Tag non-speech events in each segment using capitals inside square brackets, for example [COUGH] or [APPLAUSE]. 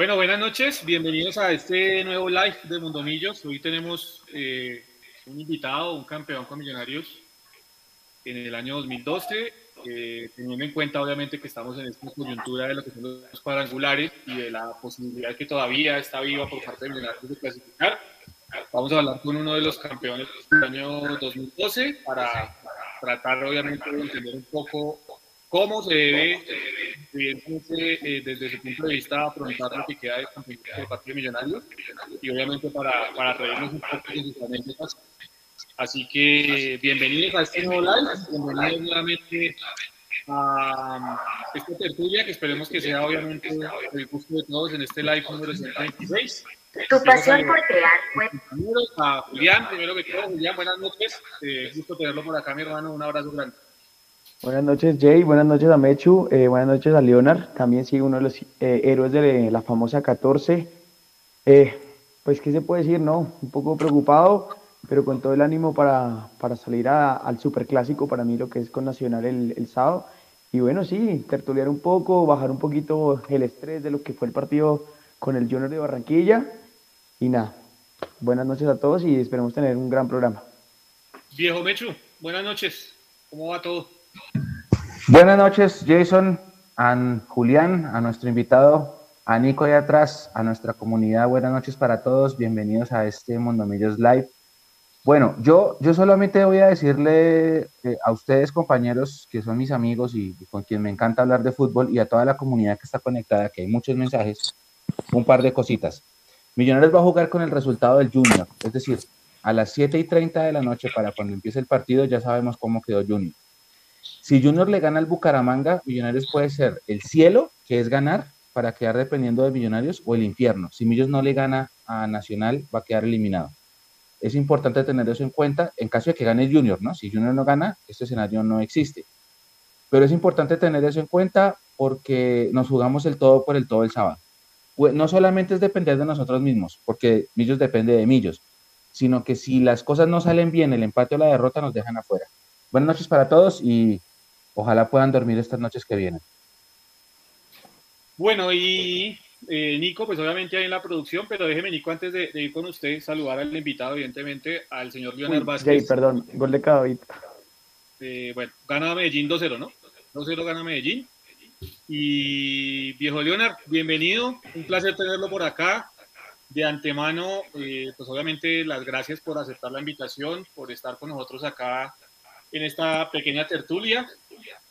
Bueno, buenas noches, bienvenidos a este nuevo live de Mundomillos. Hoy tenemos eh, un invitado, un campeón con Millonarios en el año 2012, eh, teniendo en cuenta obviamente que estamos en esta coyuntura de lo que son los cuadrangulares y de la posibilidad que todavía está viva por parte de Millonarios de clasificar. Vamos a hablar con uno de los campeones del año 2012 para tratar obviamente de entender un poco cómo se debe, eh, desde ese punto de vista, afrontar lo que queda de del Partido Millonario y obviamente para, para reírnos un poco de sus anécdotas. Así que bienvenidos a este nuevo live, bienvenidos nuevamente a esta tertulia que esperemos que sea obviamente el gusto de todos en este live número 126. Tu pasión por crear fue. A Julián, primero que todo, Julián, buenas noches. Eh, gusto tenerlo por acá, mi hermano. Un abrazo grande. Buenas noches, Jay. Buenas noches a Mechu. Eh, buenas noches a Leonard. También sí, uno de los eh, héroes de la famosa 14. Eh, pues, ¿qué se puede decir? No, un poco preocupado, pero con todo el ánimo para, para salir a, al superclásico, para mí lo que es con Nacional el, sábado. Y bueno, sí, tertuliar un poco, bajar un poquito el estrés de lo que fue el partido con el Junior de Barranquilla. Y nada, buenas noches a todos y esperemos tener un gran programa. Viejo Mechu, buenas noches. ¿Cómo va todo? Buenas noches, Jason, a Julián, a nuestro invitado, a Nico y atrás, a nuestra comunidad. Buenas noches para todos, bienvenidos a este Mondomillos Live. Bueno, yo, yo solamente voy a decirle eh, a ustedes, compañeros, que son mis amigos y, y, con quien me encanta hablar de fútbol, y a toda la comunidad que está conectada, que hay muchos mensajes, un par de cositas. Millonarios va a jugar con el resultado del Junior, es decir, a las 7 y 30 de la noche para cuando empiece el partido ya sabemos cómo quedó Junior. Si Junior le gana al Bucaramanga, Millonarios puede ser el cielo, que es ganar, para quedar dependiendo de Millonarios, o el infierno. Si Millos no le gana a Nacional, va a quedar eliminado. Es importante tener eso en cuenta en caso de que gane Junior, ¿no? Si Junior no gana, este escenario no existe. Pero es importante tener eso en cuenta porque nos jugamos el todo por el todo el sábado. No solamente es depender de nosotros mismos, porque Millos depende de Millos, sino que si las cosas no salen bien, el empate o la derrota nos dejan afuera. Buenas noches para todos y ojalá puedan dormir estas noches que vienen. Bueno, y eh, Nico, pues obviamente hay en la producción, pero déjeme, Nico, antes de, de, ir con usted, saludar al invitado, evidentemente, al señor Leonel Vázquez. Jay, perdón, gol de cada eh, bueno, gana Medellín 2-0, ¿no? 2-0 gana Medellín. Y viejo Leonard, bienvenido, un placer tenerlo por acá. De antemano, eh, pues obviamente las gracias por aceptar la invitación, por estar con nosotros acá en esta pequeña tertulia.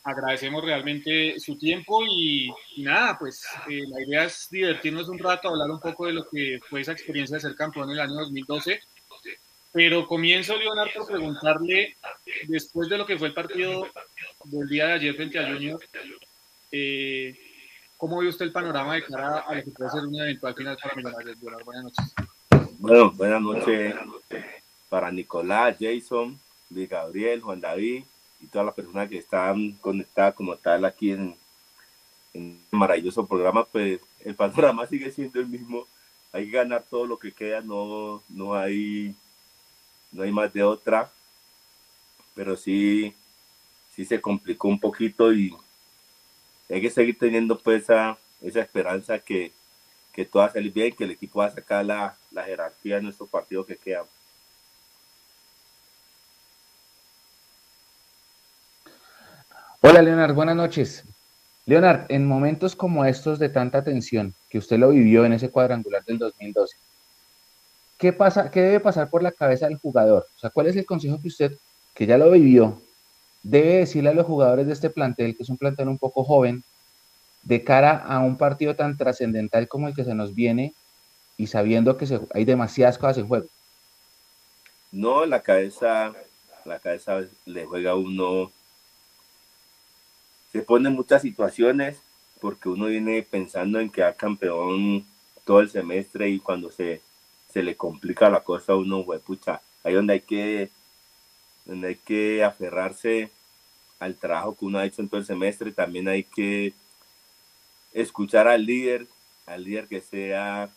Agradecemos realmente su tiempo y, nada, pues eh, la idea es divertirnos un rato, hablar un poco de lo que fue esa experiencia de ser campeón en el año 2012. Pero comienzo, Leonardo, por preguntarle, después de lo que fue el partido del día de ayer frente a Junior, eh, ¿cómo ve usted el panorama de cara a lo que puede ser una eventual final para Millonarios? Buenas noches. Bueno, buenas noches para Nicolás, Jason, Luis Gabriel, Juan David y todas las personas que están conectadas como tal aquí en, en un maravilloso programa, pues el panorama sigue siendo el mismo. Hay que ganar todo lo que queda, no, no hay no hay más de otra, pero sí, sí se complicó un poquito y hay que seguir teniendo pues esa, esa esperanza que, que todo va a salir bien, que el equipo va a sacar la, la jerarquía de nuestro partido que queda. Hola Leonard, buenas noches. Leonard, en momentos como estos de tanta tensión, que usted lo vivió en ese cuadrangular del 2012, ¿qué, pasa, ¿qué debe pasar por la cabeza del jugador? O sea, ¿cuál es el consejo que usted, que ya lo vivió, debe decirle a los jugadores de este plantel, que es un plantel un poco joven, de cara a un partido tan trascendental como el que se nos viene y sabiendo que hay demasiadas cosas en juego? No, la cabeza, la cabeza le juega a uno se pone en muchas situaciones porque uno viene pensando en quedar campeón todo el semestre y cuando se, se le complica la cosa uno, güey, pucha, ahí donde hay que donde hay que aferrarse al trabajo que uno ha hecho en todo el semestre, también hay que escuchar al líder, al líder que sea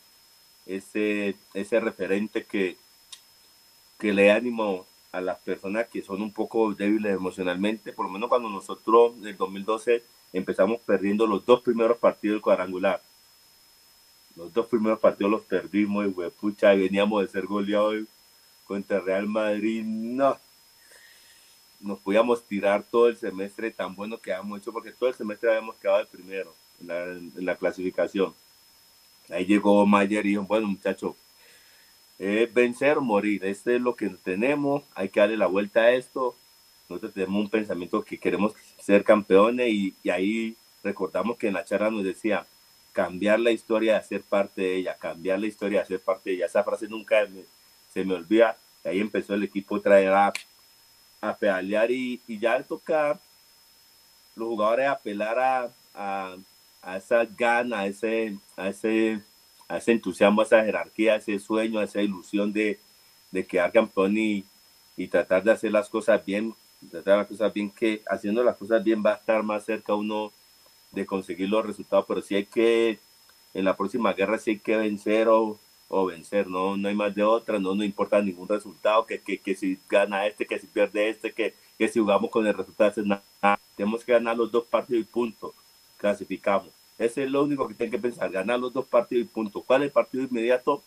ese, ese referente que, que le ánimo a las personas que son un poco débiles emocionalmente, por lo menos cuando nosotros en el 2012 empezamos perdiendo los dos primeros partidos del cuadrangular. Los dos primeros partidos los perdimos, y pucha, veníamos de ser goleados contra Real Madrid. No, nos podíamos tirar todo el semestre tan bueno que habíamos hecho, porque todo el semestre habíamos quedado de primero en la, clasificación. Ahí llegó Mayer y dijo, bueno muchachos, vencer o morir, este es lo que tenemos, hay que darle la vuelta a esto. Nosotros tenemos un pensamiento que queremos ser campeones y, ahí recordamos que en la charla nos decía, cambiar la historia de hacer parte de ella, cambiar la historia de ser parte de ella. Esa frase nunca se me olvida. Ahí empezó el equipo a traer a, a pedalear y, y ya al tocar los jugadores apelar a, a, a esa gana, a ese, a ese, a ese entusiasmo, a esa jerarquía, a ese sueño, a esa ilusión de, de quedar campeón y, y tratar de hacer las cosas bien, tratar las cosas bien, que haciendo las cosas bien va a estar más cerca uno de conseguir los resultados, pero si hay que, en la próxima guerra sí hay que vencer o, o vencer, no, no hay más de otra, no nos importa ningún resultado, que, que, que si gana este, que si pierde este, que, que si jugamos con el resultado, tenemos que ganar los dos partidos y punto, clasificamos. Ese es lo único que tienen que pensar, ganar los dos partidos y punto. ¿Cuál es el partido inmediato?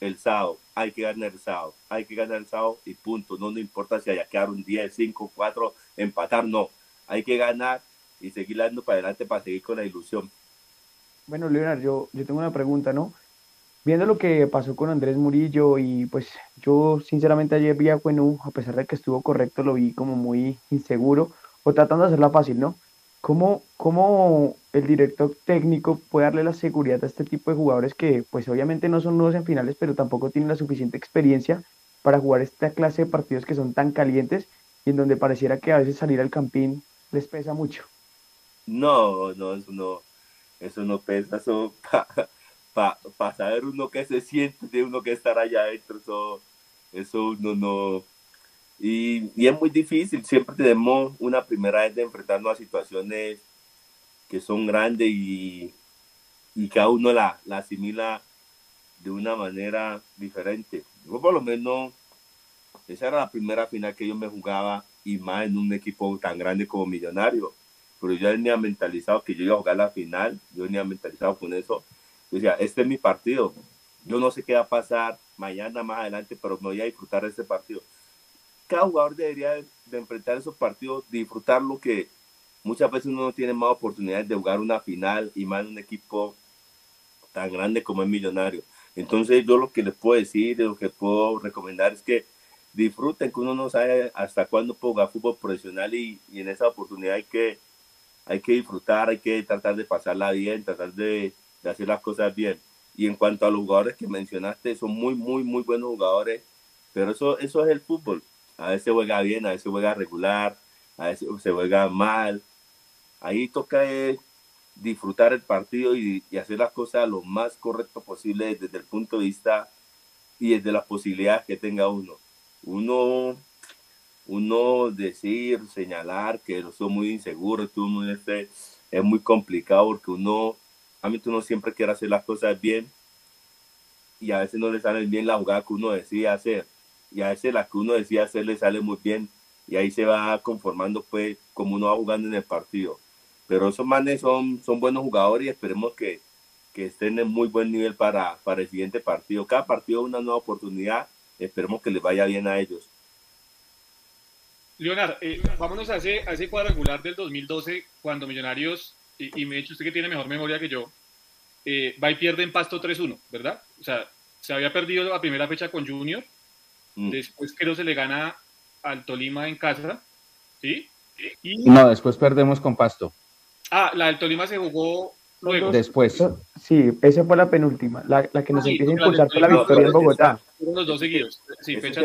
El sábado. Hay que ganar el sábado. Hay que ganar el sábado y punto. No, importa si haya que dar un 10, 5, 4, empatar, no. Hay que ganar y seguir dando para adelante para seguir con la ilusión. Bueno, Leonardo, yo, yo tengo una pregunta, ¿no? Viendo lo que pasó con Andrés Murillo y pues yo sinceramente ayer vi a Cuenú, a pesar de que estuvo correcto, lo vi como muy inseguro o tratando de hacerla fácil, ¿no? ¿Cómo, ¿Cómo el director técnico puede darle la seguridad a este tipo de jugadores que pues obviamente no son nuevos en finales, pero tampoco tienen la suficiente experiencia para jugar esta clase de partidos que son tan calientes y en donde pareciera que a veces salir al campín les pesa mucho? No, no, eso no, eso no pesa, eso [LAUGHS] para saber uno que se siente de uno que estar allá adentro, eso, eso uno no... Y, es muy difícil, siempre tenemos una primera vez de enfrentarnos a situaciones que son grandes y, y cada uno la, la asimila de una manera diferente. Yo por lo menos, esa era la primera final que yo me jugaba y más en un equipo tan grande como Millonario pero yo venía mentalizado que yo iba a jugar la final, yo venía mentalizado con eso. Yo decía, este es mi partido, yo no sé qué va a pasar mañana, más adelante, pero me voy a disfrutar de este partido. Cada jugador debería de, enfrentar esos partidos, disfrutar lo que muchas veces uno no tiene más oportunidades de jugar una final y más en un equipo tan grande como es Millonario. Entonces yo lo que les puedo decir, lo que puedo recomendar es que disfruten, que uno no sabe hasta cuándo puede jugar fútbol profesional y, y en esa oportunidad hay que hay que disfrutar, hay que tratar de pasarla bien, tratar de, de, hacer las cosas bien. Y en cuanto a los jugadores que mencionaste, son muy, muy, muy buenos jugadores, pero eso, eso es el fútbol. A veces juega bien, a veces juega regular, a veces se juega mal. Ahí toca disfrutar el partido y, hacer las cosas lo más correcto posible desde el punto de vista y desde las posibilidades que tenga uno. Uno uno decir, señalar que son muy inseguros, tú muy este, es muy complicado porque uno, a mí uno siempre quiere hacer las cosas bien y a veces no le sale bien la jugada que uno decide hacer y a veces la que uno decide hacer le sale muy bien y ahí se va conformando pues como uno va jugando en el partido. Pero esos manes son, son buenos jugadores y esperemos que, que estén en muy buen nivel para, para el siguiente partido. Cada partido es una nueva oportunidad, esperemos que les vaya bien a ellos. Leonard, eh, vámonos a ese, a ese cuadrangular del 2012, cuando Millonarios, y, me dicho usted que tiene mejor memoria que yo, eh, va y pierde en Pasto 3-1, ¿verdad? O sea, se había perdido la primera fecha con Junior, mm. después creo se le gana al Tolima en casa, ¿sí? Y... No, después perdemos con Pasto. Ah, la del Tolima se jugó luego. Después. Sí, esa fue la penúltima, la, la que nos ah, empieza a impulsar fue la victoria en Bogotá. Fueron los dos seguidos, sí, fecha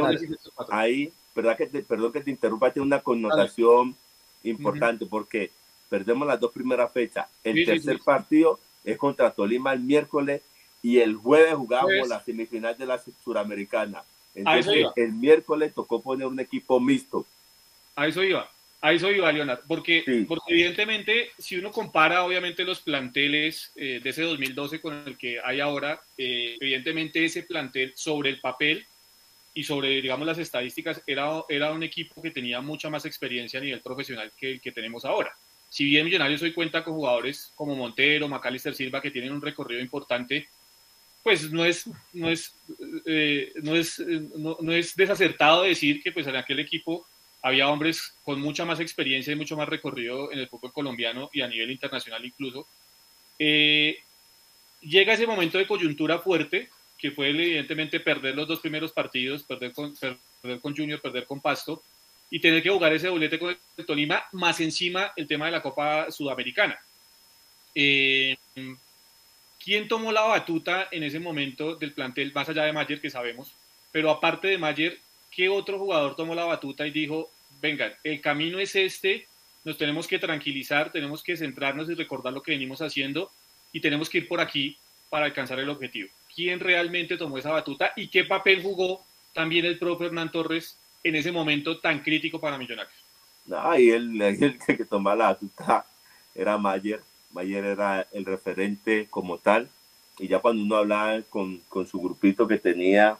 Ahí ¿verdad? Que perdón que te interrumpa, tiene una connotación importante porque perdemos las dos primeras fechas. El tercer partido es contra Tolima el miércoles y el jueves jugamos pues la semifinal de la Suramericana. Entonces, el miércoles tocó poner un equipo mixto. A eso iba, a eso iba, Leonard, porque, porque evidentemente, si uno compara obviamente los planteles eh, de ese 2012 con el que hay ahora, eh, evidentemente ese plantel sobre el papel y sobre, digamos, las estadísticas, era, era un equipo que tenía mucha más experiencia a nivel profesional que el que tenemos ahora. Si bien Millonarios hoy cuenta con jugadores como Montero, Macalister Silva, que tienen un recorrido importante, pues no es, no es, eh, no es, no, no, es desacertado decir que pues en aquel equipo había hombres con mucha más experiencia y mucho más recorrido en el fútbol colombiano y a nivel internacional incluso. Eh, llega ese momento de coyuntura fuerte, que fue evidentemente perder los dos primeros partidos, perder con, perder con Junior, perder con Pasto, y tener que jugar ese doblete con el Tolima, más encima el tema de la Copa Sudamericana. Eh, ¿Quién tomó la batuta en ese momento del plantel, más allá de Mayer, que sabemos? Pero aparte de Mayer, ¿qué otro jugador tomó la batuta y dijo, vengan, el camino es este, nos tenemos que tranquilizar, tenemos que centrarnos y recordar lo que venimos haciendo y tenemos que ir por aquí para alcanzar el objetivo? ¿Quién realmente tomó esa batuta y qué papel jugó también el propio Hernán Torres en ese momento tan crítico para Millonarios? El, [LAUGHS] el que tomaba la batuta era Mayer Mayer era el referente como tal, y ya cuando uno hablaba con, con su grupito que tenía,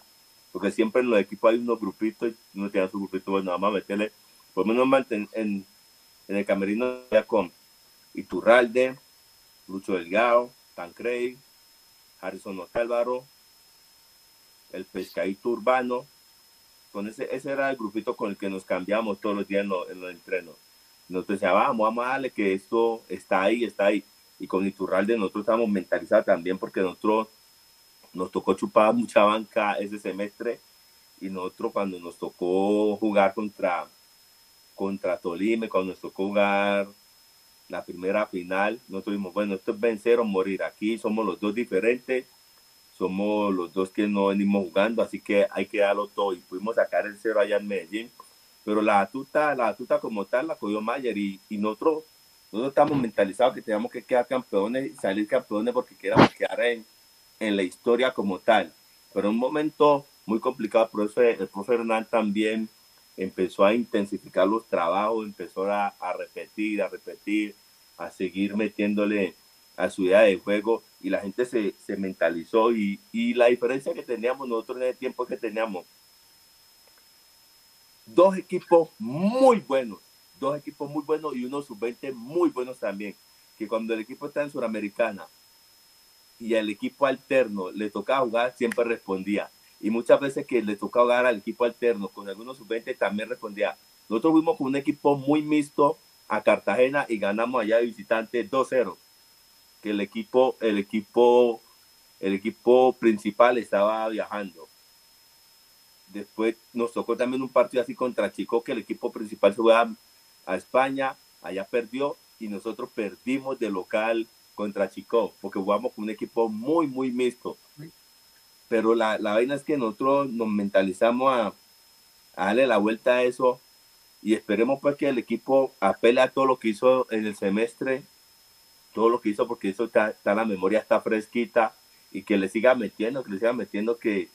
porque siempre en los equipos hay unos grupitos, y uno tiene su grupito, bueno, vamos a meterle, por lo menos en, en, en el camerino ya con Iturralde, Lucho Delgado, Tancrey, Harrison Otálvaro, el pescadito urbano, con ese, ese era el grupito con el que nos cambiamos todos los días en, en los entrenos nosotros decíamos, vamos, vamos a que esto está ahí, está ahí. Y con Iturralde nosotros estamos mentalizados también porque nosotros nos tocó chupar mucha banca ese semestre y nosotros cuando nos tocó jugar contra, contra Tolime, cuando nos tocó jugar la primera final, nosotros dijimos, bueno, esto es vencer o morir. Aquí somos los dos diferentes, somos los dos que no venimos jugando, así que hay que darlo todo. Y pudimos sacar el cero allá en Medellín pero la tuta, la tuta como tal la cogió Mayer y, y nosotros, nosotros estamos mentalizados que teníamos que quedar campeones y salir campeones porque queríamos quedar en, en la historia como tal. Pero un momento muy complicado, por eso el profe Hernán también empezó a intensificar los trabajos, empezó a, a repetir, a repetir, a seguir metiéndole a su idea de juego y la gente se, se mentalizó y, y, la diferencia que teníamos nosotros en el tiempo que teníamos dos equipos muy buenos, dos equipos muy buenos y unos sub-20 muy buenos también, que cuando el equipo está en Suramericana y al equipo alterno le tocaba jugar, siempre respondía. Y muchas veces que le tocaba jugar al equipo alterno con algunos sub-20 también respondía. Nosotros fuimos con un equipo muy mixto a Cartagena y ganamos allá de visitante 2-0. Que el equipo, el equipo, el equipo principal estaba viajando. Después nos tocó también un partido así contra Chico, que el equipo principal se fue a, España, allá perdió y nosotros perdimos de local contra Chico, porque jugamos con un equipo muy, muy mixto. Pero la, la vaina es que nosotros nos mentalizamos a, darle la vuelta a eso y esperemos pues que el equipo apele a todo lo que hizo en el semestre, todo lo que hizo, porque eso está, está la memoria, está fresquita y que le siga metiendo, que le siga metiendo que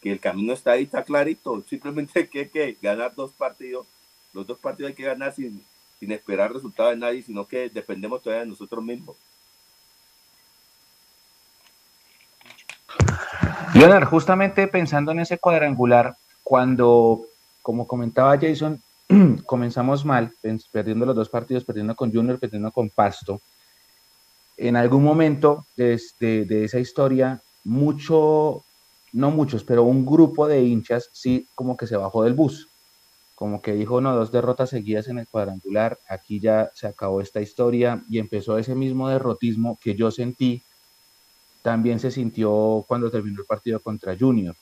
que el camino está ahí, está clarito. Simplemente [LAUGHS] hay que, ganar dos partidos. Los dos partidos hay que ganar sin, sin esperar resultados de nadie, sino que dependemos todavía de nosotros mismos. Leonard, justamente pensando en ese cuadrangular, cuando, como comentaba Jason, [CLEARS THROAT] comenzamos mal, perdiendo los dos partidos, perdiendo con Junior, perdiendo con Pasto. En algún momento de, de esa historia, mucho no muchos, pero un grupo de hinchas sí como que se bajó del bus, como que dijo, no, dos derrotas seguidas en el cuadrangular, aquí ya se acabó esta historia y empezó ese mismo derrotismo que yo sentí, también se sintió cuando terminó el partido contra Junior.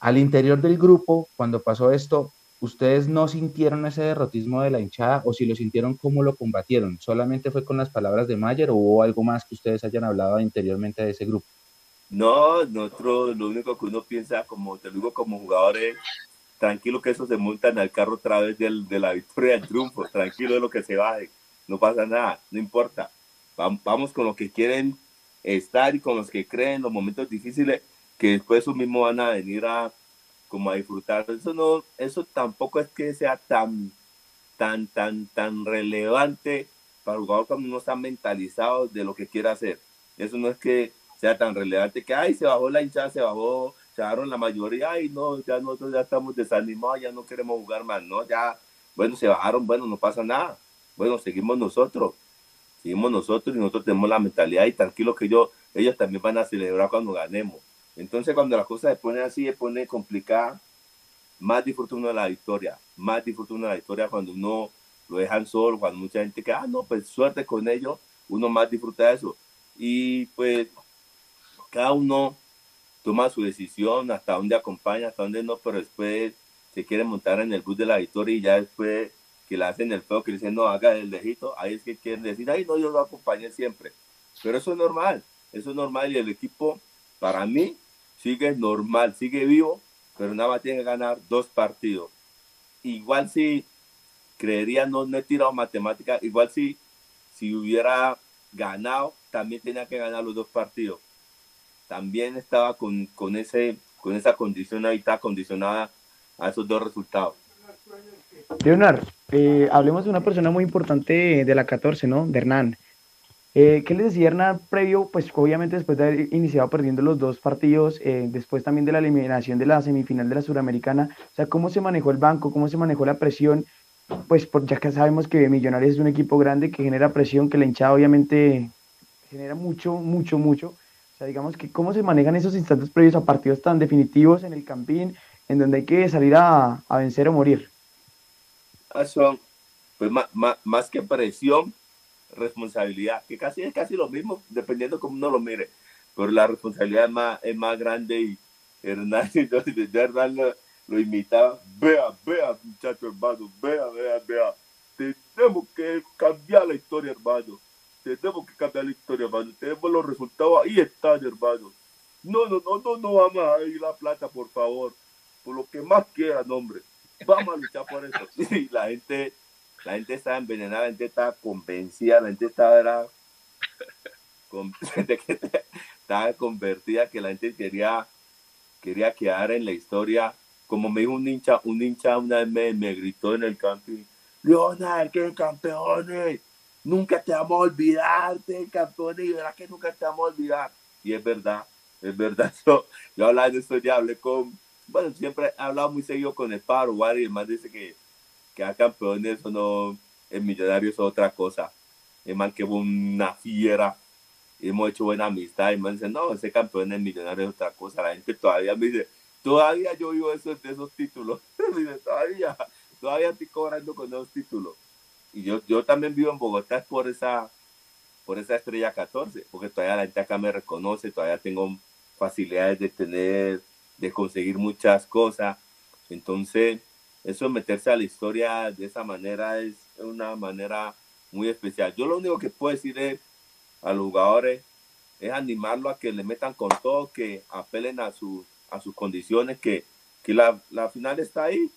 Al interior del grupo, cuando pasó esto, ¿ustedes no sintieron ese derrotismo de la hinchada o si lo sintieron, cómo lo combatieron? ¿Solamente fue con las palabras de Mayer o hubo algo más que ustedes hayan hablado interiormente de ese grupo? No, nosotros lo único que uno piensa, como te digo, como jugadores, tranquilo que eso se montan al carro otra vez del, de la victoria del triunfo, tranquilo de lo que se baje, no pasa nada, no importa. Vamos con los que quieren estar y con los que creen los momentos difíciles, que después esos mismos van a venir a como a disfrutar. Eso no, eso tampoco es que sea tan, tan, tan, tan relevante para el jugador cuando uno está mentalizado de lo que quiere hacer. Eso no es que sea tan relevante que, ay, se bajó la hinchada, se bajó, se bajaron la mayoría, ay, no, ya nosotros ya estamos desanimados, ya no queremos jugar más, no, ya, bueno, se bajaron, bueno, no pasa nada, bueno, seguimos nosotros, seguimos nosotros y nosotros tenemos la mentalidad y tranquilo que yo, ellos también van a celebrar cuando ganemos. Entonces cuando la cosa se pone así, se pone complicada, más disfruta uno de la victoria, más disfruta uno la victoria cuando uno lo dejan solo, cuando mucha gente que, ah, no, pues suerte con ellos, uno más disfruta de eso. Y pues cada uno toma su decisión, hasta dónde acompaña, hasta dónde no, pero después se quiere montar en el bus de la victoria y ya después que le hacen el feo, que le dicen, no, haga el lejito, ahí es que quieren decir, ay, no, yo lo acompañé siempre. Pero eso es normal, eso es normal y el equipo, para mí, sigue normal, sigue vivo, pero nada más tiene que ganar dos partidos. Igual si creería, no, no he tirado matemática, igual si, si hubiera ganado, también tenía que ganar los dos partidos. También estaba con, con, ese, con esa condición ahí, está condicionada a esos dos resultados. Leonard, eh, hablemos de una persona muy importante de la 14, ¿no? De Hernán. Eh, ¿Qué les decía Hernán previo? Pues obviamente después de haber iniciado perdiendo los dos partidos, eh, después también de la eliminación de la semifinal de la Suramericana, o sea, ¿cómo se manejó el banco? ¿Cómo se manejó la presión? Pues ya que sabemos que Millonarios es un equipo grande que genera presión, que la hinchada obviamente genera mucho, mucho, mucho. Digamos que cómo se manejan esos instantes previos a partidos tan definitivos en el campín, en donde hay que salir a, a vencer o morir. Son, pues más, más, que presión, responsabilidad, que casi es casi lo mismo, dependiendo cómo uno lo mire, pero la responsabilidad es más, es más grande y Hernán, [LAUGHS] entonces, Hernán lo, lo, imitaba, vea, vea, muchacho hermano, vea, vea, vea, tenemos que cambiar la historia, hermano, tenemos que cambiar la historia, hermano, tenemos los resultados, ahí están, hermano, no, no, no, no, no vamos a ir la plata, por favor, por lo que más quieran, hombre, vamos a luchar por eso. [LAUGHS] Y la gente, la gente estaba envenenada, la gente estaba convencida, la gente estaba, era, estaba convertida, que la gente quería, quería quedar en la historia. Como me dijo un hincha, un hincha una vez me, gritó en el camping, Leonard, que campeones, nunca te vamos a olvidar, campeones, y verás que nunca te vamos a olvidar. Y es verdad, es verdad. [LAUGHS] Yo, yo hablaba de esto, ya hablé con, bueno, siempre he hablado muy seguido con el paro, y el man dice que, que a campeones eso no, el millonario es otra cosa. El man que una fiera, hemos hecho buena amistad, y el man dice, no, ese campeón es millonario es otra cosa. La gente todavía me dice, todavía yo vivo esos, de esos títulos. [LAUGHS] dice, todavía, todavía estoy cobrando con esos títulos. Y yo, yo también vivo en Bogotá por esa, por esa estrella 14, porque todavía la gente acá me reconoce, todavía tengo facilidades de tener de conseguir muchas cosas. Entonces, eso meterse a la historia de esa manera es una manera muy especial. Yo lo único que puedo decir a los jugadores es animarlo a que le metan con todo, que apelen a, sus a sus condiciones, que, que la, la, final está ahí.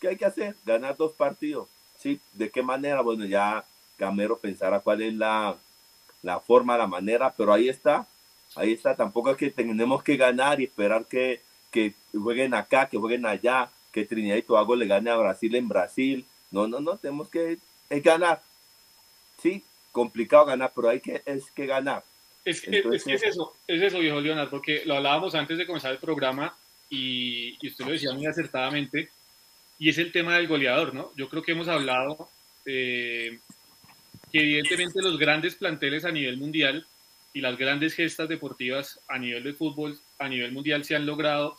¿Qué hay que hacer? Ganar dos partidos. ¿Sí? ¿De qué manera? Bueno, ya Gamero pensará cuál es la, la forma, la manera, pero ahí está. Ahí está, tampoco es que tenemos que ganar y esperar que, que jueguen acá, que jueguen allá, que Trinidad y Tobago le gane a Brasil en Brasil. No, no, no, tenemos que ganar. Sí, complicado ganar, pero hay que, es que ganar. Es que, es, eso, es eso, viejo Leonardo, porque lo hablábamos antes de comenzar el programa y, y, usted lo decía muy acertadamente, y es el tema del goleador, ¿no? Yo creo que hemos hablado eh, que evidentemente los grandes planteles a nivel mundial y las grandes gestas deportivas a nivel de fútbol, a nivel mundial, se han logrado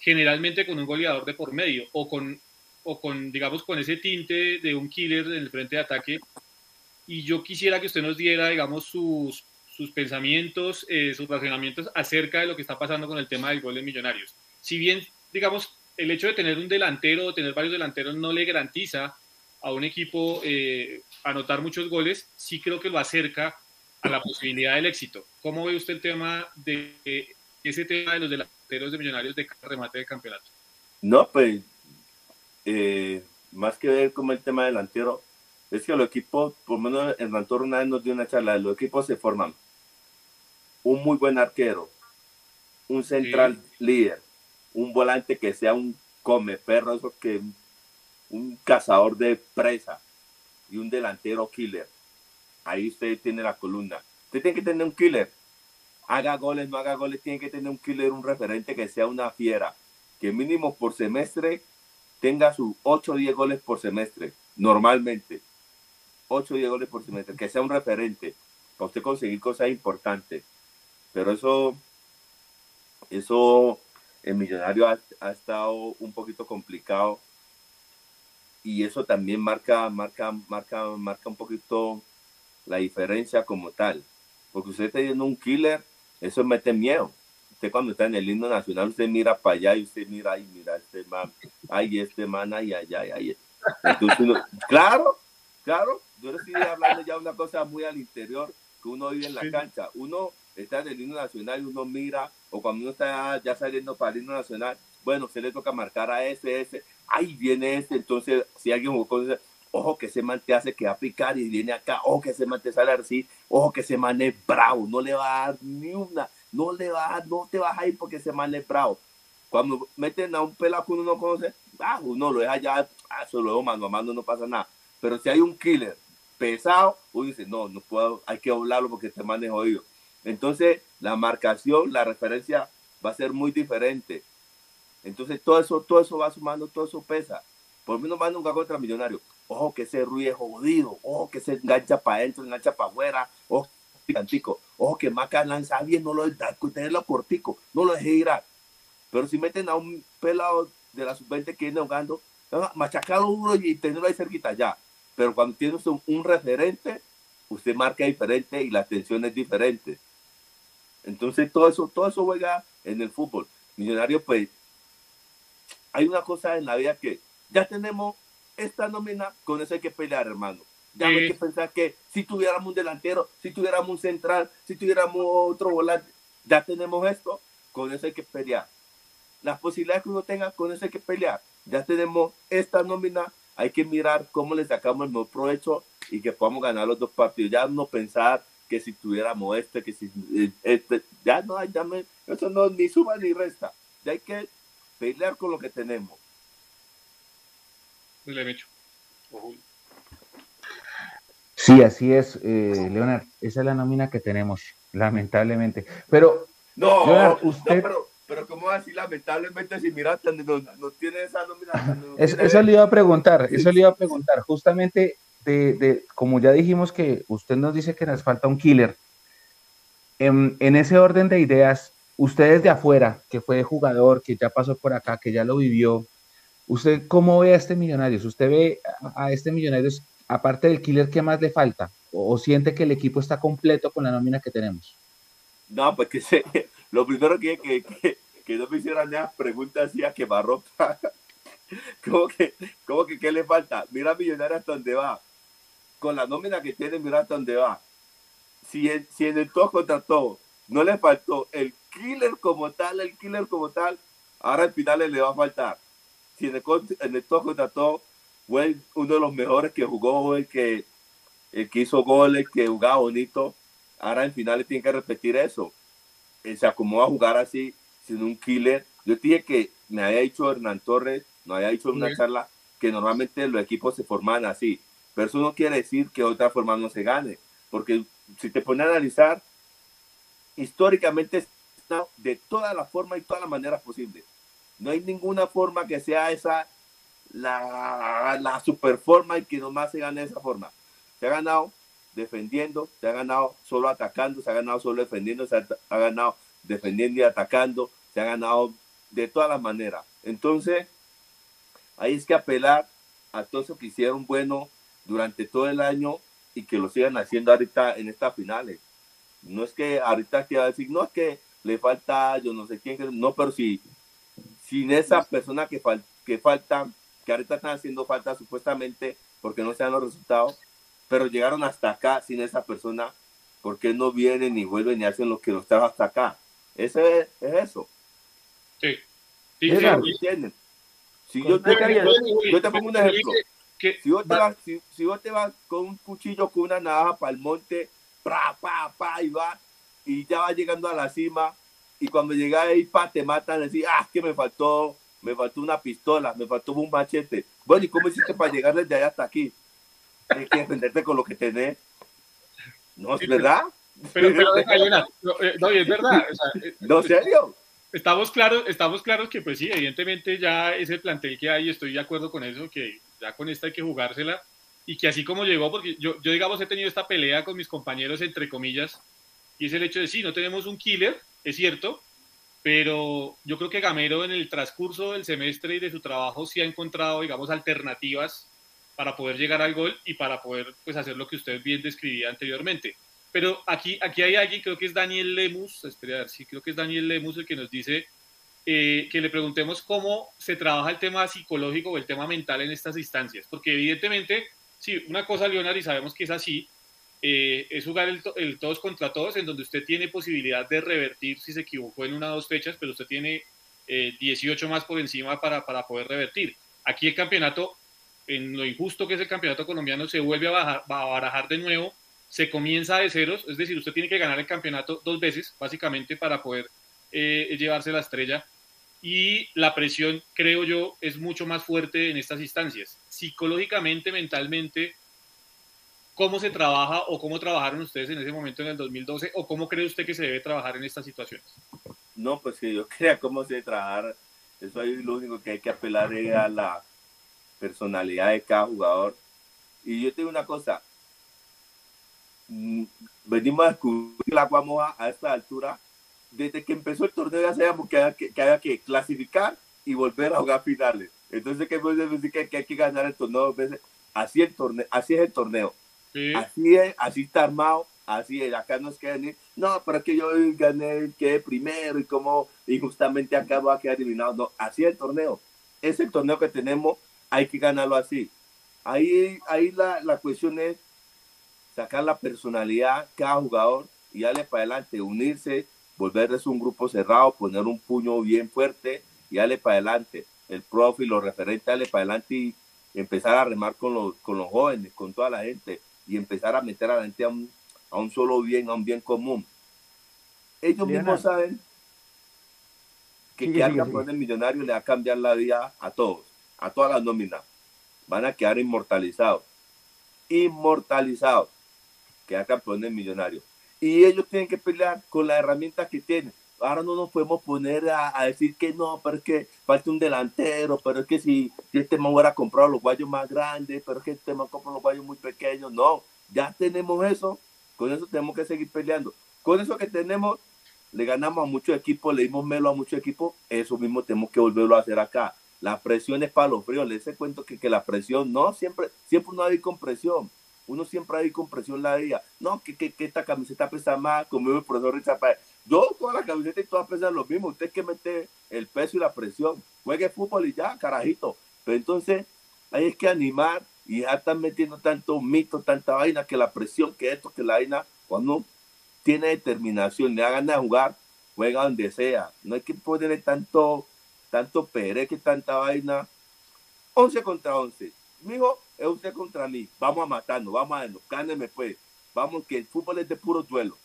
generalmente con un goleador de por medio o con, o con digamos, con ese tinte de un killer en el frente de ataque. Y yo quisiera que usted nos diera, digamos, sus, sus pensamientos, eh, sus razonamientos acerca de lo que está pasando con el tema del gol de Millonarios. Si bien, digamos, el hecho de tener un delantero o tener varios delanteros no le garantiza a un equipo eh, anotar muchos goles, sí creo que lo acerca a la posibilidad del éxito. ¿Cómo ve usted el tema de ese tema de los delanteros de Millonarios de remate de campeonato? No, pues eh, más que ver como el tema delantero, es que los equipos, por lo menos el Rantor una vez nos dio una charla, los equipos se forman un muy buen arquero, un central líder, un volante que sea un come perro, eso que un cazador de presa y un delantero killer ahí usted tiene la columna. Usted tiene que tener un killer. Haga goles, no haga goles, tiene que tener un killer, un referente que sea una fiera. Que mínimo por semestre tenga sus 8 o 10 goles por semestre, normalmente. 8 o 10 goles por semestre, que sea un referente para usted conseguir cosas importantes. Pero eso, eso, el millonario ha, ha estado un poquito complicado y eso también marca, marca, marca, marca un poquito la diferencia como tal. Porque usted teniendo un killer, eso mete miedo. Usted cuando está en el himno nacional, usted mira para allá y usted mira, ay, mira este man, ay, este man, ay, ay, ay, ay. Entonces claro, claro, yo le estoy hablando ya una cosa muy al interior, que uno vive en la cancha. Uno está en el himno nacional y uno mira, o cuando uno está ya saliendo para el himno nacional, bueno, se le toca marcar a ese, ese, ahí viene este, entonces si alguien ese, ojo que ese man te hace que va a picar y viene acá, ojo que ese man te sale así, ojo que ese man es bravo, no le va a dar ni una, no le va a dar, no te vas a ir porque ese man es bravo. Cuando meten a un pelado que uno no conoce, ah, uno lo deja ya, ah, solo lo mano a mano, no pasa nada. Pero si hay un killer pesado, uno dice, no, no puedo, hay que hablarlo porque este man es jodido. Entonces, la marcación, la referencia va a ser muy diferente. Entonces todo eso, todo eso va sumando, todo eso pesa. Por mí no va nunca contra Millonario. Ojo que ese ruido es jodido. Ojo que se engancha para adentro, engancha para afuera. Ojo, picantico. Ojo que Maca lanza bien, no lo deja, tenerlo cortico, no lo deje ir. Pero si meten a un pelado de la sub-20 que viene jugando, machacarlo duro y tenerlo ahí cerquita ya. Pero cuando tienes un, un referente, usted marca diferente y la atención es diferente. Entonces todo eso, todo eso juega en el fútbol. Millonario, pues, hay una cosa en la vida que ya tenemos esta nómina, con eso hay que pelear, hermano. Ya no hay que pensar que si tuviéramos un delantero, si tuviéramos un central, si tuviéramos otro volante, ya tenemos esto, con eso hay que pelear. Las posibilidades que uno tenga, con eso hay que pelear. Ya tenemos esta nómina, hay que mirar cómo le sacamos el mejor provecho y que podamos ganar los dos partidos. Ya no pensar que si tuviéramos este, que si este, ya no hay, ya no, eso no ni suma ni resta. Ya hay que pelear con lo que tenemos. Sí, así es, eh, Leonard. Esa es la nómina que tenemos, lamentablemente. Pero, no, Leonard, usted... pero, pero ¿cómo así lamentablemente si mira, no, no tiene esa nómina? eso le iba a preguntar, eso le iba a preguntar. Justamente, de, como ya dijimos que usted nos dice que nos falta un killer, en, ese orden de ideas, ustedes de afuera, que fue jugador, que ya pasó por acá, que ya lo vivió, ¿usted cómo ve a este Millonarios? ¿Usted ve a este Millonarios, aparte del killer, qué más le falta? ¿O, siente que el equipo está completo con la nómina que tenemos? No, pues que se, [LAUGHS] lo primero que, que, no me hicieran nada preguntas así a quemarropa. [LAUGHS] ¿Cómo que, ¿Cómo que qué le falta? Mira Millonarios hasta dónde va. Con la nómina que tiene, mira hasta dónde va. Si en, si en el todo contra todo no le faltó el killer como tal, el killer como tal, ahora al final le va a faltar. Si en el, en el todo contra todo fue uno de los mejores que jugó, el que, el que hizo goles, que jugaba bonito, ahora en final le tiene que repetir eso. Eh, se acomodó a jugar así, sin un killer. Yo dije que me había dicho Hernán Torres, me había dicho en una charla que normalmente los equipos se forman así, pero eso no quiere decir que de otra forma no se gane, porque si te pones a analizar, históricamente de todas las formas y todas las maneras posibles. No hay ninguna forma que sea esa la, la super forma y que nomás se gane de esa forma. Se ha ganado defendiendo, se ha ganado solo atacando, se ha ganado solo defendiendo, se ha, ganado defendiendo y atacando, se ha ganado de todas las maneras. Entonces, ahí es que apelar a todos los que hicieron bueno durante todo el año y que lo sigan haciendo ahorita en estas finales. No es que ahorita quiera decir, no es que le falta yo no sé quién, no, pero si sin esa persona que, que falta, que ahorita están haciendo falta supuestamente porque no se dan los resultados, pero llegaron hasta acá sin esa persona, ¿por qué no vienen ni vuelven y hacen lo que los trajo hasta acá? Ese es, eso. Sí. sí, Si yo te, yo te pongo un ejemplo. Si vos, te vas, si, si vos te vas con un cuchillo, con una navaja para el monte, pa, pa, pa, y va, y ya va llegando a la cima, y cuando llega ahí, pa, te matan, decir, ah, que me faltó, me faltó una pistola, me faltó un machete. Bueno, ¿y cómo hiciste para llegar desde allá hasta aquí? Tienes que defenderte con lo que tenés. ¿No es verdad? Pero, pero, [LAUGHS] no, eh, no, es verdad. Eh, no, serio. Estamos claros, estamos claros que, pues sí, evidentemente ya ese plantel que hay, estoy de acuerdo con eso, que ya con esta hay que jugársela y que así como llegó, porque yo, yo digamos he tenido esta pelea con mis compañeros, entre comillas, y es el hecho de sí, no tenemos un killer, es cierto, pero yo creo que Gamero en el transcurso del semestre y de su trabajo sí ha encontrado, digamos, alternativas para poder llegar al gol y para poder pues, hacer lo que usted bien describía anteriormente. Pero aquí, aquí hay alguien, creo que es Daniel Lemus, espera a ver, sí, creo que es Daniel Lemus el que nos dice eh, que le preguntemos cómo se trabaja el tema psicológico o el tema mental en estas instancias, porque evidentemente, sí, una cosa, Leonard, y sabemos que es así, eh, es jugar el, todos contra todos, en donde usted tiene posibilidad de revertir si se equivocó en una o dos fechas, pero usted tiene 18 eh, más por encima para, para poder revertir. Aquí el campeonato, en lo injusto que es el campeonato colombiano, se vuelve a, bajar, a barajar de nuevo se comienza de ceros, es decir, usted tiene que ganar el campeonato dos veces, básicamente, para poder eh, llevarse la estrella. Y la presión, creo yo, es mucho más fuerte en estas instancias. Psicológicamente, mentalmente, ¿cómo se trabaja o cómo trabajaron ustedes en ese momento en el 2012 o cómo cree usted que se debe trabajar en estas situaciones? No, pues que yo [LAUGHS] crea cómo se trabajar, eso es lo único que hay que apelar a la personalidad de cada jugador. Y yo tengo una cosa, Mm, venimos a descubrir la agua a esta altura. Desde que empezó el torneo ya sabíamos que había que, que, que clasificar y volver a jugar finales. Entonces, ¿qué decir que, que, hay que ganar el torneo dos veces? Así, el torneo, así es el torneo. Así es, así está armado, así es. Acá no es que venir, no, pero es que yo gané, quedé primero y como injustamente acá va a quedar eliminado. No, así es el torneo. Es el torneo que tenemos, hay que ganarlo así. Ahí, ahí la, la cuestión es sacar la personalidad cada jugador y darle para adelante, unirse, volverse un grupo cerrado, poner un puño bien fuerte y darle para adelante. El profe y los referentes, darle para adelante y empezar a remar con los, con los jóvenes, con toda la gente y empezar a meter a la gente a un, a un solo bien, a un bien común. Ellos mismos saben que quedar campeón del millonario le va a cambiar la vida a todos, a todas las nóminas. Van a quedar inmortalizados. Inmortalizados quedar campeones millonarios. Y ellos tienen que pelear con las herramientas que tienen. Ahora no nos podemos poner a, decir que no, pero es que falta un delantero, pero es que si, este man hubiera comprado los guayos más grandes, pero es que este man compra los guayos muy pequeños. No, ya tenemos eso, con eso tenemos que seguir peleando. Con eso que tenemos, le ganamos a muchos equipos, le dimos melo a muchos equipos, eso mismo tenemos que volverlo a hacer acá. La presión es para los fríos, les cuento que, que la presión, no, siempre, siempre no hay con presión uno siempre hay con presión la día. No, que, que, que, esta camiseta pesa más, como el profesor Richard Yo toda la camiseta y todas pesan lo mismo. Usted que mete el peso y la presión. Juegue fútbol y ya, carajito. Pero entonces hay que animar y ya están metiendo tanto mito, tanta vaina, que la presión, que esto, que la vaina, cuando tiene determinación, le da ganas de jugar, juega donde sea. No hay que ponerle tanto, tanto que tanta vaina. 11 contra 11. Mijo, es usted contra mí, vamos a matarnos, vamos a cáneme pues, vamos que el fútbol es de puro duelo.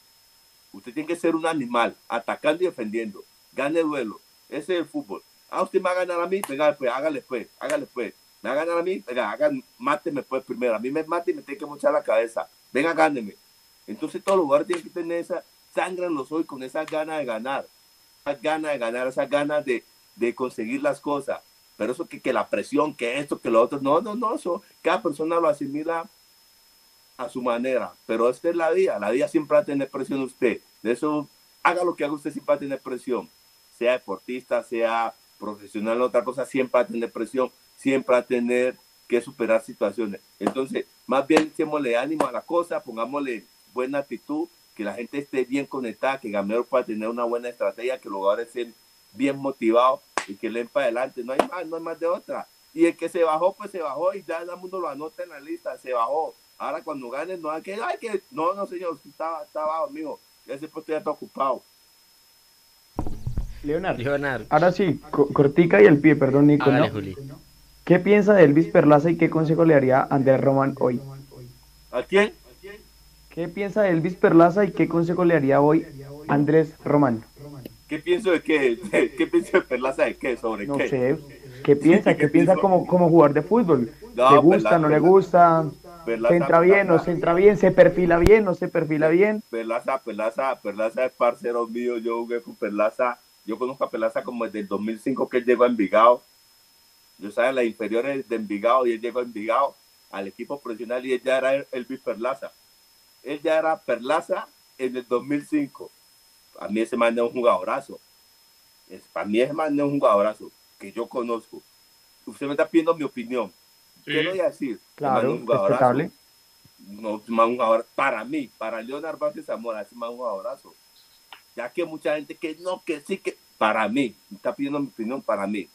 Usted tiene que ser un animal, atacando y defendiendo, gane duelo, ese es el fútbol. Ah, usted me va a ganar a mí, venga pues, hágale pues, hágale pues. Me va a ganar a mí, venga, hagan, máteme pues primero. A mí me mate y me tiene que mochar la cabeza. Venga, gáneme. Entonces todos los jugadores tienen que tener esa sangre en los ojos con esa ganas de ganar. Esa ganas de ganar, esa ganas de, de conseguir las cosas pero eso que, que la presión, que esto, que lo otro, no, no, no, eso cada persona lo asimila a su manera, pero esta es la vida, la vida siempre va a tener presión usted, de eso haga lo que haga usted siempre va a tener presión, sea deportista, sea profesional otra cosa, siempre va a tener presión, siempre va a tener que superar situaciones. Entonces, más bien echémosle ánimo a la cosa, pongámosle buena actitud, que la gente esté bien conectada, que Gamero pueda tener una buena estrategia, que los jugadores estén bien motivados y que leen para adelante, no hay más, no hay más de otra. Y el que se bajó, pues se bajó y ya el mundo lo anota en la lista, se bajó. Ahora cuando gane, no hay que, ay, que, no, no señor, está, está abajo, mijo, ese puesto ya está ocupado. Leonardo. Ahora sí, cortica y el pie, perdón, Nico. ¿Qué piensa de Elvis Perlaza y qué consejo le haría a Andrés Román hoy? ¿A quién? ¿Qué piensa de Elvis Perlaza y qué consejo le haría hoy Andrés Román? ¿Qué pienso de qué? [LAUGHS] ¿Qué pienso de Perlaza de qué? ¿Sobre no qué? Sé. ¿Qué piensa? ¿Qué, piensa como, como jugador de fútbol? ¿Le gusta, no le gusta? ¿Se entra bien, no se entra bien? ¿Se perfila bien, no se perfila bien? Perlaza, Perlaza, Perlaza es parcero mío. Yo jugué con Perlaza. Yo conozco a Perlaza como desde el 2005 que él llegó a Envigado. Yo estaba en las inferiores de Envigado y él llegó a Envigado al equipo profesional y él ya era Elvis Perlaza. Él ya era Perlaza en el 2005 a mí ese man es un jugadorazo. Es, para mí es más no un jugadorazo que yo conozco. Usted me está pidiendo mi opinión. ¿Qué Sí. voy a decir? Claro, Es un respetable. No, es más un jugador- para mí, para Leonard Vázquez Zamora, es más un jugadorazo. Ya que mucha gente que no, que sí, que para mí, me está pidiendo mi opinión para mí.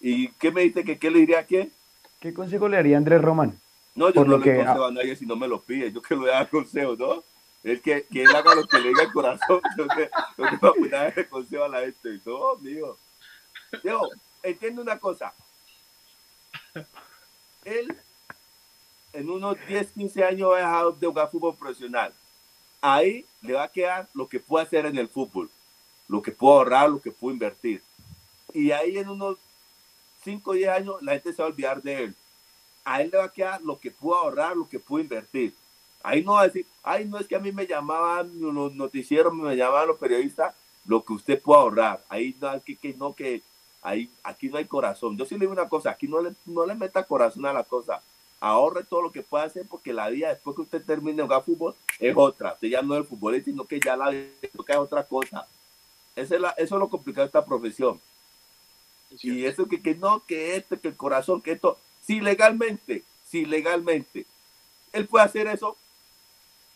¿Y qué me dice que qué le diría a quién? ¿Qué consejo le daría a Andrés Román? No, yo Por no lo le que- consejo a nadie si no me lo pide. Yo que le da [LAUGHS] consejo, ¿no? Es que, que él haga lo que le diga [LAUGHS] el corazón. Que voy a darle consejo a la gente. No, mío. Yo, entiendo una cosa. Él, en unos 10, 15 años, va a dejar de jugar fútbol profesional. Ahí le va a quedar lo que puede hacer en el fútbol. Lo que puede ahorrar, lo que puede invertir. Y ahí en unos 5 o 10 años, la gente se va a olvidar de él a él le va a quedar lo que pudo ahorrar, lo que pudo invertir. Ahí no va a decir, ay, no es que a mí me llamaban los noticieros, me llamaban los periodistas, lo que usted puede ahorrar. Ahí no, aquí, que no, que ahí, aquí no hay corazón. Yo sí le digo una cosa, aquí no le, no le meta corazón a la cosa. Ahorre todo lo que pueda hacer porque la vida después que usted termine de jugar fútbol es otra. Usted ya no es el futbolista, sino que ya la vida es otra cosa. Esa es la- eso es lo complicado de esta profesión. Es Y eso que, que no, que este, que el corazón, que esto, si legalmente, si legalmente, él puede hacer eso,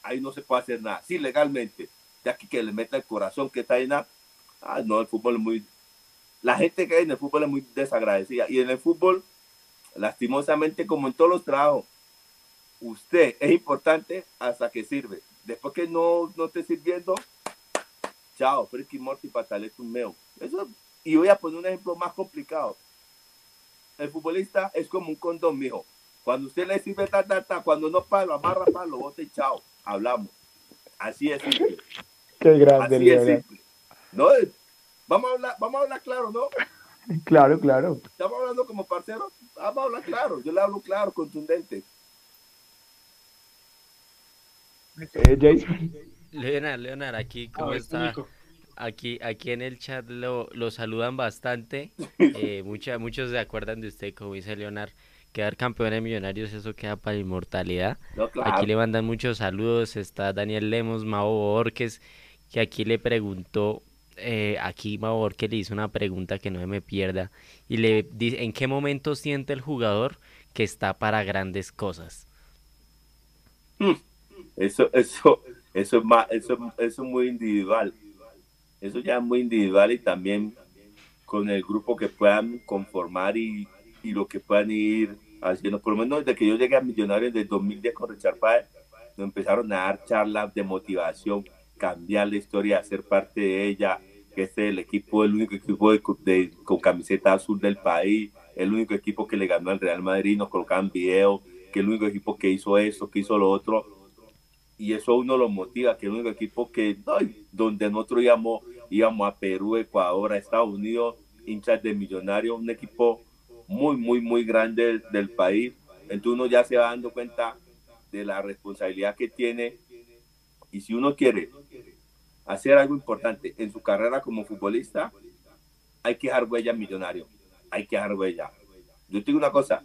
ahí no se puede hacer nada. Si legalmente, ya que, que le meta el corazón, que está ahí nada, ah, no, el fútbol es muy, la gente que hay en el fútbol es muy desagradecida. Y en el fútbol, lastimosamente, como en todos los trabajos, usted es importante hasta que sirve. Después que no, no esté sirviendo, chao, friki morti pataleto meo. Eso, y voy a poner un ejemplo más complicado. El futbolista es como un condón, mijo. Cuando usted le sirve ta, ta, ta, cuando no para, lo amarra, para, lo bota y chao. Hablamos. Así es simple. Qué grande, Así es Leonard. simple. No, vamos a hablar, vamos a hablar claro, ¿no? [LAUGHS] Claro, claro. Estamos hablando como parceros, vamos a hablar claro. Yo le hablo claro, contundente. Eh, Jason. Leonard, Leonard, aquí, ¿cómo ver, está? Aquí, aquí en el chat lo, lo saludan bastante. [LAUGHS] Eh, mucha- muchos se acuerdan de usted, como dice Leonard. Quedar campeón de Millonarios, eso queda para la inmortalidad. No, claro. Aquí le mandan muchos saludos. Está Daniel Lemos, Mao Borges, que aquí le preguntó, eh, aquí Mao Borges le hizo una pregunta que no se me pierda. Y le dice, ¿en qué momento siente el jugador que está para grandes cosas? Eso, eso, eso es más, eso, eso es muy individual. Eso ya es muy individual y también con el grupo que puedan conformar y, y lo que puedan ir haciendo. Por lo menos desde que yo llegué a Millonarios de 2010 con Richard Páez, nos empezaron a dar charlas de motivación, cambiar la historia, hacer parte de ella, que este es el equipo, el único equipo de, con camiseta azul del país, el único equipo que le ganó al Real Madrid, nos colocaban videos, que el único equipo que hizo eso, que hizo lo otro y eso uno lo motiva, que el único equipo que, ay, donde nosotros íbamos, íbamos a Perú, Ecuador, a Estados Unidos, hinchas de millonarios, un equipo muy, muy, muy grande del, país. Entonces uno ya se va dando cuenta de la responsabilidad que tiene y si uno quiere hacer algo importante en su carrera como futbolista, hay que dejar huella millonario, hay que dejar huella. Yo te digo una cosa,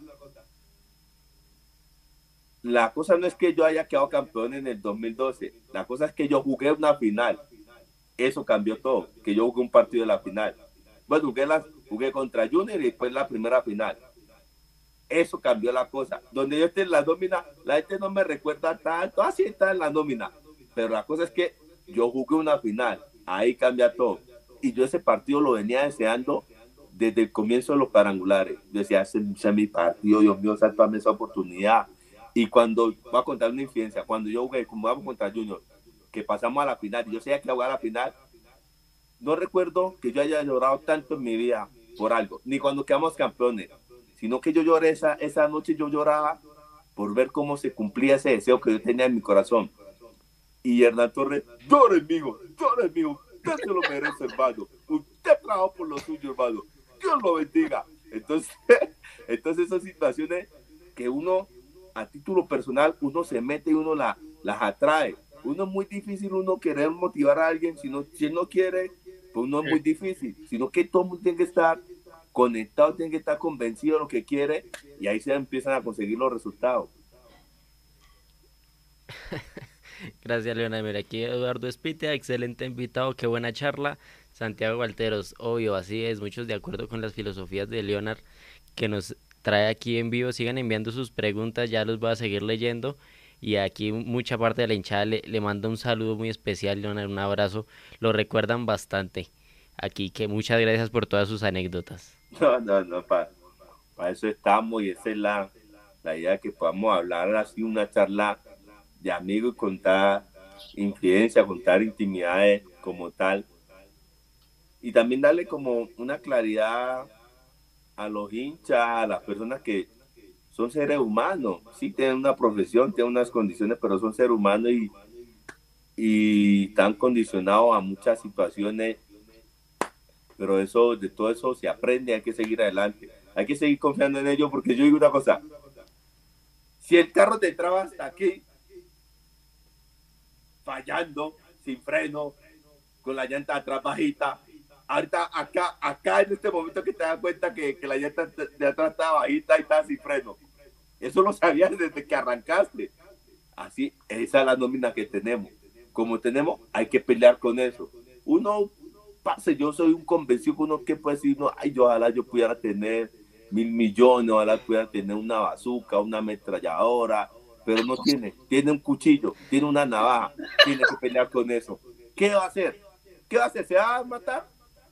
la cosa no es que yo haya quedado campeón en el 2012, la cosa es que yo jugué una final. Eso cambió todo, que yo jugué un partido de la final. Bueno, jugué, la, jugué contra Junior y después la primera final. Eso cambió la cosa. Donde yo esté en la nómina, la gente no me recuerda tanto, así está en la nómina. Pero la cosa es que yo jugué una final, ahí cambia todo. Y yo ese partido lo venía deseando desde el comienzo de los parangulares. Yo decía, ese, es mi partido, Dios mío, sálvame esa oportunidad. Y cuando, voy a contar una infidencia, cuando yo jugué, como vamos contra Junior, que pasamos a la final, y yo sabía que iba jugar a la final, no recuerdo que yo haya llorado tanto en mi vida por algo, ni cuando quedamos campeones, sino que yo lloré esa, esa noche, yo lloraba por ver cómo se cumplía ese deseo que yo tenía en mi corazón. Y Hernán Torres, llore, mijo, llore, mijo, usted se lo merece, hermano. Usted trabajó por lo suyo, hermano. Dios lo bendiga. Entonces, [LAUGHS] entonces esas situaciones que uno a título personal uno se mete y uno la, las atrae. Uno es muy difícil uno querer motivar a alguien, si, no, si no quiere, pues uno es muy difícil, sino que todo el mundo tiene que estar conectado, tiene que estar convencido de lo que quiere y ahí se empiezan a conseguir los resultados. [LAUGHS] Gracias, Leonard. Mira, aquí Eduardo Espite, excelente invitado, qué buena charla. Santiago Walteros, obvio, así es, muchos de acuerdo con las filosofías de Leonard que nos trae aquí en vivo. Sigan enviando sus preguntas, ya los voy a seguir leyendo. Y aquí mucha parte de la hinchada le, le manda un saludo muy especial, un abrazo. Lo recuerdan bastante aquí, que muchas gracias por todas sus anécdotas. [LAUGHS] No, no, no, para eso estamos y esa es la, la idea que podamos hablar así, una charla de amigos contar influencia, contar intimidades como tal. Y también darle como una claridad a los hinchas, a las personas que son seres humanos, sí tienen una profesión, tienen unas condiciones, pero son seres humanos y, y están condicionados a muchas situaciones. Pero eso, de todo eso se aprende, hay que seguir adelante, hay que seguir confiando en ellos, porque yo digo una cosa, si el carro te traba hasta aquí, fallando, sin freno, con la llanta atrás bajita, ahorita acá, acá en este momento que te das cuenta que, que la llanta de atrás está bajita y está sin freno. Eso lo sabías desde que arrancaste. Así, esa es la nómina que tenemos. Como tenemos, hay que pelear con eso. Uno pase, yo soy un convencido uno que puede decir, no, ay, yo ojalá yo pudiera tener mil millones, ojalá pudiera tener una bazooka, una ametralladora, pero no tiene, tiene un cuchillo, tiene una navaja, tiene que pelear con eso. ¿Qué va a hacer? ¿Qué va a hacer? ¿Se va a matar?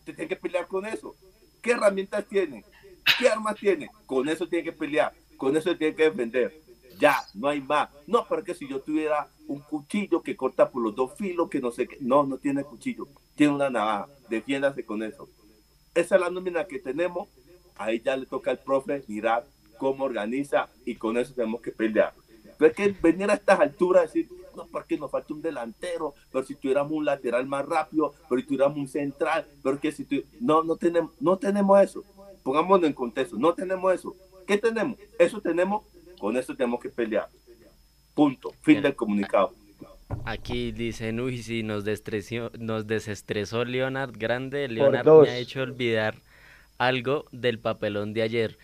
tiene que pelear con eso. ¿Qué herramientas tiene? ¿Qué armas tiene? Con eso tiene que pelear, con eso tiene que defender. Ya, no hay más. No, porque si yo tuviera un cuchillo que corta por los dos filos, que no sé qué. No, no tiene cuchillo, tiene una navaja. Defiéndase con eso. Esa es la nómina que tenemos. Ahí ya le toca al profe mirar cómo organiza y con eso tenemos que pelear. Pero es que venir a estas alturas decir, no, porque nos falta un delantero, pero si tuviéramos un lateral más rápido, pero si tuviéramos un central, pero que si no, no tenemos, no tenemos eso. Pongámonos en contexto, no tenemos eso. ¿Qué tenemos? Eso tenemos, con eso tenemos que pelear. Punto. Fin del comunicado. Aquí dicen, uy, si nos, nos desestresó Leonard Grande, Leonard me ha hecho olvidar algo del papelón de ayer.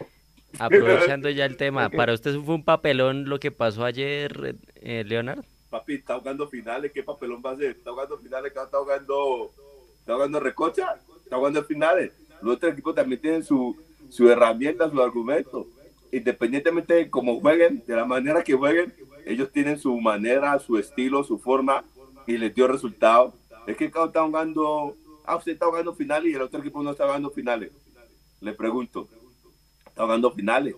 Aprovechando ya el tema, ¿para usted fue un papelón lo que pasó ayer, eh, Leonard? papi, está jugando finales, ¿qué papelón va a ser? Está jugando finales, está jugando, está jugando recocha, está jugando finales. Los otros equipos también tienen su, su herramienta, su argumento. Independientemente de cómo jueguen, de la manera que jueguen, ellos tienen su manera, su estilo, su forma y les dio resultado. Es que cada está jugando, ah, usted está jugando finales y el otro equipo no está jugando finales. Le pregunto, está jugando finales.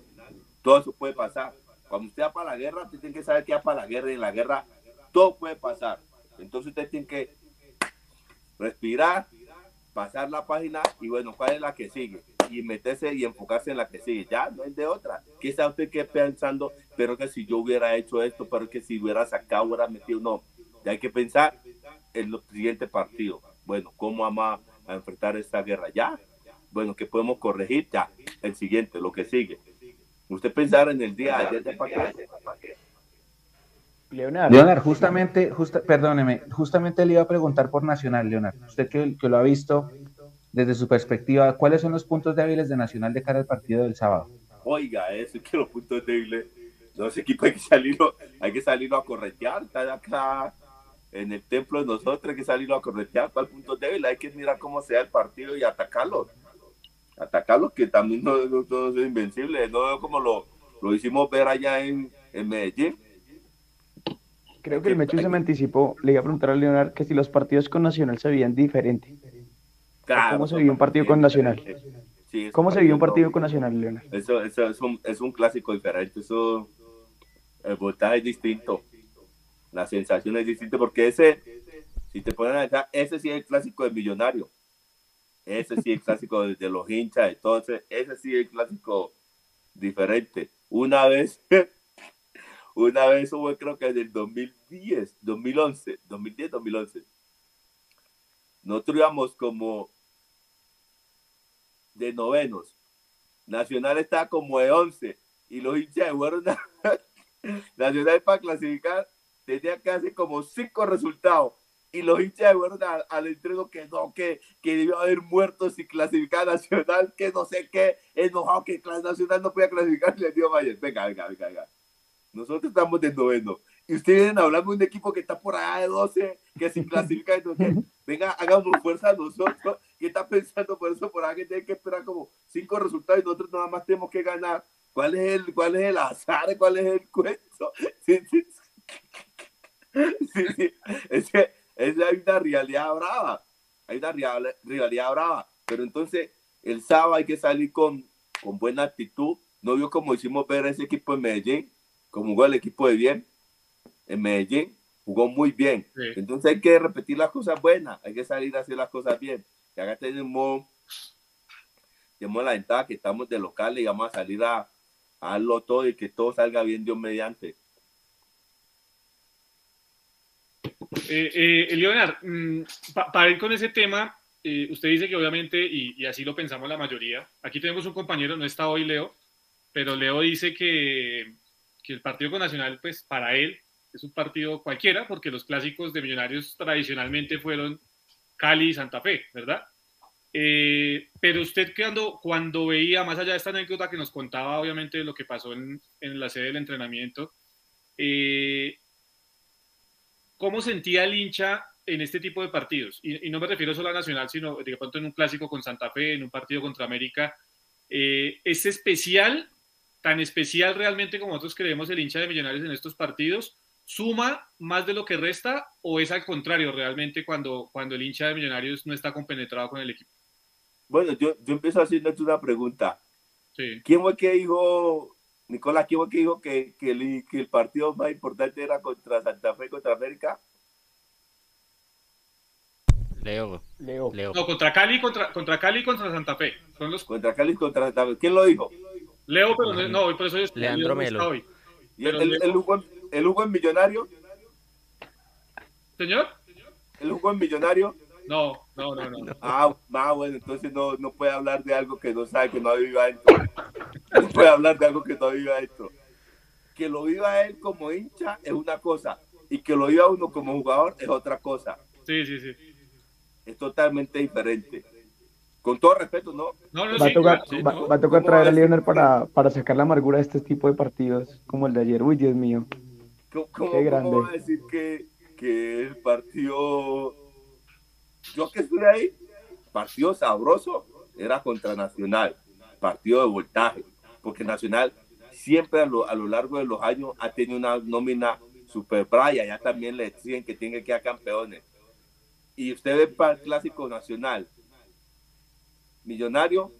Todo eso puede pasar. Cuando usted va para la guerra, usted tiene que saber que va para la guerra y en la guerra todo puede pasar. Entonces usted tiene que respirar, pasar la página y bueno, ¿cuál es la que sigue? Y meterse y enfocarse en la que sigue. Ya, no es de otra. ¿Qué está usted que pensando? Pero que si yo hubiera hecho esto, pero que si hubiera sacado, hubiera metido, no. Ya hay que pensar en los siguientes partidos. Bueno, ¿cómo vamos a enfrentar esta guerra? Ya. Bueno, ¿qué podemos corregir? Ya. El siguiente, lo que sigue. Usted pensar en el día de ayer de Leonardo. justamente, perdóneme, justamente le iba a preguntar por Nacional, Leonardo. Usted que, lo ha visto desde su perspectiva, ¿cuáles son los puntos débiles de Nacional de cara al partido del sábado? Oiga, eso que los puntos débiles. Los equipos hay que salirlo, hay que salirlo a corretear, está acá en el templo de nosotros, hay que salirlo a corretear. ¿Cuál punto débil? Hay que mirar cómo sea el partido y atacarlo. Atacarlo, que también no, es invencible, no como lo, lo hicimos ver allá en, en Medellín Creo que el Mechu se me anticipó. Le iba a preguntar a Leonardo que si los partidos con Nacional se veían diferente. ¿Cómo se vivió un partido con Nacional? ¿Cómo se vivió un partido con Nacional, Leonardo? Eso, eso es, un, es un clásico diferente. Eso, el voltaje es distinto. La sensación es distinta porque ese, si te ponen a pensar, ese sí es el clásico del millonario. Ese sí es el clásico de, los hinchas. Entonces, ese sí es el clásico diferente. Una vez [LAUGHS] una vez hubo, creo que en el 2010, 2011, 2010, 2011. Nosotros íbamos como de novenos. Nacional estaba como de 11 y los hinchas de fueron [LAUGHS] Nacional para clasificar tenía casi como cinco resultados y los hinchas de fueron al entreno que no, que, que debió haber muerto si clasificaba Nacional, que no sé qué, enojado que Nacional no podía clasificar, le dio Mayer. Venga, venga, venga, venga. Nosotros estamos de noveno. Y ustedes vienen hablando de un equipo que está por allá de 12, que sin clasifica. Entonces, venga, hagamos fuerza a nosotros ¿Qué está pensando por eso? Por ahí que tiene que esperar como cinco resultados y nosotros nada más tenemos que ganar. ¿Cuál es el, cuál es el azar? ¿Cuál es el cuento? [LAUGHS] Sí, [LAUGHS] sí, sí. Es que es, hay una realidad brava. Hay una rivalidad brava. Pero entonces, el sábado hay que salir con, con buena actitud. No vio como hicimos ver ese equipo en Medellín, como jugó el equipo de bien en Medellín, jugó muy bien. Entonces hay que repetir las cosas buenas, hay que salir a hacer las cosas bien. Y acá tenemos, tenemos la ventaja que estamos de local y vamos a salir a, a darlo todo y que todo salga bien Dios mediante. Eh, eh, mm, para ir con ese tema, eh, usted dice que obviamente, y, así lo pensamos la mayoría, aquí tenemos un compañero, no está hoy Leo, pero Leo dice que, que el partido con Nacional, pues para él es un partido cualquiera, porque los clásicos de Millonarios tradicionalmente fueron Cali y Santa Fe, ¿verdad? Eh, pero usted cuando, cuando veía, más allá de esta anécdota que nos contaba, obviamente, lo que pasó en, en la sede del entrenamiento, eh, ¿cómo sentía el hincha en este tipo de partidos? Y, no me refiero solo a Nacional, sino de pronto en un clásico con Santa Fe, en un partido contra América. Eh, ¿Es especial, tan especial realmente como nosotros creemos el hincha de Millonarios en estos partidos? ¿Suma más de lo que resta o es al contrario realmente cuando, cuando el hincha de Millonarios no está compenetrado con el equipo? Bueno, yo, yo empiezo haciéndote una pregunta. ¿Quién fue que dijo, Nicolás, quién fue que dijo que, que, el, que el partido más importante era contra Santa Fe, contra América? Leo. Leo. Leo. No, contra Cali, contra, contra Cali y contra Santa Fe. Son los... Contra Cali y contra Santa Fe. ¿Quién lo dijo? Leo, pero no, no por eso es Leandro Melo. Hoy. ¿Y el, el, el, Hugo, en millonario? ¿Señor? ¿El Hugo en millonario? No, no, no, no. Ah, ah, bueno, entonces no, no puede hablar de algo que no sabe, que no ha vivido adentro. No puede hablar de algo que no ha vivido adentro. Que lo viva él como hincha es una cosa, y que lo viva uno como jugador es otra cosa. Sí, sí, sí. Es totalmente diferente. Con todo respeto, ¿no? va, a tocar, traer a Leonel para, para sacar la amargura de este tipo de partidos, como el de ayer. Uy, Dios mío. ¿Cómo. ¿cómo va a decir que, que el partido yo que estuve ahí, partido sabroso era contra Nacional, partido de voltaje, porque Nacional siempre a lo, a lo largo de los años ha tenido una nómina super braya, ya también le exigen que tiene que quedar campeones. Y usted ve para el clásico nacional, millonario,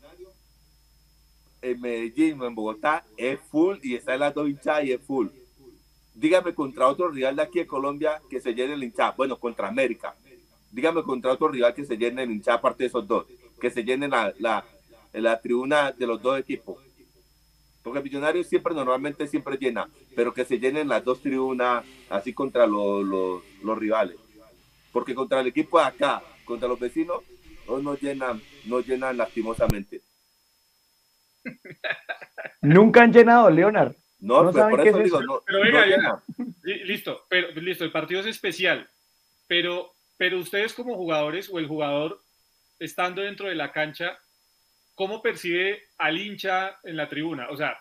en Medellín o en Bogotá, es full y está en las dos hinchadas y es full. Dígame contra otro rival de aquí de Colombia que se llene el hinchada, bueno, contra América dígame contra otro rival que se llene en hincha aparte de esos dos, que se llene la, la, la tribuna de los dos equipos. Porque Millonarios siempre, normalmente siempre llena, pero que se llenen las dos tribunas así contra los, los, rivales. Porque contra el equipo de acá, contra los vecinos, no nos llenan, no llenan lastimosamente. [LAUGHS] Nunca han llenado, Leonard. No, no pues por eso digo, no, pero venga, listo, pero listo, el partido es especial, pero pero ustedes como jugadores o el jugador estando dentro de la cancha, ¿cómo percibe al hincha en la tribuna? O sea,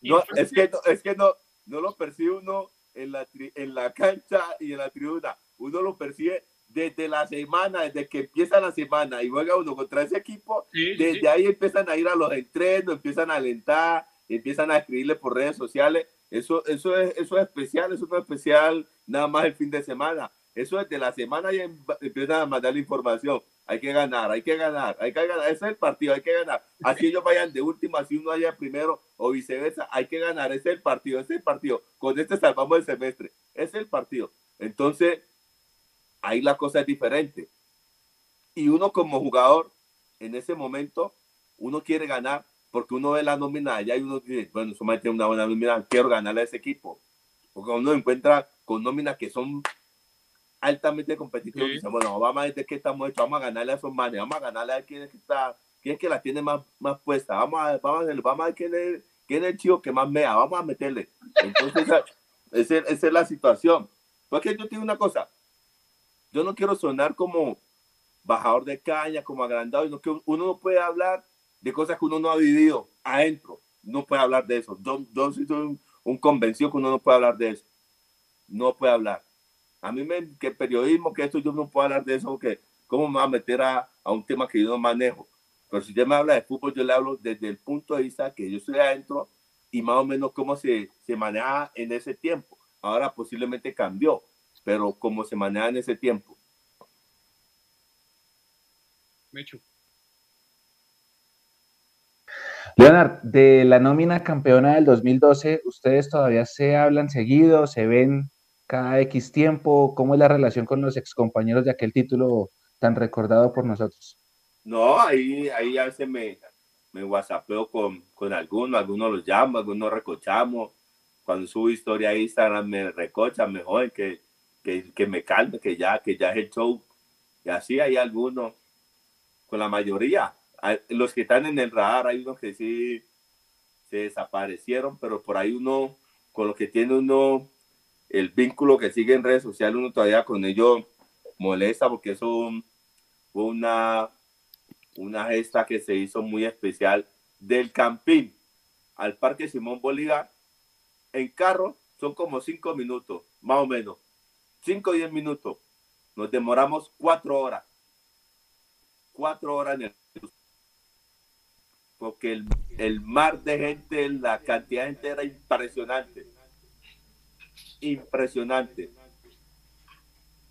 no, es que, no, es que no, no lo percibe uno en la, en la cancha y en la tribuna, uno lo percibe desde la semana, desde que empieza la semana y juega uno contra ese equipo, desde ahí empiezan a ir a los entrenos, empiezan a alentar, empiezan a escribirle por redes sociales. Eso, eso, es, eso es especial, eso no es especial nada más el fin de semana. Eso es de la semana ya empiezan a mandar la información. Hay que ganar, hay que ganar, hay que ganar. Ese es el partido, hay que ganar. Así ellos vayan de último, así uno vaya primero o viceversa. Hay que ganar, ese es el partido, ese es el partido. Con este salvamos el semestre. Es el partido. Entonces, ahí la cosa es diferente. Y uno como jugador, en ese momento, uno quiere ganar porque uno ve la nómina allá y uno dice, bueno, eso tiene una buena nómina, quiero ganarle a ese equipo. Porque uno encuentra con nóminas que son altamente competitivo. bueno, vamos a ver de qué estamos hechos, vamos a ganarle a esos manes, vamos a ganarle a quién es que está, quién es que la tiene más, más puesta, vamos a, vamos a, vamos a ver quién es, quién es el chico que más mea, vamos a meterle. Entonces, esa, esa, es la situación. Porque yo te digo una cosa, yo no quiero sonar como bajador de caña, como agrandado, sino que uno no puede hablar de cosas que uno no ha vivido adentro. No puede hablar de eso. Yo, soy un, un convencido que uno no puede hablar de eso. No puede hablar. A mí me, que periodismo, que esto yo no puedo hablar de eso, porque cómo me va a meter a, a un tema que yo no manejo. Pero si usted me habla de fútbol, yo le hablo desde el punto de vista que yo estoy adentro y más o menos cómo se, se maneja en ese tiempo. Ahora posiblemente cambió, pero cómo se maneja en ese tiempo. Mechu. Leonard, de la nómina campeona del 2012, ¿ustedes todavía se hablan seguido, se ven cada X tiempo? ¿Cómo es la relación con los excompañeros de aquel título tan recordado por nosotros? No, ahí, ahí a veces me, me whatsappeo con, con algunos, algunos los llamo, algunos recochamos. Cuando subo historia Instagram me recochan, me joden, que, que, que me calme, que ya, que ya es el show. Y así hay algunos, con la mayoría. Los que están en el radar, hay unos que sí se desaparecieron, pero por ahí uno, con lo que tiene uno, el vínculo que sigue en redes sociales, uno todavía con ellos molesta porque eso fue una una gesta que se hizo muy especial del Campín al Parque Simón Bolívar en carro son como cinco minutos, más o menos. Cinco o diez minutos. Nos demoramos cuatro horas. Cuatro horas en el porque el, el mar de gente, la cantidad de gente era impresionante. Impresionante.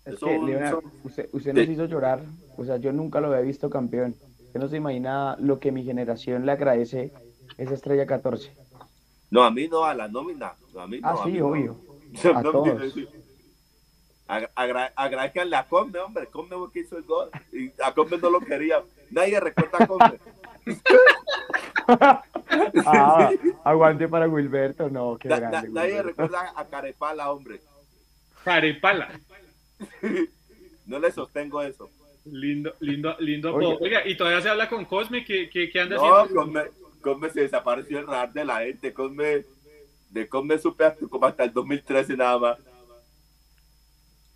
Es que, Leonardo, usted, usted nos hizo llorar. O sea, yo nunca lo había visto campeón. Usted no se imagina lo que mi generación le agradece esa estrella 14. No, a mí no, a la nómina. A mí no, ah, sí, no. obvio. [LAUGHS] A A todos. Agra agra agradezcanle a Combe, hombre. Combe fue que hizo el gol. Y a Combe no lo quería. Nadie recuerda a Combe. [LAUGHS] ah, aguante para Wilberto, no, qué grande. na- nadie recuerda a Carepala, hombre. Carepala. [LAUGHS] No le sostengo eso. Lindo, lindo, lindo Oye. apodo. Oiga, y todavía se habla con Cosme, ¿qué, qué, qué anda No, haciendo? Combe, Combe se desapareció el radar de la gente. Combe, de Combe supe hasta, como hasta el 2013 nada más.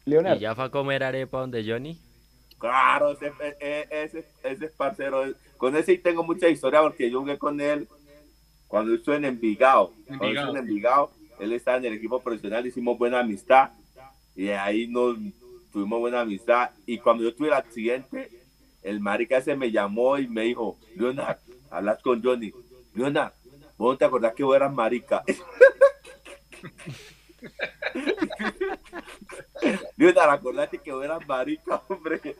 ¿Y Leonardo, ya fue a comer arepa donde Johnny? Claro, ese, e- e- ese, ese es parcero. Con ese sí tengo mucha historia porque yo jugué con él cuando estuve en Envigado. Cuando Envigado. estuve en Envigado, él estaba en el equipo profesional, hicimos buena amistad y de ahí nos tuvimos buena amistad. Y cuando yo tuve el accidente, el marica ese me llamó y me dijo, Leonard, hablas con Johnny. Leonard, ¿vos no te acordás que vos eras marica? [LAUGHS] Leonard, acordate que vos eras marica, hombre.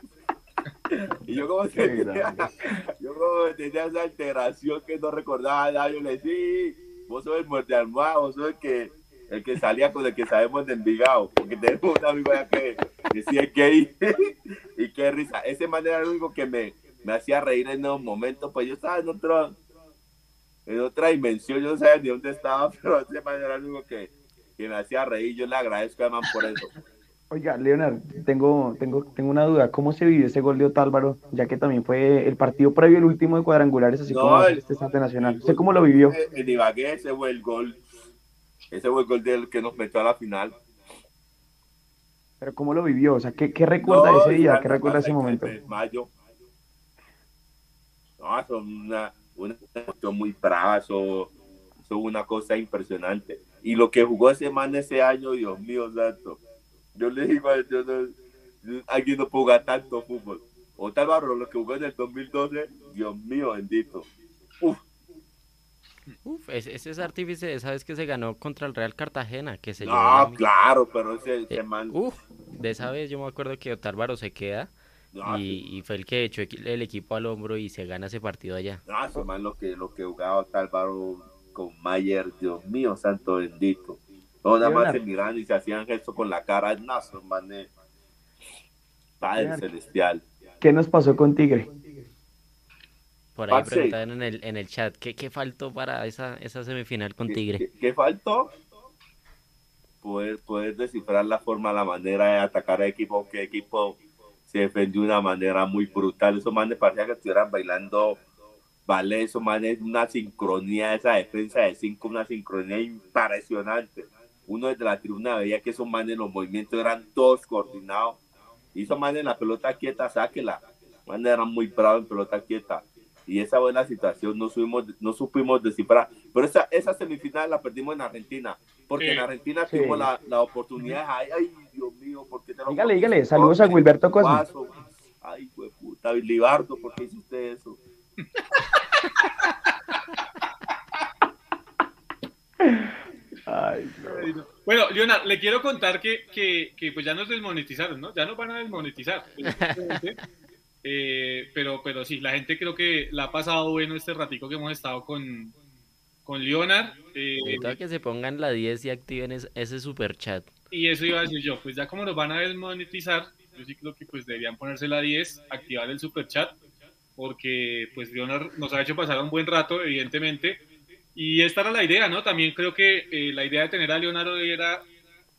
Y yo como [LAUGHS] tenía, [LAUGHS] yo como tenía esa alteración que no recordaba nada, yo le decía, sí, vos sos el muerte almohada, vos sos el que, el que salía con el que sabemos de Envigado, porque tenemos un amigo allá que, que es [LAUGHS] gay, y qué risa. Ese man era el único que me, me hacía reír en esos momentos, pues yo estaba en otro, en otra dimensión, yo no sabía ni dónde estaba, pero ese man era el único que, que me hacía reír, yo le agradezco a man por eso. Oiga, Leonardo, tengo, tengo, tengo una duda. ¿Cómo se vivió ese gol de Otálvaro? Ya que también fue el partido previo al último de cuadrangulares, así No, como el- este Estante Nacional. ¿Usted cómo lo vivió? En Ibagué ese fue el gol, ese fue el gol del que nos metió a la final. Pero ¿cómo lo vivió? O sea, ¿qué, qué recuerda No, ese día? ¿Qué recuerda ese momento? el Mayo. No, son una, una emoción muy brava, eso, eso es una cosa impresionante. Y lo que jugó ese man ese año, Dios mío, santo. Yo le digo, yo no, aquí no puedo jugar tanto fútbol. O tal barro, lo que jugó en el 2012, Dios mío, bendito. Uf, Uf, ese, ese es artífice de esa vez que se ganó contra el Real Cartagena, que se llevó no, la- claro, pero ese, Eh, ese man. Uf, de esa vez yo me acuerdo que Otálvaro se queda no, y, y fue el que echó el equipo al hombro y se gana ese partido allá. No, ese man lo que, lo que jugaba Álvaro con Mayer, Dios mío, santo bendito. No, nada más se miraban y se hacían gesto con la cara. No, esos manes. Padre celestial. ¿Qué nos pasó con Tigre? Por ahí Parce. preguntaban en el, en el chat, ¿qué, qué faltó para esa, esa semifinal con ¿Qué- Tigre? ¿Qué, qué faltó? Poder, poder descifrar la forma, la manera de atacar al equipo, que equipo se defendió de una manera muy brutal. Esos manes parecía que estuvieran bailando ballet, esos manes, una sincronía, esa defensa de cinco, una sincronía impresionante. Uno desde la tribuna veía que esos manes, los movimientos eran todos coordinados. Y esos manes en la pelota quieta, sáquela. Manes eran muy bravos en pelota quieta y esa buena situación no, subimos, no supimos descifrar. Pero esa, esa semifinal la perdimos en Argentina, porque Sí. en Argentina Sí. tuvimos la, la oportunidad. Ay, ay, Dios mío, ¿por qué te lo Dígale, dígale, saludos a Wilberto Cosme. Ay, güey, puta, Libardo, ¿por qué hiciste eso? [LAUGHS] Ay, Bueno, Leonard, le quiero contar que, que, que, pues ya nos desmonetizaron, ¿no? Ya nos van a desmonetizar. [LAUGHS] eh, pero, pero sí, la gente creo que la ha pasado bueno este ratico que hemos estado con, con Leonard. Eh, que se pongan la 10 y activen ese super chat. Y eso iba a decir yo, pues ya como nos van a desmonetizar, yo sí creo que pues deberían ponerse la 10, activar el super chat, porque pues Leonard nos ha hecho pasar un buen rato, evidentemente, y esta era la idea, ¿no? También creo que eh, la idea de tener a Leonardo era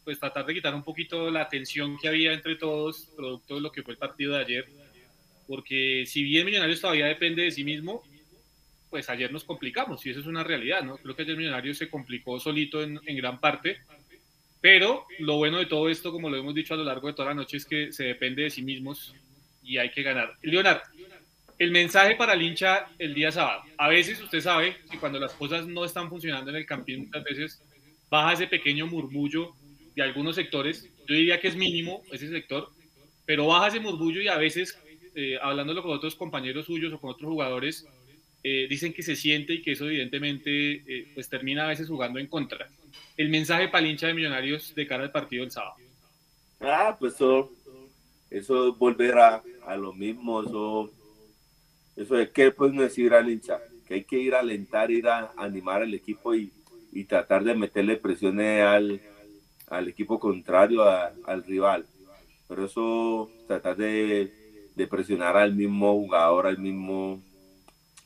pues tratar de quitar un poquito la tensión que había entre todos, producto de lo que fue el partido de ayer, porque si bien Millonarios todavía depende de sí mismo, pues ayer nos complicamos, y eso es una realidad, ¿no? Creo que ayer Millonarios se complicó solito en, en gran parte, pero lo bueno de todo esto, como lo hemos dicho a lo largo de toda la noche, es que se depende de sí mismos y hay que ganar. Leonardo, el mensaje para el hincha el día sábado. A veces usted sabe que cuando las cosas no están funcionando en el campín, muchas veces baja ese pequeño murmullo de algunos sectores. Yo diría que es mínimo ese sector, pero baja ese murmullo y a veces, eh, hablándolo con otros compañeros suyos o con otros jugadores, eh, dicen que se siente y que eso evidentemente eh, pues termina a veces jugando en contra. El mensaje para el hincha de Millonarios de cara al partido del sábado. Ah, pues eso, eso volverá a lo mismo, eso eso de qué pueden decir al hincha, que hay que ir a alentar, ir a animar al equipo y, tratar de meterle presiones al, al equipo contrario, al rival. Pero eso, tratar de, presionar al mismo jugador, al mismo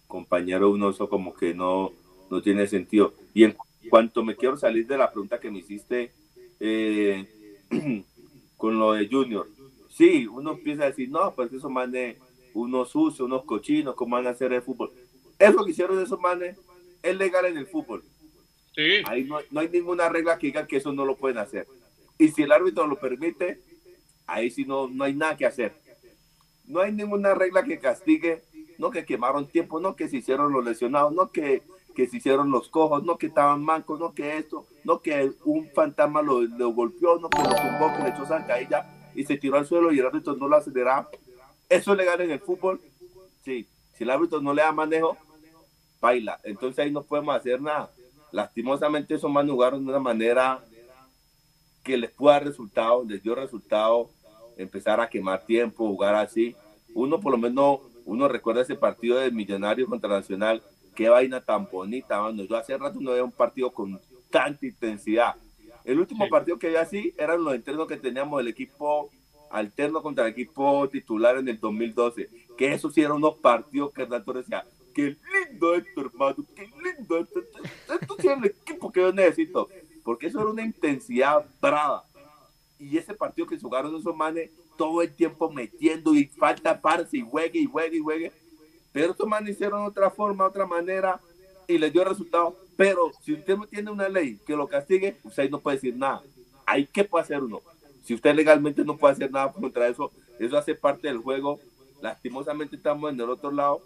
compañero, uno eso como que no, no tiene sentido. Y en cuanto me quiero salir de la pregunta que me hiciste eh, [CLEARS THROAT] con lo de Junior, sí, uno empieza a decir, no, pues eso mande unos sucios, unos cochinos, ¿cómo van a hacer el fútbol? Eso que hicieron esos manes es legal en el fútbol. Sí. Ahí no, no, hay ninguna regla que diga que eso no lo pueden hacer. Y si el árbitro lo permite, ahí sí no, no hay nada que hacer. No hay ninguna regla que castigue, no que quemaron tiempo, no que se hicieron los lesionados, no que, que se hicieron los cojos, no que estaban mancos, no que esto, no que un fantasma lo, lo golpeó, no que lo tumbó, que le echó zancadilla y se tiró al suelo y el árbitro no lo aceleraba ¿Eso es legal en el fútbol? Sí. Si el árbitro no le da manejo, baila. Entonces ahí no podemos hacer nada. Lastimosamente esos más jugaron de una manera que les pueda dar resultado, les dio resultado, empezar a quemar tiempo, jugar así. Uno por lo menos, uno recuerda ese partido de Millonario contra Nacional, qué vaina tan bonita, mano. Yo hace rato no veía un partido con tanta intensidad. El último partido que había así eran los entrenos que teníamos del equipo alterno contra el equipo titular en el 2012, que eso sí unos partidos que Hernán Torres decía, qué lindo esto, hermano, qué lindo esto, esto, sí es el equipo que yo necesito, porque eso era una intensidad brava. Y ese partido que jugaron esos manes todo el tiempo metiendo y falta parse y juegue y juegue y juegue. Pero estos manes hicieron otra forma, otra manera y les dio resultado. Pero si usted no tiene una ley que lo castigue, usted no puede decir nada. Hay que hacer uno. Si usted legalmente no puede hacer nada contra eso, eso hace parte del juego. Lastimosamente estamos en el otro lado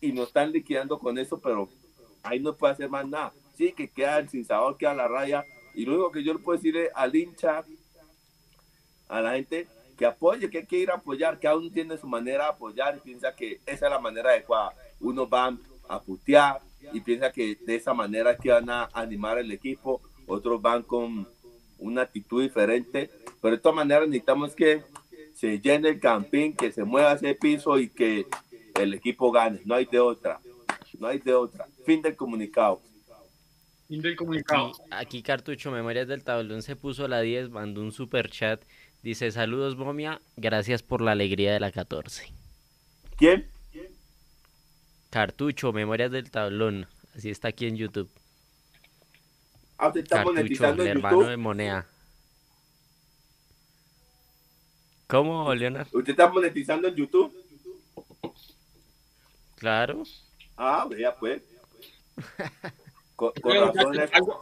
y nos están liquidando con eso, pero ahí no puede hacer más nada. Sí, que queda el sin sabor, queda la raya. Y lo único que yo le puedo decir es al hincha, a la gente, que apoye, que hay que ir a apoyar, que aún tiene su manera de apoyar y piensa que esa es la manera adecuada. Unos van a putear y piensa que de esa manera es que van a animar el equipo, otros van con una actitud diferente, pero de todas maneras necesitamos que se llene el campín, que se mueva ese piso y que el equipo gane. No hay de otra. No hay de otra. Fin del comunicado. Fin del comunicado. Aquí, Cartucho Memorias del Tablón se puso la 10, mandó un super chat. Dice, saludos, momia, gracias por la alegría de la 14. ¿Quién? Cartucho, Memorias del Tablón. Así está aquí en YouTube. Ah, usted está monetizando en hermano de Monea. ¿Cómo, Leonardo? ¿Usted está monetizando en YouTube? Claro. Ah, vea pues. [LAUGHS]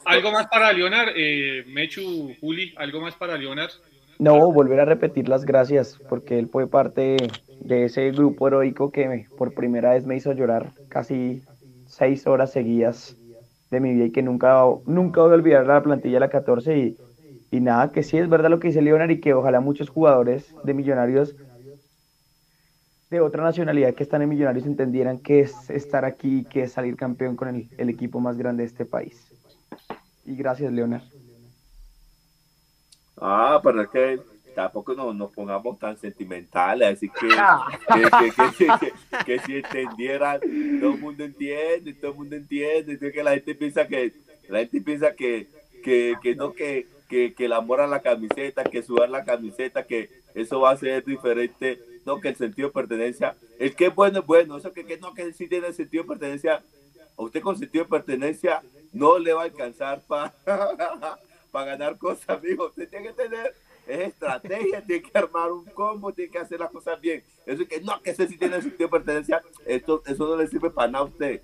¿Algo, más para Leonard? Eh, Mechu, Juli, ¿algo más para Leonard? No, volver a repetir las gracias, porque él fue parte de ese grupo heroico que por primera vez me hizo llorar casi seis horas seguidas de mi vida y que nunca, nunca voy a olvidar la plantilla de la 14 y, y nada, que sí es verdad lo que dice Leonard y que ojalá muchos jugadores de Millonarios de otra nacionalidad que están en Millonarios entendieran qué es estar aquí, qué es salir campeón con el, el equipo más grande de este país. Y gracias, Leonard. Ah, es que tampoco nos, nos pongamos tan sentimentales, así que, que, que, que, que si entendieran, todo el mundo entiende, todo el mundo entiende, es que la gente piensa que, la gente piensa que, que, que no, que, que, que el amor a la camiseta, que sudar la camiseta, que eso va a ser diferente, no, que el sentido de pertenencia, el que es bueno es bueno, eso que, que no, que sí tiene sentido de pertenencia, a usted con sentido de pertenencia no le va a alcanzar para [LAUGHS] para ganar cosas, amigo. Usted tiene que tener es estrategia, tiene que armar un combo, tiene que hacer las cosas bien. Eso es que no, que ese sí tiene sentido de pertenencia, esto, eso no le sirve para nada a usted.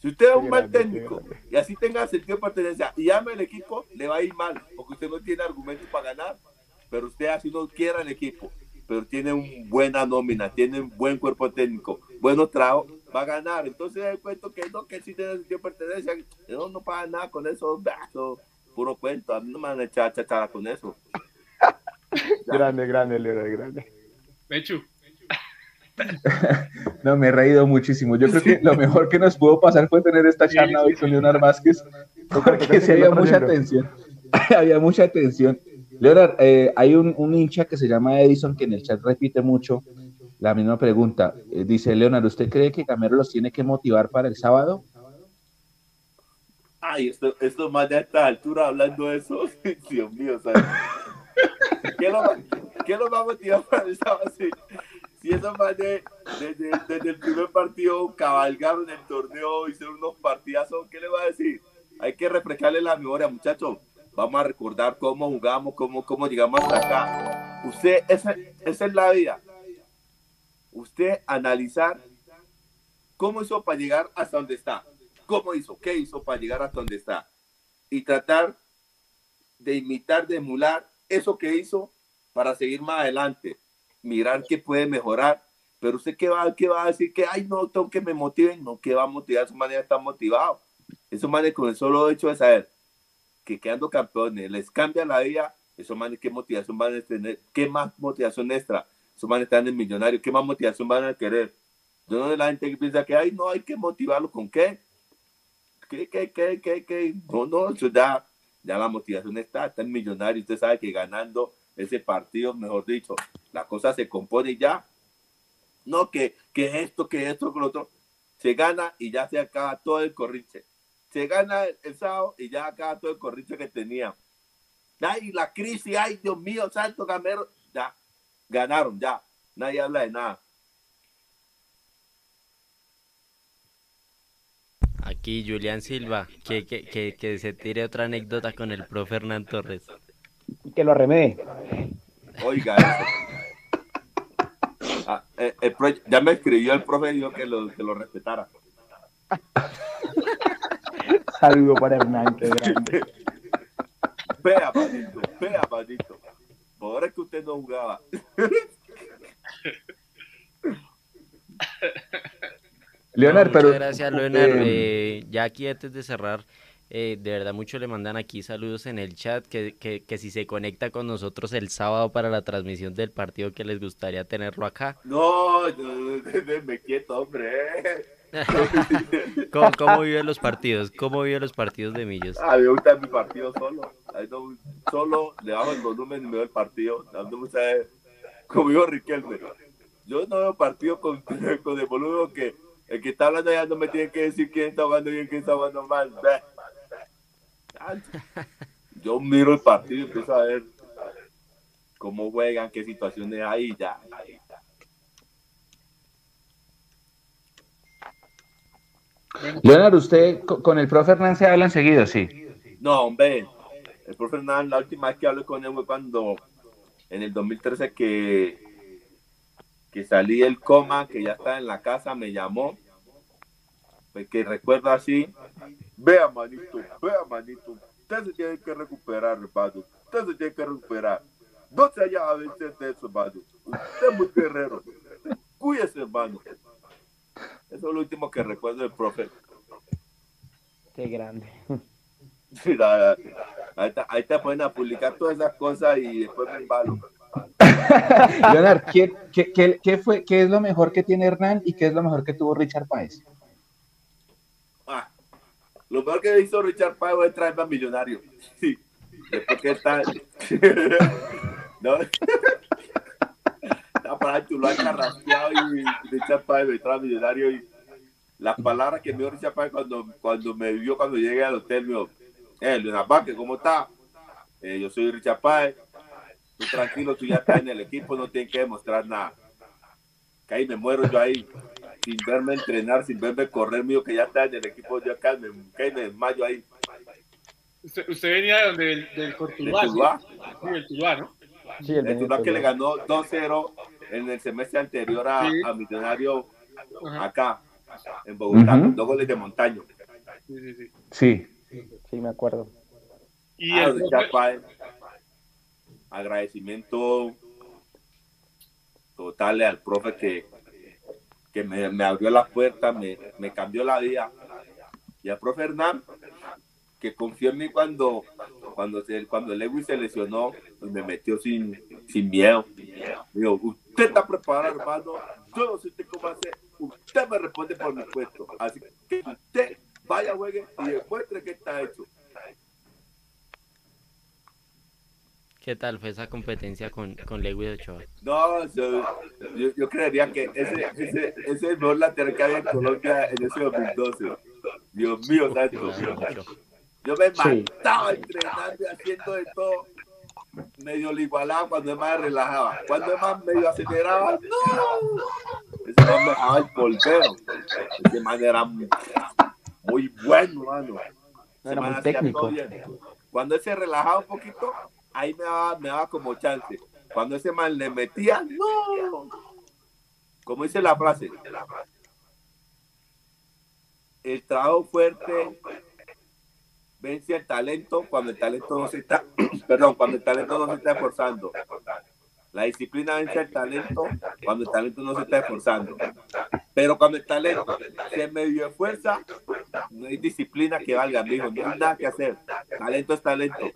Si usted es un mal técnico y así tenga sentido de pertenencia y ame el equipo, le va a ir mal, porque usted no tiene argumentos para ganar. Pero usted así no quiera el equipo, pero tiene una buena nómina, tiene un buen cuerpo técnico, buenos trabajos, va a ganar. Entonces el cuento que no, que sí tiene sentido de pertenencia, no, no paga nada con eso, eso puro cuento, a mí no me van a echar chachara con eso. [LAUGHS] grande, grande, Leonard, grande. Mechu. [LAUGHS] No, me he reído muchísimo. Yo creo que lo mejor que nos pudo pasar fue tener esta charla hoy con Leonard Vázquez, porque sí [LAUGHS] había mucha tensión. había mucha tensión. Leonard, eh, hay un, un, hincha que se llama Edison que en el chat repite mucho la misma pregunta. Eh, dice, Leonard, ¿usted cree que Camero los tiene que motivar para el sábado? Ay, esto, esto más de a esta altura hablando de eso, Dios mío, ¿sabes? ¿Qué lo, ¿Qué lo va a motivar para el sábado? Si, esos desde el primer partido cabalgaron el torneo, hicieron unos partidazos, ¿qué le va a decir? Hay que refrescarle la memoria, muchachos. Vamos a recordar cómo jugamos, cómo, cómo llegamos hasta acá. Usted, esa, esa es la vida. Usted analizar cómo hizo para llegar hasta donde está cómo hizo, qué hizo para llegar hasta donde está. Y tratar de imitar, de emular eso que hizo para seguir más adelante. Mirar qué puede mejorar. Pero usted qué va, qué va a decir que, ay, no, tengo que me motiven. No, que va a motivar, su manera está motivado. Eso manera con el solo hecho de saber que quedando campeones les cambia la vida. Eso manes, qué motivación van a tener, qué más motivación extra. Eso manes están en millonario, qué más motivación van a querer. Yo no de la gente que piensa que, ay, no, hay que motivarlo con qué que, que, que, que, que, no, no, eso ya, ya la motivación está, está en millonario, usted sabe que ganando ese partido, mejor dicho, la cosa se compone ya, no que, que esto, que esto, que lo otro, se gana y ya se acaba todo el corriche, se gana el, sábado y ya acaba todo el corriche que tenía. Ay, la crisis, ay, Dios mío, santo camero, ya, ganaron, ya, nadie habla de nada. Aquí Julián Silva, que, que, que, que, se tire otra anécdota con el profe Hernán Torres. Que lo arremede. Oiga, ah, eh, el pro, ya me escribió el profe y dijo que lo, que lo respetara. Saludo para Hernán, que grande. Vea, Padito, vea, Padito. Por es que usted no jugaba. Leonard, no, pero... Gracias, Leonard. Eh, ya aquí antes de cerrar, eh, de verdad mucho le mandan aquí saludos en el chat, que, que, que, si se conecta con nosotros el sábado para la transmisión del partido, que les gustaría tenerlo acá. No, me quieto, hombre. [LAUGHS] ¿Cómo, ¿Cómo, viven los partidos? ¿Cómo viven los partidos de Millos? Ah, me gusta mi partido solo. No, solo le bajo el volumen y me veo el partido. No me gusta, como dijo Riquelme. Yo no veo partido con, [LAUGHS] con el volumen que el que está hablando ya no me tiene que decir quién está jugando bien, quién está jugando mal. [LAUGHS] Yo miro el partido y empiezo a ver cómo juegan, qué situaciones hay ya. Leonardo, ¿usted con el profe Hernán se hablan seguido? Sí. No, hombre. El profe Hernán, la última vez que hablé con él fue cuando en el 2013 que que salí del coma, que ya estaba en la casa, me llamó, pues que recuerda así, vea manito, vea manito, usted se tiene que recuperar, hermano, usted se tiene que recuperar, no se haya a vencer de eso, hermano, usted es muy guerrero, cuídese, hermano. Eso es lo último que recuerdo del profe. Qué grande. Mira, ahí, te, ahí te ponen a publicar todas esas cosas y después me embalo. [LAUGHS] Leonard, ¿qué, qué, qué, fue, ¿qué es lo mejor que tiene Hernán y qué es lo mejor que tuvo Richard Páez? Ah, lo peor que hizo Richard Páez es traerme a Millonario. Sí. Después que está... [LAUGHS] no. Está para tú lo carrasqueado y Richard Páez me trae a Millonario y las palabras que me dio Richard Páez cuando, cuando me vio cuando llegué al hotel, me dijo, eh, Leonard ¿cómo está? Eh, yo soy Richard Páez. Tú tranquilo, tú ya estás en el equipo, no tienes que demostrar nada. Que ahí me muero yo ahí, sin verme entrenar, sin verme correr, mío, que ya está en el equipo, yo acá me, que ahí me desmayo ahí. Usted, usted venía de donde, del, del Cortuluá, Del Tuluá. ¿sí? Sí, del Tuluá, ¿no? Sí, el El Tuluá que le ganó 2-0 en el semestre anterior a, Sí. a Millonario Ajá. acá, en Bogotá, con dos goles de montaño. Sí, sí, sí. Sí. Sí, me acuerdo. Y Ah, el profe- agradecimiento total al profe que, que me, abrió las puertas, me, me cambió la vida. Y al profe Hernán, que confió en mí cuando, cuando, se, cuando Lewis se lesionó y me metió sin, sin miedo. Digo, usted está preparado, hermano. Yo no sé cómo hacer. Usted me responde por mi puesto. Así que usted vaya, juegue y demuestre que está hecho. ¿Qué tal fue esa competencia con, con Lewis Ochoa? No, yo, yo, yo creería que ese, ese, ese es el mejor lateral que había en Colombia en ese 2012. Dios mío, santo. Yo me Sí. mataba entrenando y haciendo de todo. Medio lo igualaba cuando es más relajaba. Cuando es más medio aceleraba, ¡no! Ese man me dejaba el polvero. Ese man era muy, muy bueno, mano. Ese Era muy técnico. todo bien. Cuando él se relajaba un poquito, ahí me daba, me daba como chance. Cuando ese man le metía, ¡no! Como dice la frase, el trabajo fuerte vence el talento cuando el talento no se está, [CLEARS THROAT] perdón, cuando el talento no se está esforzando. La disciplina vence el talento cuando el talento no se está esforzando. Pero cuando el talento se medio esfuerza, no hay disciplina que valga, mijo, no hay nada que hacer. Talento es talento.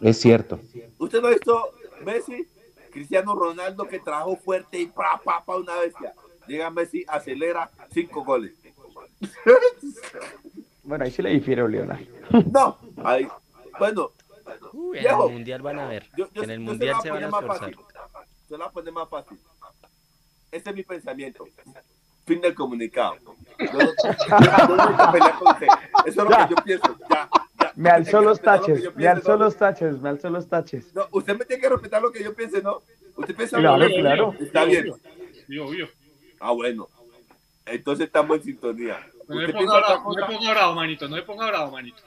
Es cierto. ¿Usted no ha visto Messi? Cristiano Ronaldo que trabajó fuerte y pa, pa, pa, una bestia. Llega Messi, acelera cinco goles. [LAUGHS] Bueno, ahí sí le difiero, Leonardo. No, ahí, bueno, Uy, en Viejo. el mundial van a ver. yo, yo- en el mundial la se van a esforzar. Se la voy a poner más fácil. Ese es mi pensamiento. Fin del comunicado. Yo no, yo no voy a pelear con usted. Eso es lo Ya. que yo pienso. Ya. Me alzó los lo taches, me alzó ¿no? los taches, me alzó los taches. No, usted me tiene que respetar lo que yo piense, ¿no? Usted piensa Claro, lo que- claro. Está bien. Obvio, obvio. Ah, bueno. Entonces estamos en sintonía. No me ¿Usted ponga bravo, no me cosa? ponga bravo, manito. No me ponga bravo, manito.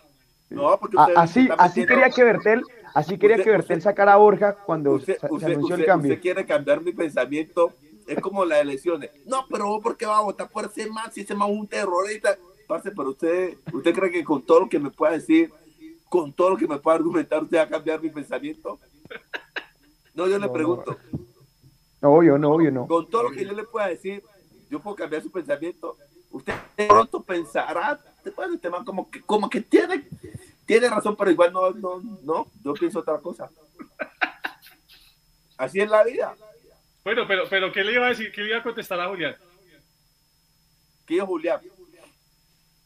No, porque A- usted así, está así quería que Bertel, así quería Usted- que Bertel usted- sacara a Borja cuando usted, se, se usted- anunció usted- el cambio. usted quiere cambiar mi pensamiento. Es como las elecciones. No, pero vos, ¿por qué va a votar por ese man? Si ese man es un terrorista. Parce, pero usted, usted cree que con todo lo que me pueda decir, con todo lo que me pueda argumentar, usted va a cambiar mi pensamiento. No, yo le No, pregunto. No, obvio, no, obvio, no. Con todo lo que yo le pueda decir, yo puedo cambiar su pensamiento. Usted de pronto pensará, bueno, este man como que, como que tiene, tiene razón, pero igual no, no, no, yo pienso otra cosa. Así es la vida. Bueno, pero, pero ¿qué le iba a decir? ¿Qué le iba a contestar a Julián? ¿Qué dijo Julián?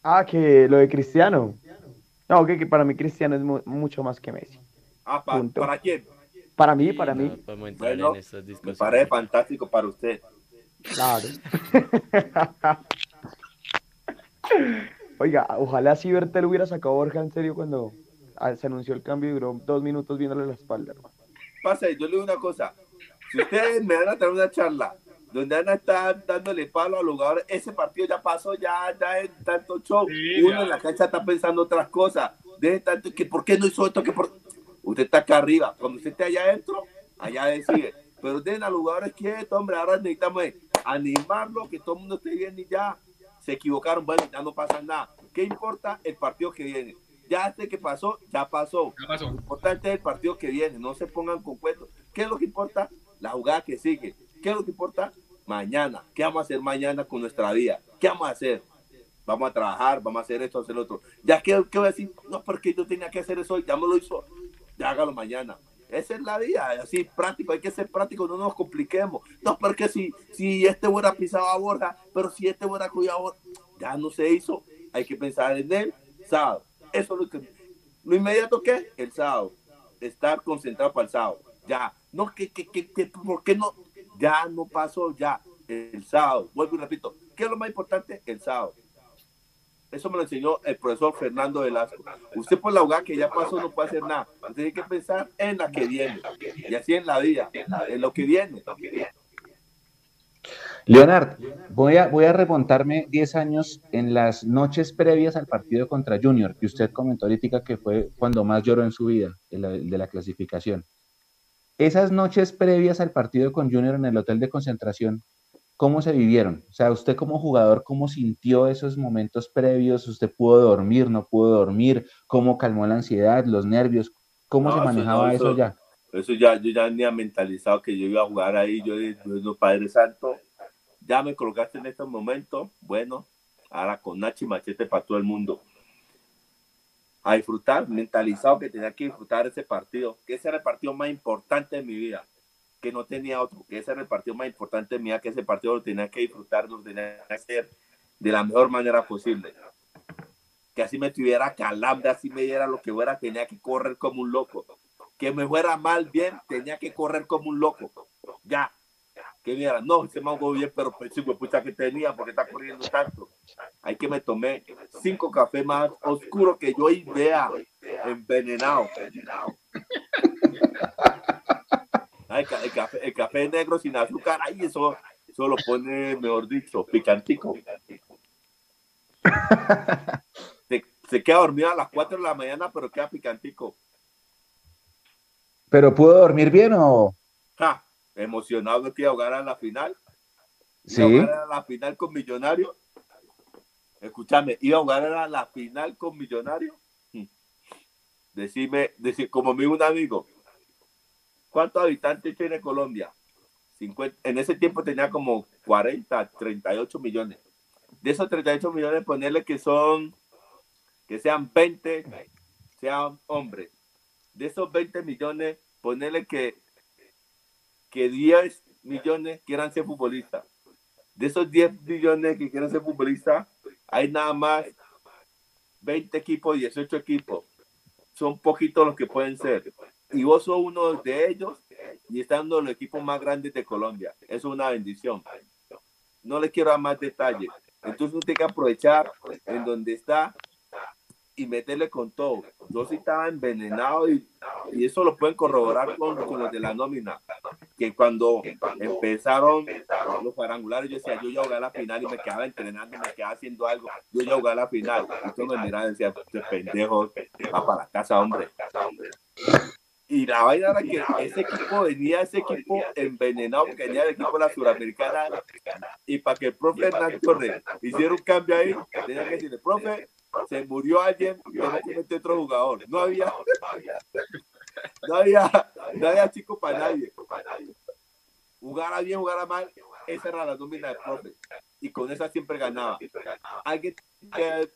Ah, que lo de Cristiano. No, que, que para mí Cristiano es mu- mucho más que Messi. Ah, pa- Punto. ¿para quién? Para mí, Sí, para no mí, Bueno, Me parece fantástico para usted. claro. [LAUGHS] Oiga, ojalá si Bertel hubiera sacado Borja en serio cuando ah, se anunció el cambio y duró dos minutos viéndole la espalda, hermano. Pasa, yo le digo una cosa. Si ustedes me van a traer una charla donde van a estar dándole palo a los jugadores, ese partido ya pasó, ya, ya es tanto show. Sí, Uno ya. en la cancha está pensando otras cosas. Deje tanto que por qué no hizo esto, que por... Usted está acá arriba. Cuando usted esté allá adentro, allá decide. Pero dejen a los jugadores quietos, hombre. Ahora necesitamos es animarlo, que todo el mundo esté bien y ya. Se equivocaron, bueno, ya no pasa nada. ¿Qué importa el partido que viene? Ya este que pasó, ya pasó. ¿Qué pasó? Lo importante es el partido que viene, no se pongan con cuentos. ¿Qué es lo que importa? La jugada que sigue. ¿Qué es lo que importa? Mañana. ¿Qué vamos a hacer mañana con nuestra vida? ¿Qué vamos a hacer? Vamos a trabajar, vamos a hacer esto, hacer otro. Ya que, ¿qué voy a decir? No, porque yo tenía que hacer eso, ya me lo hizo. Ya hágalo mañana. Esa es la vida, así práctico, hay que ser práctico, no nos compliquemos. No, porque si, si este hubiera pisado a Borja, pero si este hubiera cuidado a ya no se hizo, hay que pensar en él, sábado. Eso es lo que, lo inmediato que el sábado, estar concentrado para el sábado, ya. No, que, que, que, que, ¿por qué no? Ya no pasó, ya, el sábado. Vuelvo y repito, ¿qué es lo más importante? El sábado. Eso me lo enseñó el profesor Fernando Velasco. Usted por la jugada que ya pasó no puede hacer nada. Usted tiene que pensar en la que viene. Y así en la vida, en lo que viene. Leonard, voy a, voy a remontarme 10 años en las noches previas al partido contra Junior, que usted comentó ahorita que fue cuando más lloró en su vida, el de la clasificación. Esas noches previas al partido con Junior en el hotel de concentración, ¿cómo se vivieron? O sea, usted como jugador, ¿cómo sintió esos momentos previos? ¿Usted pudo dormir, no pudo dormir? ¿Cómo calmó la ansiedad, los nervios? ¿Cómo se manejaba eso, ya? Eso ya, yo ya tenía mentalizado que yo iba a jugar ahí, yo no Padre Santo, ya me colocaste en este momento, bueno, ahora con Nachi Machete para todo el mundo. A disfrutar, mentalizado que tenía que disfrutar ese partido, que ese era el partido más importante de mi vida que no tenía otro, que ese era el partido más importante mía, que ese partido lo tenía que disfrutar, lo tenía que hacer de la mejor manera posible. Que así me tuviera calambre, así me diera lo que fuera, tenía que correr como un loco. Que me fuera mal, bien, tenía que correr como un loco. Ya. Que me no, se me hago bien, pero pues, pucha que tenía, porque está corriendo tanto. Hay que me tomé cinco cafés más oscuros que yo y vea envenenado. el, café, el, café, negro sin azúcar, ahí eso, eso lo pone, mejor dicho, picantico. se, queda dormido a las 4 de la mañana, pero queda picantico. ¿Pero pudo dormir bien o...? Ja, emocionado que iba a la final. Sí. A la final con Millonario. Escúchame, iba a jugar a la final con Millonario. [LAUGHS] Decime, decir, como me un amigo, ¿Cuántos habitantes tiene Colombia? en ese tiempo tenía como 40, 38 millones. De esos 38 millones, ponerle que son, que sean 20, sean hombres. De esos 20 millones, ponerle que, que 10 millones quieran ser futbolistas. De esos 10 millones que quieran ser futbolistas, hay nada más 20 equipos, 18 equipos. Son poquitos los que pueden ser y vos sos uno de ellos y estando en los equipos más grandes de Colombia. Es una bendición. No le quiero dar más detalles. Entonces usted tiene que aprovechar en donde está y meterle con todo. Yo sí estaba envenenado y, y eso lo pueden corroborar con, con, los de la nómina. Que cuando empezaron los parangulares, yo decía, yo ya jugué a la final y me quedaba entrenando, me quedaba haciendo algo. Yo ya jugué a la final. Entonces me miraba y decía, este pendejo va para la casa, hombre. Y la vaina era que ese equipo venía, ese equipo envenenado, que venía del equipo de la Suramericana. Y para que el profe Hernán Torres hiciera un cambio ahí, tenía que decirle, profe, se murió alguien, que otro jugador. No había, [LAUGHS] no había, no había chico para nadie. Jugara bien, jugara mal, esa era la nómina del profe. Y con esa siempre ganaba. Alguien que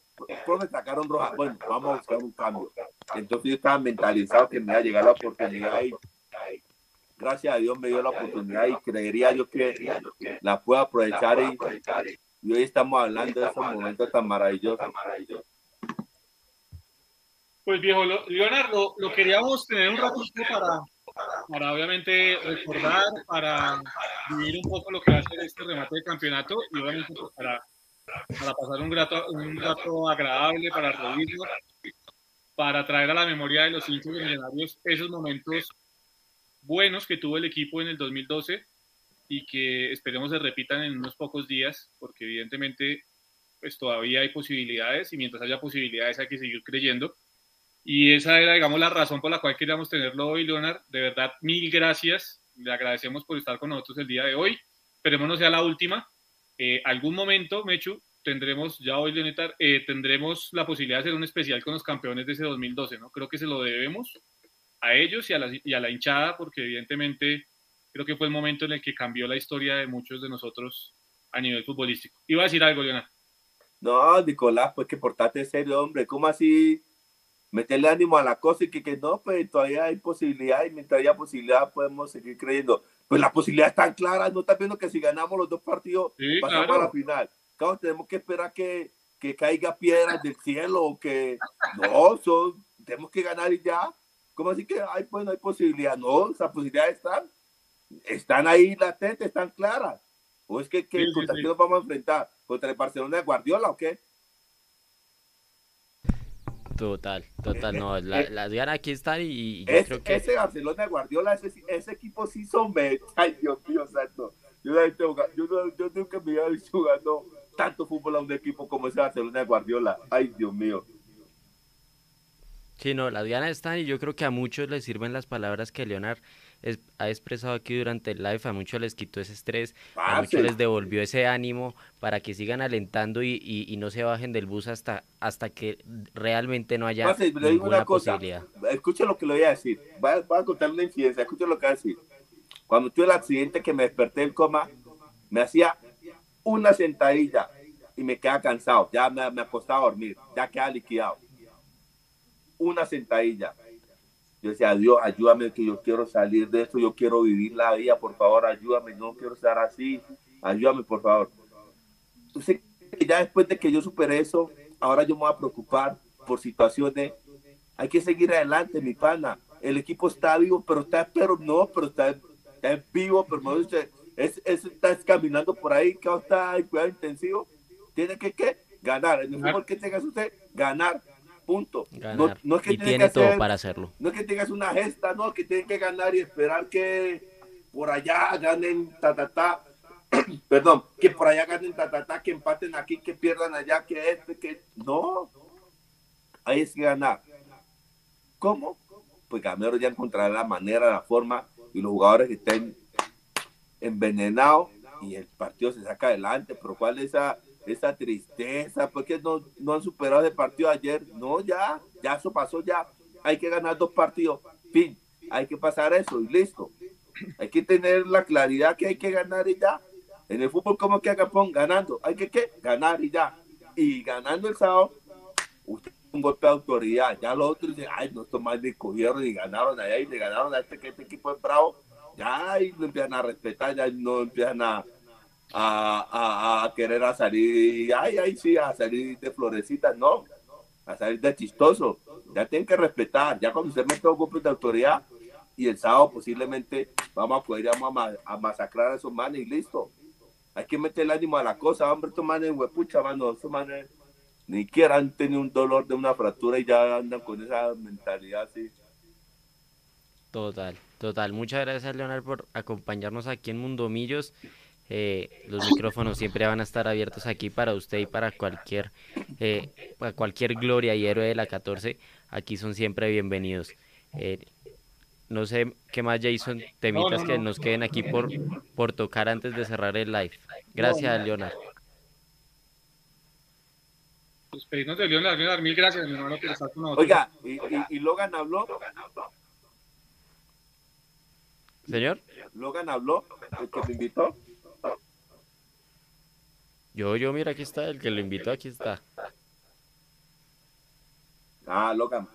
profe, sacaron roja. Bueno, vamos a buscar un cambio. Entonces yo estaba mentalizado que me iba a llegar la oportunidad y gracias a Dios me dio la oportunidad y creería yo que la puedo aprovechar y, hoy estamos hablando de esos momentos tan maravillosos. Pues viejo, Leonardo, lo queríamos tener un ratito para, para obviamente recordar, para vivir un poco lo que va a ser este remate de campeonato y obviamente pues, para para pasar un rato, un rato agradable, para reírnos, para traer a la memoria de los hinchas millonarios esos momentos buenos que tuvo el equipo en el 2012 y que esperemos se repitan en unos pocos días, porque evidentemente pues todavía hay posibilidades y mientras haya posibilidades hay que seguir creyendo. Y esa era, digamos, la razón por la cual queríamos tenerlo hoy, Leonard. De verdad, mil gracias. Le agradecemos por estar con nosotros el día de hoy. Esperemos no sea la última. Eh, algún momento, Mechu, tendremos, ya hoy, Leonetar, eh, tendremos la posibilidad de hacer un especial con los campeones de ese 2012, ¿no? Creo que se lo debemos a ellos y a, la, y a la hinchada, porque evidentemente creo que fue el momento en el que cambió la historia de muchos de nosotros a nivel futbolístico. Iba a decir algo, Leonardo. No, Nicolás, pues que portate serio, hombre. ¿Cómo así meterle ánimo a la cosa y que, que no, pues todavía hay posibilidad y mientras haya posibilidad podemos seguir creyendo. Pues la posibilidad es tan clara, no estás viendo que si ganamos los dos partidos Sí, pasamos claro. a la final. Claro, tenemos que esperar que, que caiga piedras del cielo o que no, son, tenemos que ganar y ya. ¿Cómo así que hay, pues, no hay posibilidad? No, esas posibilidades están, están ahí latentes, están claras. ¿O es que, que Sí, contra sí. quién nos vamos a enfrentar? ¿Contra el Barcelona de Guardiola o qué? Total, total, no, la- eh, las ganas aquí están y, y yo Ese, creo que ese Barcelona de Guardiola, ese, ese equipo sí son Ay, Dios mío, santo. Yo, yo, no- yo nunca me había visto jugando tanto fútbol a un equipo como ese Barcelona de Guardiola. Ay, Dios mío. Sí, no, las ganas están y yo creo que a muchos les sirven las palabras que Leonard es- ha expresado aquí durante el live, a muchos les quitó ese estrés, a muchos Parce. les devolvió ese ánimo para que sigan alentando y, y- y no se bajen del bus hasta, hasta que realmente no haya ninguna una cosa. posibilidad. Escucha lo que le voy a decir. Voy a, voy a contar una incidencia. Escucha lo que voy a decir. Cuando tuve el accidente que me desperté del coma, me hacía una sentadilla y me quedaba cansado. Ya me, me acostaba a dormir. Ya quedaba liquidado. Una sentadilla. Yo decía, Dios, ayúdame que yo quiero salir de esto, yo quiero vivir la vida, por favor, ayúdame, no quiero estar así, ayúdame, por favor. Entonces, ya después de que yo superé eso, ahora yo me voy a preocupar por situaciones. Hay que seguir adelante, mi pana. El equipo está vivo, pero está, pero no, pero está, está vivo, pero no dice, es, es- está caminando por ahí, que está en cuidado intensivo. Tiene que, ¿qué? Ganar. El fútbol, ¿qué tengas usted? Ganar. Punto. No, es que y tiene todo para hacerlo. no es que tengas una gesta, no, que tienen que ganar y esperar que por allá ganen ta ta ta. [CLEARS THROAT] Perdón, que por allá ganen ta ta ta, que empaten aquí, que pierdan allá, que este, que no. Ahí es que ganar. ¿Cómo? Pues Gamero ya encontrará la manera, la forma y los jugadores que estén envenenados y el partido se saca adelante. Pero ¿cuál es esa, esa tristeza? ¿Por qué no, no han superado el partido ayer? No, ya, ya eso pasó ya. Hay que ganar dos partidos. Fin, hay que pasar eso y listo. Hay que tener la claridad que hay que ganar y ya. En el fútbol, ¿cómo que Japón? Ganando. Hay que ¿qué? ganar y ya. Y ganando el sábado, usted un golpe de autoridad. Ya los otros dicen, ay, no, estos más cogieron y ganaron allá y le ganaron a este, que este equipo es bravo. Ya y lo empiezan a respetar, ya no empiezan a, a, a- querer salir, ay, ay, sí, a salir de florecitas, no, a salir de chistoso. Ya tienen que respetar, ya cuando usted mete un golpe de autoridad y el sábado posiblemente vamos a poder ir a, ma- a masacrar a esos manes y listo. Hay que meterle ánimo a la cosa, hombre, estos manes, huepucha, mano, manes ni siquiera han tenido un dolor de una fractura y ya andan con esa mentalidad así. Total, total. Muchas gracias, Leonard, por acompañarnos aquí en Mundomillos. Eh, los micrófonos siempre van a estar abiertos aquí para usted y para cualquier, eh, para cualquier gloria y héroe de la 14. Aquí son siempre bienvenidos. Eh, no sé qué más, Jason, temitas no, que no. nos queden aquí por, por tocar antes de cerrar el live. Gracias, Leonard. Despedirnos de Leonard, Leonard, mil gracias, mi hermano, por estar con nosotros. Oiga, y, y- y Logan habló, Señor, Logan habló, el que me invitó. Yo, yo, mira, aquí está, el que lo invitó, aquí está. Ah, Logan.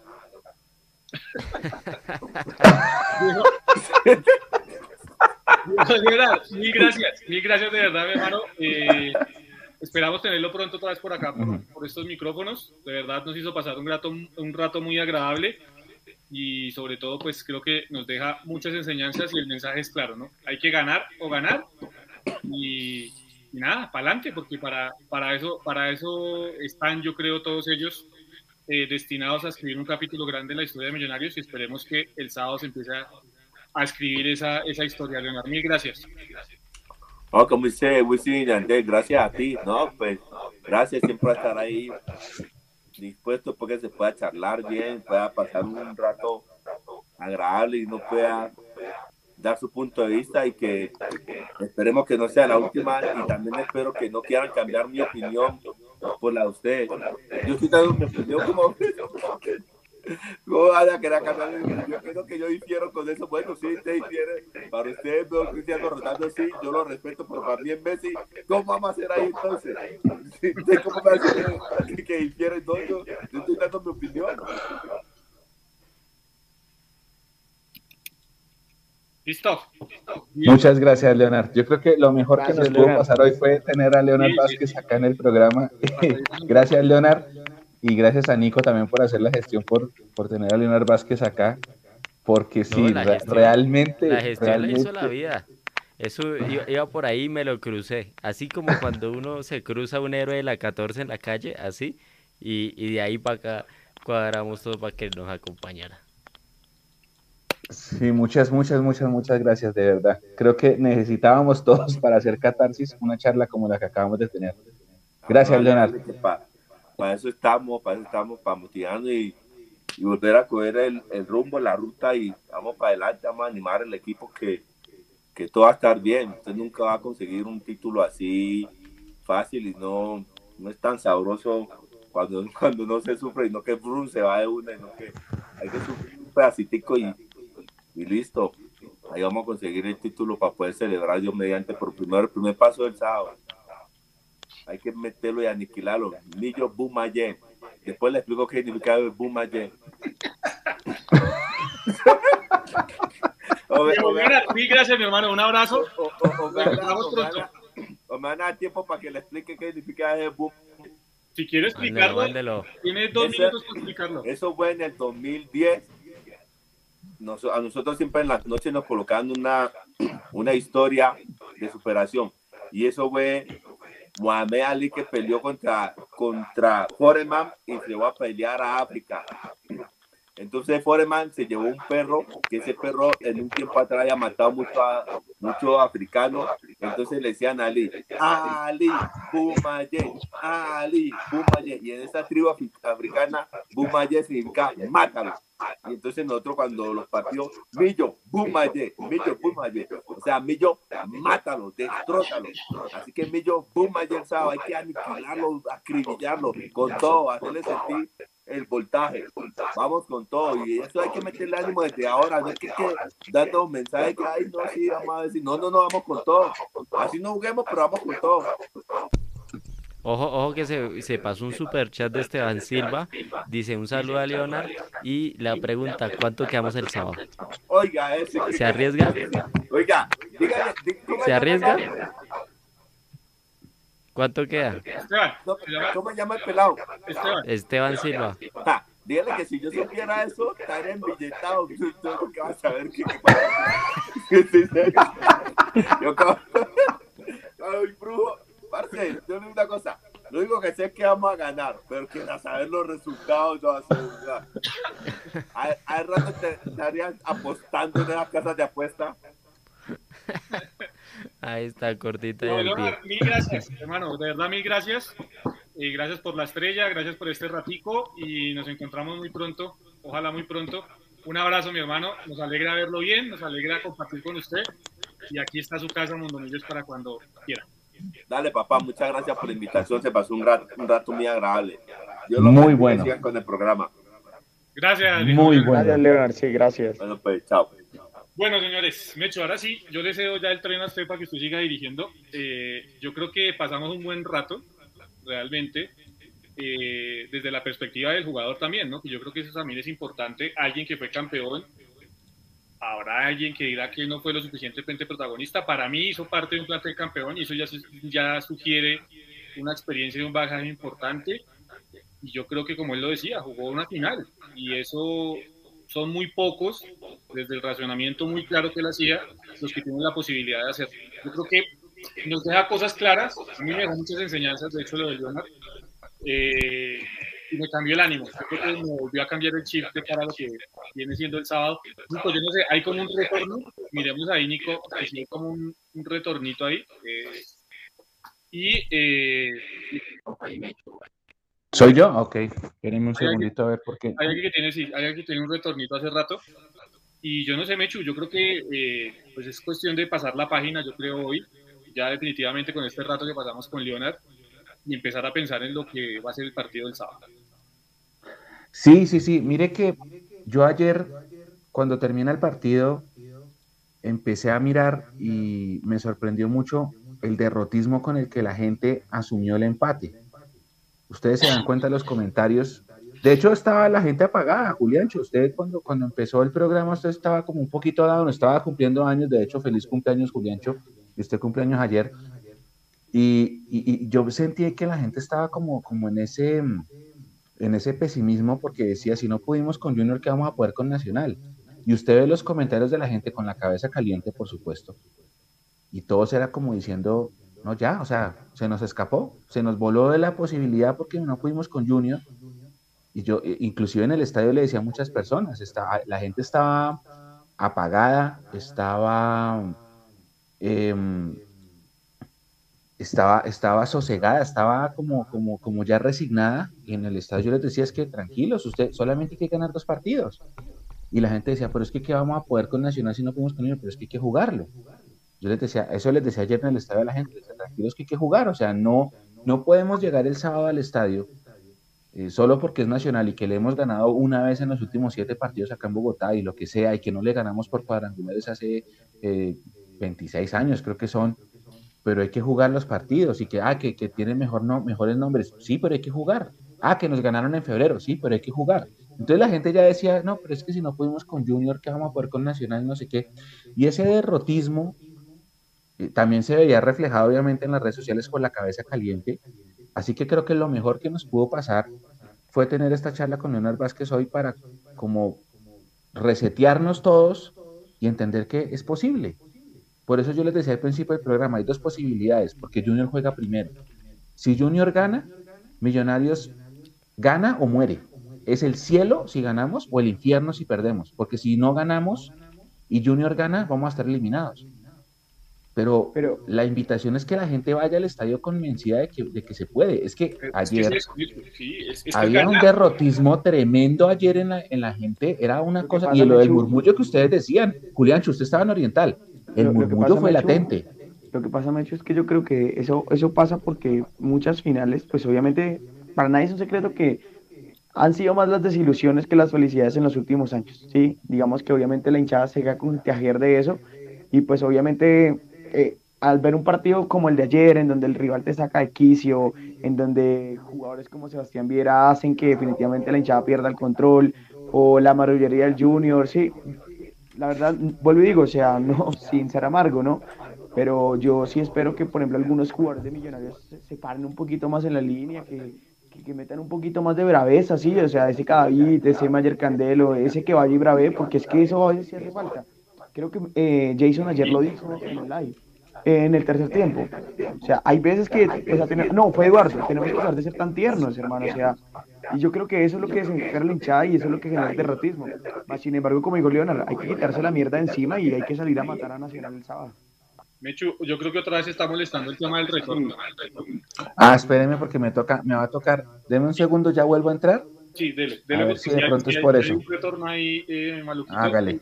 Leonard, mil gracias, mil gracias de verdad, mi hermano. Eh, esperamos tenerlo pronto otra vez por acá, por, por estos micrófonos. De verdad nos hizo pasar un rato, un rato muy agradable y sobre todo, pues creo que nos deja muchas enseñanzas y el mensaje es claro, ¿no? Hay que ganar o ganar y, y nada, para adelante, porque para, para, eso, para eso están, yo creo, todos ellos eh, destinados a escribir un capítulo grande en la historia de Millonarios y esperemos que el sábado se empiece a, a escribir esa, esa historia, Leonardo. Mil gracias. Como dice Wisin Yandel, gracias a ti, ¿no? Pues gracias siempre por estar ahí dispuesto porque se pueda charlar bien, pueda pasar un rato agradable y no pueda dar su punto de vista y que esperemos que no sea la última y también espero que no quieran cambiar mi opinión por la de ustedes. Yo estoy dando mi opinión como... ¿Cómo van a querer cambiar mi opinión? Yo creo que yo difiero con eso. Bueno, sí, usted difiere. Para ustedes veo Cristiano Ronaldo, sí, yo lo respeto, pero para mí Messi, ¿cómo vamos a hacer ahí entonces? ¿Usted cómo a decir que, difiere? Yo, yo estoy dando mi opinión. Listo. Muchas gracias, Leonard. Yo creo que lo mejor que nos pudo pasar hoy fue tener a Leonard Vázquez acá en el programa. [LAUGHS] gracias, Leonard. Y gracias a Nico también por hacer la gestión, por, por tener a Leonard Vázquez acá. Porque sí, realmente. La gestión le hizo la vida. Eso iba, por ahí y me lo crucé. Así como cuando uno se cruza un héroe de la 14 en la calle, así. Y, y de ahí para acá cuadramos todo para que nos acompañara. Sí, muchas, muchas, muchas, muchas gracias, de verdad. Creo que necesitábamos [LAUGHS] todos para hacer catarsis una charla como la que acabamos de tener. Gracias, Leonardo. Para, eso estamos, para eso estamos, para motivarnos y, volver a coger el, rumbo, la ruta y vamos para adelante, vamos a animar al equipo que, que todo va a estar bien. Usted nunca va a conseguir un título así fácil y no, no es tan sabroso cuando, [LAUGHS] cuando no se sufre y no que Bruce se va de una, y no que hay que sufrir un pedacitico y y listo. Ahí vamos a conseguir el título para poder celebrar Dios mediante por primero el primer paso del sábado. Hay que meterlo y aniquilarlo. Millo Bumaye. Después le explico qué significa Bumaye. [LAUGHS] mil gracias, mi hermano. Un abrazo. O, me, van a dar tiempo para que le explique qué significa Bumaye. Si quiere explicarlo, tiene dos minutos para explicarlo. Eso fue en el 2010 a nosotros siempre en las noches nos colocaban una, una historia de superación. Y eso fue Mohamed Ali que peleó contra, contra Foreman y se va a pelear a África. Entonces Foreman se llevó un perro, que ese perro en un tiempo atrás había matado mucho a, muchos africanos. Entonces le decían Ali, Ali, Bumaye, Ali, Bumaye. Y en esa tribu africana, Bumaye significa mátalo. Y entonces nosotros cuando los partidos, Millo, Bumaye, Millo, Bumaye. O sea, Millo, mátalo, destrózalo. Así que Millo, Bumaye, hay que aniquilarlo, acribillarlo con todo, hacerle sentir el voltaje. Vamos con todo. Y eso hay que meterle ánimo desde ahora. No es que, que dando un mensaje que, ay, no, sí, vamos a decir, no, no, no, vamos con todo. Así no juguemos, pero vamos con todo. Ojo, ojo que se, se, pasó un super chat de Esteban Silva. Dice un saludo a Leonard y la pregunta, ¿cuánto quedamos el sábado? Oiga, ese, ¿se arriesga? Oiga, dígale, ¿se arriesga? ¿Cuánto queda? Esteban, ¿cómo se llama el pelado? Esteban, Esteban Silva. Ja, dígale que si yo supiera eso, estaría embilletado. ¿Qué vas a ver qué Yo como... Ay, brujo. Parce, yo le digo una cosa. Lo único que sé es que vamos a ganar, pero quiero saber los resultados. No hay, hay rato te estarían apostando en las casas de apuesta. [LAUGHS] Ahí está, cortita. mil gracias, hermano. De verdad, mil gracias. Y gracias por la estrella, gracias por este ratico y nos encontramos muy pronto, ojalá muy pronto. Un abrazo, mi hermano. Nos alegra verlo bien, nos alegra compartir con usted. Y aquí está su casa, Mondomillos, para cuando quiera. Dale, papá, muchas gracias por la invitación. Se pasó un rato, un rato muy agradable. muy bueno. con el programa. Gracias. Muy bueno. Gracias, Leonard. Sí, gracias. Bueno, pues, chao. Bueno, señores, Mecho, ahora sí, yo deseo ya el tren a usted para que usted siga dirigiendo. Eh, yo creo que pasamos un buen rato, realmente, eh, desde la perspectiva del jugador también, ¿no? yo creo que eso también es importante. Alguien que fue campeón, habrá alguien que dirá que no fue lo suficientemente protagonista. Para mí hizo parte de un plantel campeón y eso ya, ya sugiere una experiencia y un bagaje importante. Y yo creo que, como él lo decía, jugó una final. Y eso son muy pocos, desde el racionamiento muy claro que él hacía, los que tienen la posibilidad de hacerlo. Yo creo que nos deja cosas claras, a mí me dejó muchas enseñanzas, de hecho lo de Leonard, eh, y me cambió el ánimo, creo que me volvió a cambiar el chip de cara lo que viene siendo el sábado. Nico, yo no sé, hay como un retorno, miremos ahí Nico, hay como un, retornito ahí, eh, y... Eh, ¿Soy yo? Ok. Espérenme un segundito a ver por qué. Hay alguien que tiene, sí, hay alguien que tiene un retornito hace rato. Y yo no sé, Mechu, yo creo que eh, pues es cuestión de pasar la página, yo creo hoy, ya definitivamente con este rato que pasamos con Leonard, y empezar a pensar en lo que va a ser el partido del sábado. Sí, sí, sí. Mire que yo ayer, cuando termina el partido, empecé a mirar y me sorprendió mucho el derrotismo con el que la gente asumió el empate ustedes se dan cuenta de los comentarios De hecho, estaba la gente apagada, Juliancho. Usted cuando, cuando empezó el programa, usted estaba como un poquito dado, no estaba cumpliendo años. De hecho, feliz cumpleaños, Juliancho. Y usted cumpleaños ayer. Y, y, yo sentí que la gente estaba como, como en, ese, en ese pesimismo porque decía, si no pudimos con Junior, ¿qué vamos a poder con Nacional? Y usted ve los comentarios de la gente con la cabeza caliente, por supuesto. Y todos era como diciendo, no, ya, o sea, se nos escapó, se nos voló de la posibilidad porque no pudimos con Junior y yo, e, inclusive en el estadio le decía a muchas personas, la gente estaba apagada, estaba, em, estaba, estaba sosegada, estaba como, como, como ya resignada. Y en el estadio yo les decía, es que tranquilos, usted solamente hay que ganar dos partidos. Y la gente decía, pero es que ¿qué vamos a poder con Nacional si no podemos con ellos? Pero es que hay que jugarlo. Yo les decía, eso les decía ayer en el estadio a la gente, tranquilos que hay que jugar, o sea, no, no podemos llegar el sábado al estadio eh, solo porque es nacional y que le hemos ganado una vez en los últimos siete partidos acá en Bogotá y lo que sea, y que no le ganamos por cuadrangulares hace 26 eh, años, creo que son, pero hay que jugar los partidos y que, ah, que, que tienen mejor no, mejores nombres, sí, pero hay que jugar. Ah, que nos ganaron en febrero, sí, pero hay que jugar. Entonces la gente ya decía, no, pero es que si no pudimos con Junior, ¿qué vamos a poder con Nacional? No sé qué. Y ese derrotismo también se veía reflejado obviamente en las redes sociales con la cabeza caliente Así que creo que lo mejor que nos pudo pasar fue tener esta charla con Leonardo Vázquez hoy para como resetearnos todos y entender que es posible. Por eso yo les decía al principio del programa, hay dos posibilidades, porque Junior juega primero. Si Junior gana, Millonarios gana o muere. Es el cielo si ganamos o el infierno si perdemos, porque si no ganamos y Junior gana, vamos a estar eliminados. Pero, la invitación es que la gente vaya al estadio convencida de que, de que se puede. Es que ayer había un derrotismo tremendo ayer en la, en la gente. Era una cosa. Y lo del murmullo que ustedes decían, Julián, usted estaba en Oriental. El murmullo fue latente. Lo que pasa, Mecho, es que yo creo que eso, eso pasa porque muchas finales, pues obviamente, para nadie es un secreto que han sido más las desilusiones que las felicidades en los últimos años. Sí, digamos que obviamente la hinchada se con contagiar de eso. Y pues obviamente eh, al ver un partido como el de ayer, en donde el rival te saca de quicio, en donde jugadores como Sebastián Viera hacen que definitivamente la hinchada pierda el control, o la mayoría del Junior, sí, la verdad, vuelvo y digo, o sea, no, [LAUGHS] sin ser amargo, ¿no? Pero yo sí espero que, por ejemplo, algunos jugadores de Millonarios se, paren un poquito más en la línea, que, que, metan un poquito más de braveza, sí, o sea, ese Cadavid, ese Mayer Candelo, ese que vaya y brave, porque es que eso a veces sí hace falta. Creo que eh, Jason ayer lo dijo en el live en el tercer tiempo. O sea, hay veces que, no, fue Eduardo, tenemos que dejar de ser tan tiernos, hermano, o sea, y yo creo que eso es lo que desencaja la hinchada y eso es lo que genera el derrotismo. sin embargo, como dijo Leonardo, hay que quitarse la mierda encima y hay que salir a matar a Nacional el sábado. Mechu, yo creo que otra vez está molestando el tema del retorno. Ah, espéreme porque me toca, me va a tocar. Deme un segundo, ya vuelvo a entrar. Sí, dele, dele. A ver si de pronto es por eso. Eh, Hágale.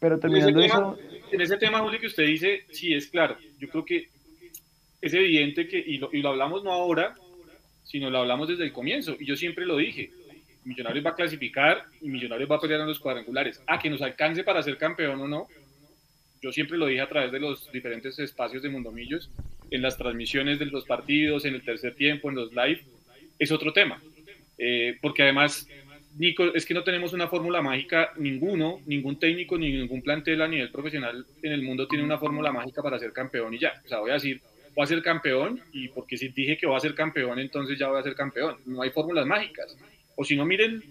Pero terminando eso en ese tema, Julio, que usted dice, sí, es claro. Yo creo que es evidente que, y lo, y lo hablamos no ahora, sino lo hablamos desde el comienzo. Y yo siempre lo dije. Millonarios va a clasificar y Millonarios va a pelear en los cuadrangulares. A que nos alcance para ser campeón o no. Yo siempre lo dije a través de los diferentes espacios de Mundomillos, en las transmisiones de los partidos, en el tercer tiempo, en los live. Es otro tema. Eh, porque además Nico, es que no tenemos una fórmula mágica, ninguno, ningún técnico, ni ningún plantel a nivel profesional en el mundo tiene una fórmula mágica para ser campeón y ya. O sea, voy a decir, voy a ser campeón y porque si dije que voy a ser campeón, entonces ya voy a ser campeón. No hay fórmulas mágicas. O si no, miren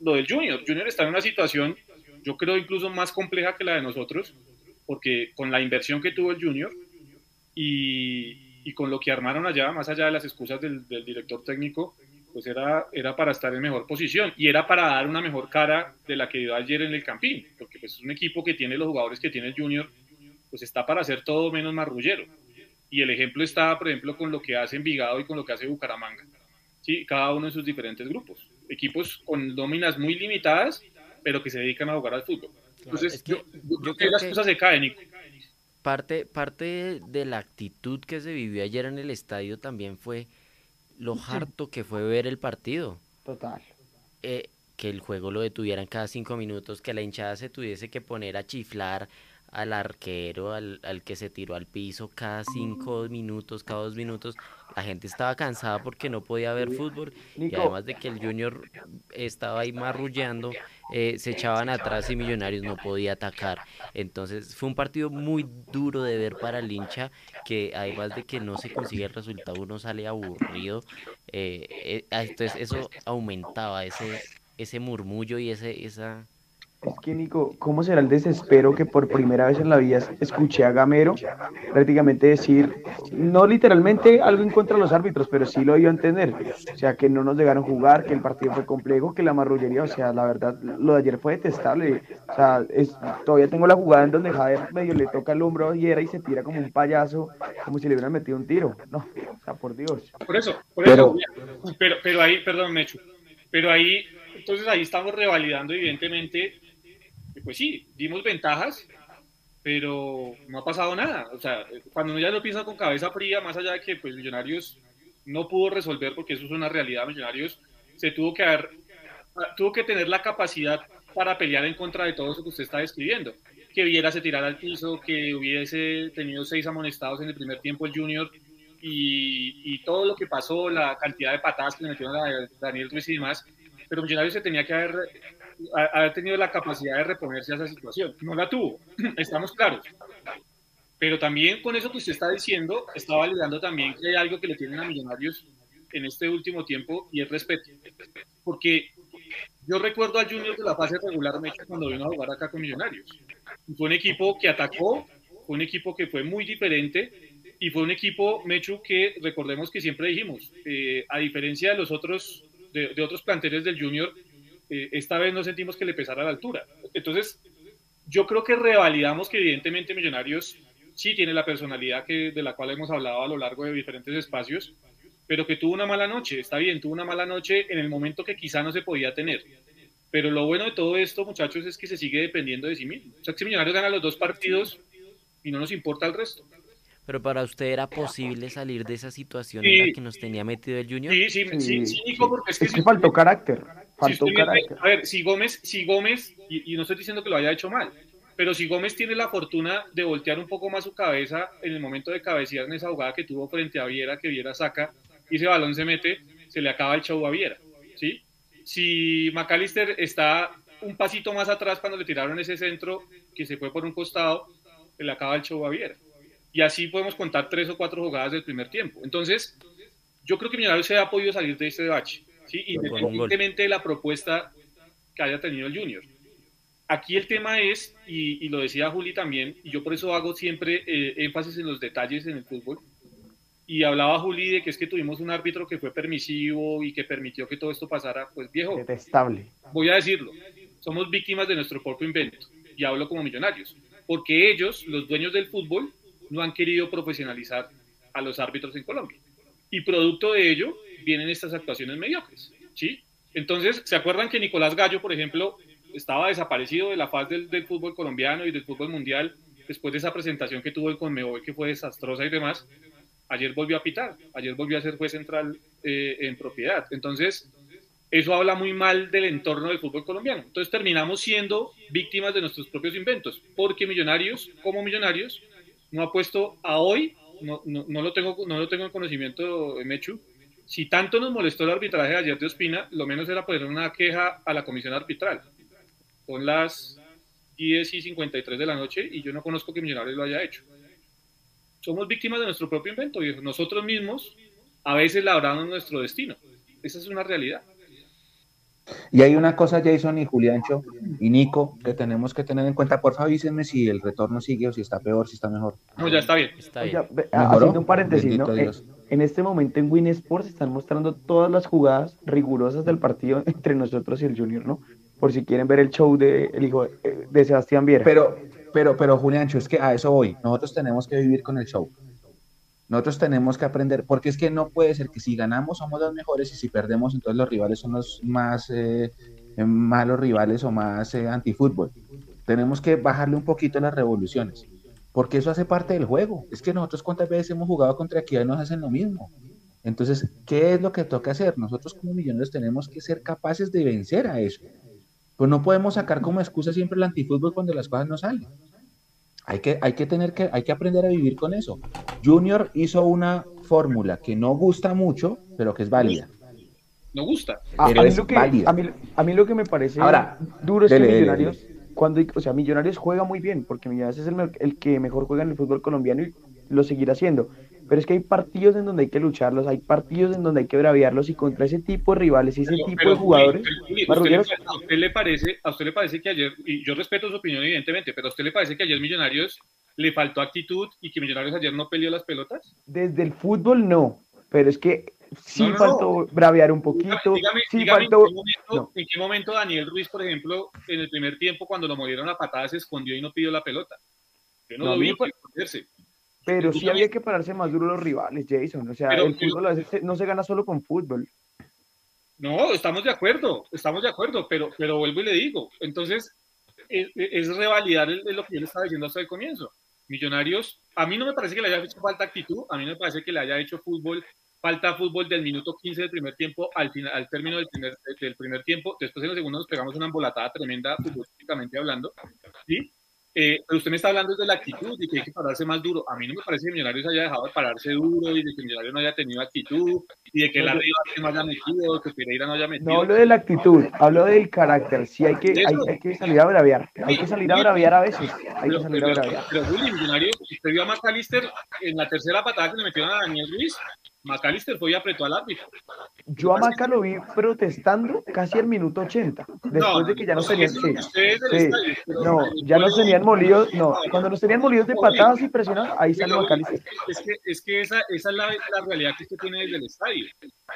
lo del Junior. Junior está en una situación, yo creo, incluso más compleja que la de nosotros, porque con la inversión que tuvo el Junior y, con lo que armaron allá, más allá de las excusas del director técnico, pues era, era para estar en mejor posición y era para dar una mejor cara de la que dio ayer en el Campín, porque pues es un equipo que tiene los jugadores que tiene el Junior, pues está para hacer todo menos marrullero. Y el ejemplo está, por ejemplo, con lo que hace Envigado y con lo que hace Bucaramanga. ¿sí? Cada uno en sus diferentes grupos. Equipos con nóminas muy limitadas, pero que se dedican a jugar al fútbol. Entonces, yo, creo que las cosas se caen, Parte, parte de la actitud que se vivió ayer en el estadio también fue lo harto que fue ver el partido. Total. Eh, que el juego lo detuvieran cada cinco minutos, que la hinchada se tuviese que poner a chiflar, al arquero, al, al, que se tiró al piso cada cinco minutos, cada dos minutos. La gente estaba cansada porque no podía ver fútbol y además de que el Junior estaba ahí marrullando, eh, se echaban atrás y Millonarios no podía atacar. Entonces fue un partido muy duro de ver para el hincha que además de que no se consigue el resultado uno sale aburrido. Eh, eh, entonces eso aumentaba ese, ese murmullo y ese, esa es que, Nico, ¿cómo será el desespero que por primera vez en la vida escuché a Gamero prácticamente decir, no literalmente algo en contra de los árbitros, pero sí lo dio a entender? O sea, que no nos dejaron jugar, que el partido fue complejo, que la marrullería, o sea, la verdad, lo de ayer fue detestable. O sea, es, todavía tengo la jugada en donde Javier medio le toca el hombro a Viera y se tira como un payaso, como si le hubieran metido un tiro. No, o sea, por Dios. Por eso, por eso, pero, pero ahí, perdón, Mechu, pero ahí, entonces ahí estamos revalidando evidentemente pues sí, dimos ventajas, pero no ha pasado nada. O sea, cuando uno ya lo piensa con cabeza fría, más allá de que pues Millonarios no pudo resolver, porque eso es una realidad, Millonarios se tuvo que haber, tuvo que tener la capacidad para pelear en contra de todo eso que usted está describiendo. Que Viera se tirara al piso, que hubiese tenido seis amonestados en el primer tiempo el Junior y, y todo lo que pasó, la cantidad de patadas que le metieron a Daniel Ruiz y demás. Pero Millonarios se tenía que haber haber tenido la capacidad de reponerse a esa situación. No la tuvo, [CLEARS THROAT] estamos claros. Pero también con eso que usted está diciendo, está validando también que hay algo que le tienen a Millonarios en este último tiempo y es respeto. Porque yo recuerdo a Junior de la fase regular cuando vino a jugar acá con Millonarios. Fue un equipo que atacó, fue un equipo que fue muy diferente y fue un equipo, Mechu, que recordemos que siempre dijimos, eh, a diferencia de los otros, de, de otros planteles del Junior, eh, esta vez no sentimos que le pesara la altura. Entonces, yo creo que revalidamos que evidentemente Millonarios sí tiene la personalidad que, de la cual hemos hablado a lo largo de diferentes espacios, pero que tuvo una mala noche, está bien, tuvo una mala noche en el momento que quizá no se podía tener. Pero lo bueno de todo esto, muchachos, es que se sigue dependiendo de sí mismo. O sea, que si Millonarios gana los dos partidos y no nos importa el resto. Pero para usted era posible salir de esa situación en la que nos tenía metido el Junior. Sí, sí, sí, sí, Nico, porque es que, faltó carácter. Carácter. a ver, si Gómez, si Gómez y, no estoy diciendo que lo haya hecho mal, pero si Gómez tiene la fortuna de voltear un poco más su cabeza en el momento de cabecear en esa jugada que tuvo frente a Viera, que Viera saca y ese balón se mete, se le acaba el show a Viera, ¿sí? Si McAllister está un pasito más atrás cuando le tiraron ese centro que se fue por un costado, se le acaba el show a Viera y así podemos contar tres o cuatro jugadas del primer tiempo. Entonces, yo creo que Millonarios se ha podido salir de este bache, ¿sí? independientemente de la propuesta que haya tenido el Junior. Aquí el tema es, y, lo decía Juli también, y yo por eso hago siempre eh, énfasis en los detalles en el fútbol, y hablaba Juli de que es que tuvimos un árbitro que fue permisivo y que permitió que todo esto pasara, pues viejo. Detestable. Voy a decirlo, somos víctimas de nuestro propio invento, y hablo como millonarios, porque ellos, los dueños del fútbol, no han querido profesionalizar a los árbitros en Colombia. Y producto de ello vienen estas actuaciones mediocres. ¿sí? Entonces, ¿se acuerdan que Nicolás Gallo, por ejemplo, estaba desaparecido de la faz del, fútbol colombiano y del fútbol mundial después de esa presentación que tuvo el Conmebol, que fue desastrosa y demás? Ayer volvió a pitar, ayer volvió a ser juez central eh, en propiedad. Entonces, eso habla muy mal del entorno del fútbol colombiano. Entonces terminamos siendo víctimas de nuestros propios inventos, porque millonarios, como millonarios, no ha puesto a hoy, no, no, no, lo tengo, no lo tengo en conocimiento, Mechu, si tanto nos molestó el arbitraje de ayer de Ospina, lo menos era poner una queja a la comisión arbitral. Con las 10 y 53 de la noche y yo no conozco que Millonarios lo haya hecho. Somos víctimas de nuestro propio invento, y Nosotros mismos a veces labramos nuestro destino. Esa es una realidad. Y hay una cosa, Jason y Juliancho y Nico, que tenemos que tener en cuenta. Por favor, avísenme si el retorno sigue o si está peor, si está mejor. No, ya está bien. Está bien. haciendo un paréntesis, ¿no? Eh, en este momento en Win Sports están mostrando todas las jugadas rigurosas del partido [LAUGHS] entre nosotros y el Junior, ¿no? Por si quieren ver el show de el hijo de, de Sebastián Viera. Pero, pero, pero, Juliancho, es que a eso voy. Nosotros tenemos que vivir con el show. Nosotros tenemos que aprender, porque es que no puede ser que si ganamos somos los mejores y si perdemos entonces los rivales son los más eh, eh, malos rivales o más eh, antifútbol. Tenemos que bajarle un poquito las revoluciones, porque eso hace parte del juego. Es que nosotros cuántas veces hemos jugado contra Equidad y nos hacen lo mismo. Entonces, ¿qué es lo que toca hacer? Nosotros como millonarios tenemos que ser capaces de vencer a eso. Pues no podemos sacar como excusa siempre el antifútbol cuando las cosas no salen. Hay que, hay que tener que, hay que aprender a vivir con eso. Junior hizo una fórmula que no gusta mucho, pero que es válida. No gusta. A, Pero a mí es lo que, válida. a, mí, a mí lo que me parece Ahora, duro es dele, que dele, Millonarios, cuando, o sea, Millonarios juega muy bien, porque Millonarios es el, el que mejor juega en el fútbol colombiano y lo seguirá haciendo. Pero es que hay partidos en donde hay que lucharlos, hay partidos en donde hay que braviarlos y contra ese tipo de rivales y ese Pero- tipo pero, de jugadores, pero, Juli, marrulleros, ¿usted le- ¿a usted le parece, a usted le parece que ayer, y yo respeto su opinión evidentemente, pero a usted le parece que ayer Millonarios le faltó actitud y que Millonarios ayer no peleó las pelotas? desde el fútbol no, pero es que sí No, no, no. faltó braviar un poquito, dígame- sí dígame faltó, en, qué momento, no. en qué momento Daniel Ruiz, por ejemplo, en el primer tiempo, cuando lo movieron a patadas, se escondió y no pidió la pelota. Yo no, lo vi me pa- esconderse. Pero sí había que pararse más duro los rivales, Jason, o sea, Pero- el fútbol a veces no se gana solo con fútbol. No, estamos de acuerdo, estamos de acuerdo, pero, pero vuelvo y le digo, entonces es, es revalidar el- lo que yo le estaba diciendo hasta el comienzo. Millonarios, a mí no me parece que le haya hecho falta actitud, a mí me parece que le haya hecho fútbol, falta fútbol del minuto 15 del primer tiempo al, final, al término del primer, del primer tiempo, después en el segundo nos pegamos una embolatada tremenda futbolísticamente hablando, ¿sí? Eh, pero usted me está hablando de la actitud y que hay que pararse más duro. A mí no me parece que Millonarios haya dejado de pararse duro y de que Millonarios no haya tenido actitud y de que la Riva no haya metido, que Pereira no haya metido. No hablo de la actitud, hablo del carácter. Sí, hay que, hay, que salir a braviar. Hay que salir a braviar a veces. Hay que Pero, salir a pero, braviar. pero, Juli, Millonarios, usted vio a McAllister en la tercera patada que le metieron a Daniel Ruiz. McAllister fue y apretó al árbitro. Yo a Maca lo vi protestando casi al minuto 80, después de que ya no tenían. Sí, sí. No, ya nos tenían molidos. No, cuando nos tenían molidos de patadas y presionados, ahí sale Pero, Macalister. Es que, es que esa, esa es la, la realidad que usted tiene desde el estadio.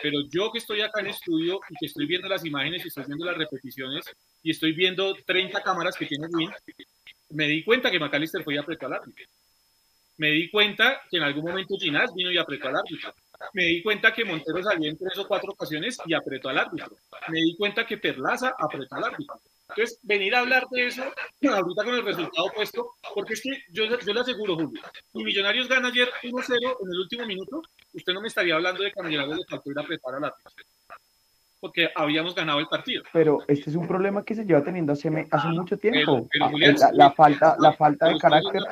Pero yo que estoy acá en estudio y que estoy viendo las imágenes y estoy viendo las repeticiones y estoy viendo 30 cámaras que tiene Win, me di cuenta que McAllister fue y apretó al árbitro. Me di cuenta que en algún momento Ginás vino y apretó al árbitro. Me di cuenta que Montero salió en tres o cuatro ocasiones y apretó al árbitro. Me di cuenta que Perlaza apretó al árbitro. Entonces, venir a hablar de eso [LAUGHS] ahorita con el resultado puesto, porque es que yo, le aseguro, Julio, si Millonarios gana ayer 1-0 en el último minuto, usted no me estaría hablando de que Millonarios le a apretar al árbitro. Porque habíamos ganado el partido. Pero este es un problema que se lleva teniendo hace, hace mucho tiempo. Pero- pero, Ah, la, la falta, la falta de carácter,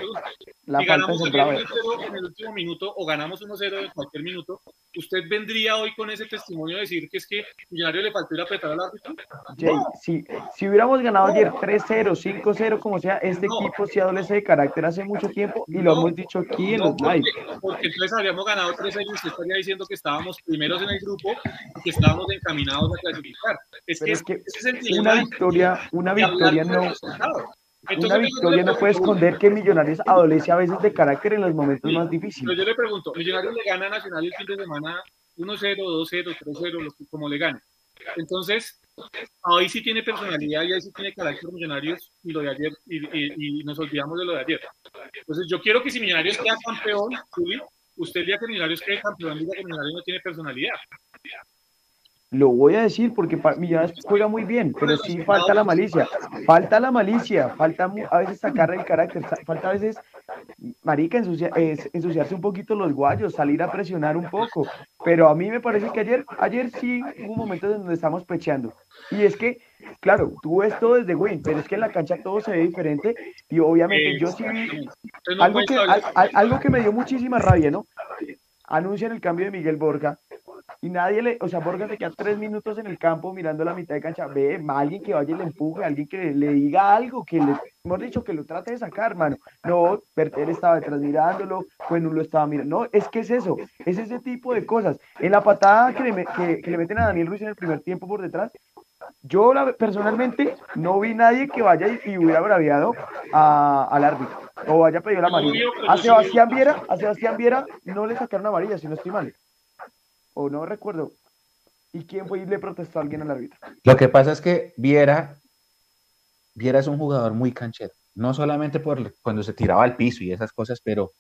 la si falta de ganamos. 1-0 en el último minuto o ganamos 1-0 en cualquier minuto, ¿usted vendría hoy con ese testimonio a decir que es que Millonario le faltó ir a apretar al árbitro? Jay, si, si hubiéramos ganado ayer 3-0, 5-0, como sea, este No. equipo sí adolece de carácter hace mucho tiempo y lo No. hemos dicho aquí en No, los live. porque, porque entonces habríamos ganado 3 años y usted estaría diciendo que estábamos primeros en el grupo y que estábamos encaminados a clasificar. Es Pero que, es que ese es el una victoria, una victoria no, una Entonces, yo victoria no puede esconder que Millonarios adolece a veces de carácter en los momentos Sí, más Pero difíciles. yo le pregunto, Millonarios le gana a Nacional el fin de semana 1-0, 2-0, 3-0, lo que- como le gane. Entonces, ahí sí tiene personalidad y ahí sí tiene carácter Millonarios y lo de ayer, y, y- y nos olvidamos de lo de ayer. Entonces, yo quiero que si Millonarios queda campeón, Juli, usted día que Millonarios quede campeón, diga que Millonarios no tiene personalidad. Lo voy a decir porque Millonarios juega muy bien, pero sí falta la malicia. Falta la malicia, falta a veces sacar el carácter, falta a veces, marica, ensucia- es- ensuciarse un poquito los guayos, salir a presionar un poco. Pero a mí me parece que ayer, ayer sí hubo momentos en donde estamos pecheando. Y es que, claro, tú ves todo desde Win, pero es que en la cancha todo se ve diferente. Y obviamente yo sí vi algo que, al- algo que me dio muchísima rabia, ¿no? Anuncian el cambio de Miguel Borja y nadie le, o sea, Borja se queda tres minutos en el campo mirando la mitad de cancha, ve, alguien que vaya y le empuje, alguien que le, diga algo, que le, hemos dicho, que lo trate de sacar, mano. No, Bertel estaba detrás mirándolo, Cuenu lo estaba mirando, no, es que es eso, es ese tipo de cosas. En la patada que le, que, que le meten a Daniel Ruiz en el primer tiempo por detrás, yo la- personalmente no vi nadie que vaya y, y hubiera braviado al árbitro o haya pedido la amarilla. A Sebastián Viera, a Sebastián Viera no le sacaron amarilla, si no estoy mal. O no recuerdo. ¿Y quién fue y le protestó a alguien al árbitro? Lo que pasa es que Viera, Viera es un jugador muy canchero, no solamente por cuando se tiraba al piso y esas cosas, pero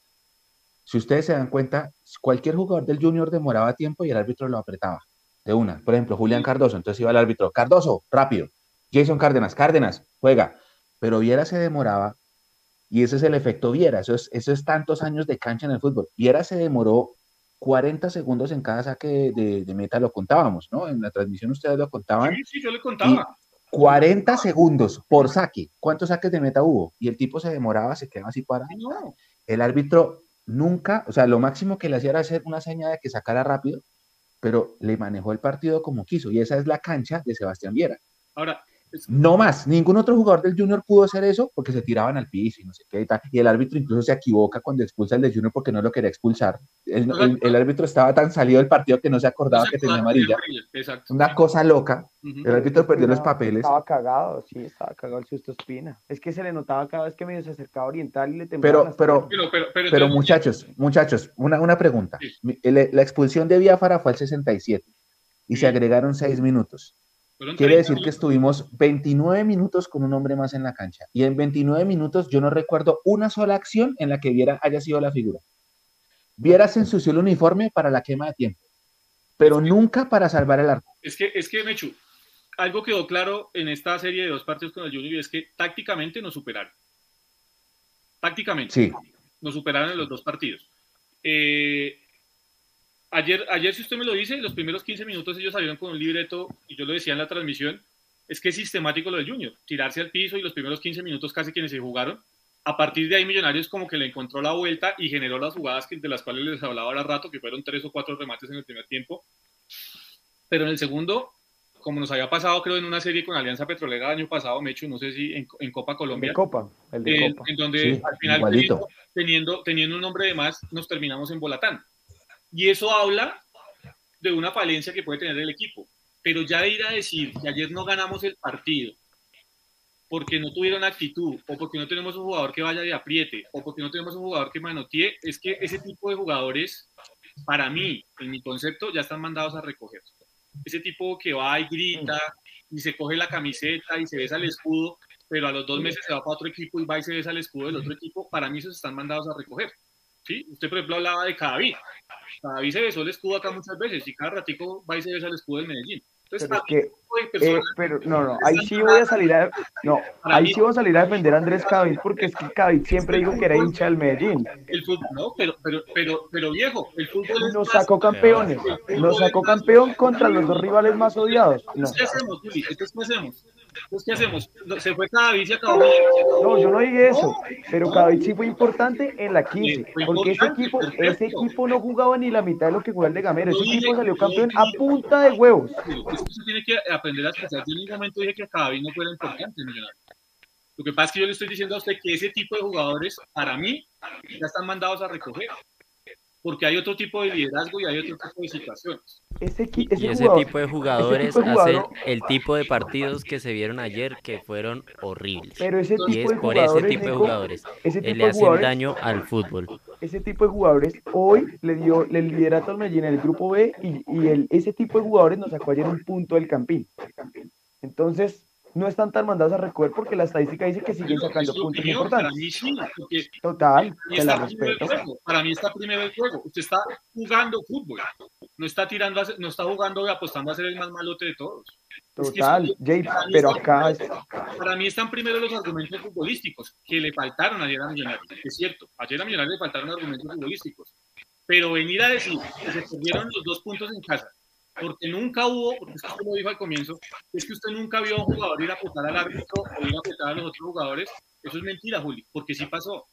si ustedes se dan cuenta, cualquier jugador del Junior demoraba tiempo y el árbitro lo apretaba de una. Por ejemplo, Julián Cardoso, entonces iba el árbitro, Cardoso, rápido. Jason Cárdenas, Cárdenas, juega. Pero Viera se demoraba y ese es el efecto Viera, eso es, eso es tantos años de cancha en el fútbol. Viera se demoró 40 segundos en cada saque de, de meta, lo contábamos, ¿no? En la transmisión ustedes lo contaban. Sí, sí, yo le contaba. 40 segundos por saque. ¿Cuántos saques de meta hubo? Y el tipo se demoraba, se quedaba así para. No, El árbitro nunca, o sea, lo máximo que le hacía era hacer una señal de que sacara rápido, pero le manejó el partido como quiso. Y esa es la cancha de Sebastián Viera. ahora, No más, ningún otro jugador del Junior pudo hacer eso porque se tiraban al piso y no sé qué y tal. Y el árbitro incluso se equivoca cuando expulsa al de Junior porque no lo quería expulsar. El, el- el árbitro estaba tan salido del partido que no se acordaba que tenía amarilla. Exacto. Una cosa loca. El árbitro perdió los papeles. Estaba cagado, sí, estaba cagado el susto espina. Es que se le notaba cada vez que medio se acercaba a oriental y le temblaban Pero, pero, Pero, pero, pero, pero entonces- muchachos, muchachos, una, una pregunta. Sí. La expulsión de Biafara fue al 67 y Sí. se agregaron seis minutos. Quiere 30 decir que estuvimos 29 minutos con un hombre más en la cancha. Y en 29 minutos yo no recuerdo una sola acción en la que Viera haya sido la figura. Viera se ensució el uniforme para la quema de tiempo, pero nunca para salvar el arco. Es que, es que, Mechu, algo quedó claro en esta serie de dos partidos con el Junior y es que tácticamente nos superaron. Tácticamente. Sí, Nos superaron en los dos partidos. Eh, ayer, ayer, si usted me lo dice, los primeros 15 minutos ellos salieron con un libreto, y yo lo decía en la transmisión, es que es sistemático lo del Junior, tirarse al piso y los primeros 15 minutos casi quienes se jugaron. A partir de ahí Millonarios como que le encontró la vuelta y generó las jugadas que- de las cuales les hablaba ahora rato, que fueron tres o cuatro remates en el primer tiempo. Pero en el segundo, como nos había pasado creo en una serie con Alianza Petrolera el año pasado, Mechu, no sé si en, en Copa Colombia, de Copa, el de en, Copa. en donde Sí, al final teniendo, teniendo un hombre de más nos terminamos en Bolatán. Y eso habla de una falencia que puede tener el equipo. Pero ya ir a decir que ayer no ganamos el partido porque no tuvieron actitud o porque no tenemos un jugador que vaya de apriete o porque no tenemos un jugador que manotee, es que ese tipo de jugadores, para mí, en mi concepto, ya están mandados a recoger. Ese tipo que va y grita y se coge la camiseta y se besa el escudo, pero a los dos meses se va para otro equipo y va y se besa el escudo del otro equipo, para mí esos están mandados a recoger. ¿Sí? Usted, por ejemplo, hablaba de Cadavid. Cadavid se besó el escudo acá muchas veces y cada ratico va y se besa el escudo del Medellín. Entonces, Pero que, eh, personas- pero no, no, ahí sí voy a salir a, no, ahí sí voy a salir a defender a Andrés Cadavid porque es que Cadavid siempre dijo que era hincha del Medellín. el fútbol, no, pero, pero, pero, pero viejo, el fútbol es Nos sacó campeones, nos sacó campeón contra los dos rivales más odiados. No, ¿qué hacemos, Juli? ¿qué hacemos? Entonces, ¿qué hacemos? Se fue Cadavid y se acabó. no, yo no dije eso, pero Cadavid sí fue importante en la 15, Fue porque ese equipo, ese equipo no jugaba ni la mitad de lo que jugaba el de Gamero, ese equipo salió campeón a punta de huevos. Usted tiene que aprender a expresar. Yo en ningún momento dije que Cadavid no fuera importante en Millonarios. Lo que pasa es que yo le estoy diciendo a usted que ese tipo de jugadores, para mí, ya están mandados a recoger. Porque hay otro tipo de liderazgo y hay otro tipo de situaciones. Ese, Y ese jugador- tipo de [LAUGHS] jugadores tipo de hacen el tipo de partidos que se vieron ayer que fueron horribles. Pero ese Y tipo es de por ese jugadores, tipo de jugadores ese que tipo le de hacen daño al fútbol. ese tipo de jugadores hoy le dio el liderato al Medellín en el grupo B y, y el, ese tipo de jugadores nos sacó ayer un punto del campín. Entonces, no están tan mandados a recoger porque la estadística dice que siguen sacando puntos opinión, Para importantes. mí sí, porque Total, Para te la respeto. Para mí está primero el juego. Usted está jugando fútbol. No está tirando, a no está jugando y apostando a ser el más malote de todos. Es que Total, eso- Jay, para pero acá es, primero- Para mí están primero los argumentos futbolísticos que le faltaron ayer a Millonarios. Es cierto, ayer a Millonarios le faltaron argumentos futbolísticos. Pero venir a decir que se perdieron los dos puntos en casa, porque nunca hubo, porque usted lo dijo al comienzo, es que usted nunca vio a un jugador ir a apretar al árbitro o ir a apretar a los otros jugadores. Eso es mentira, Juli, porque sí pasó.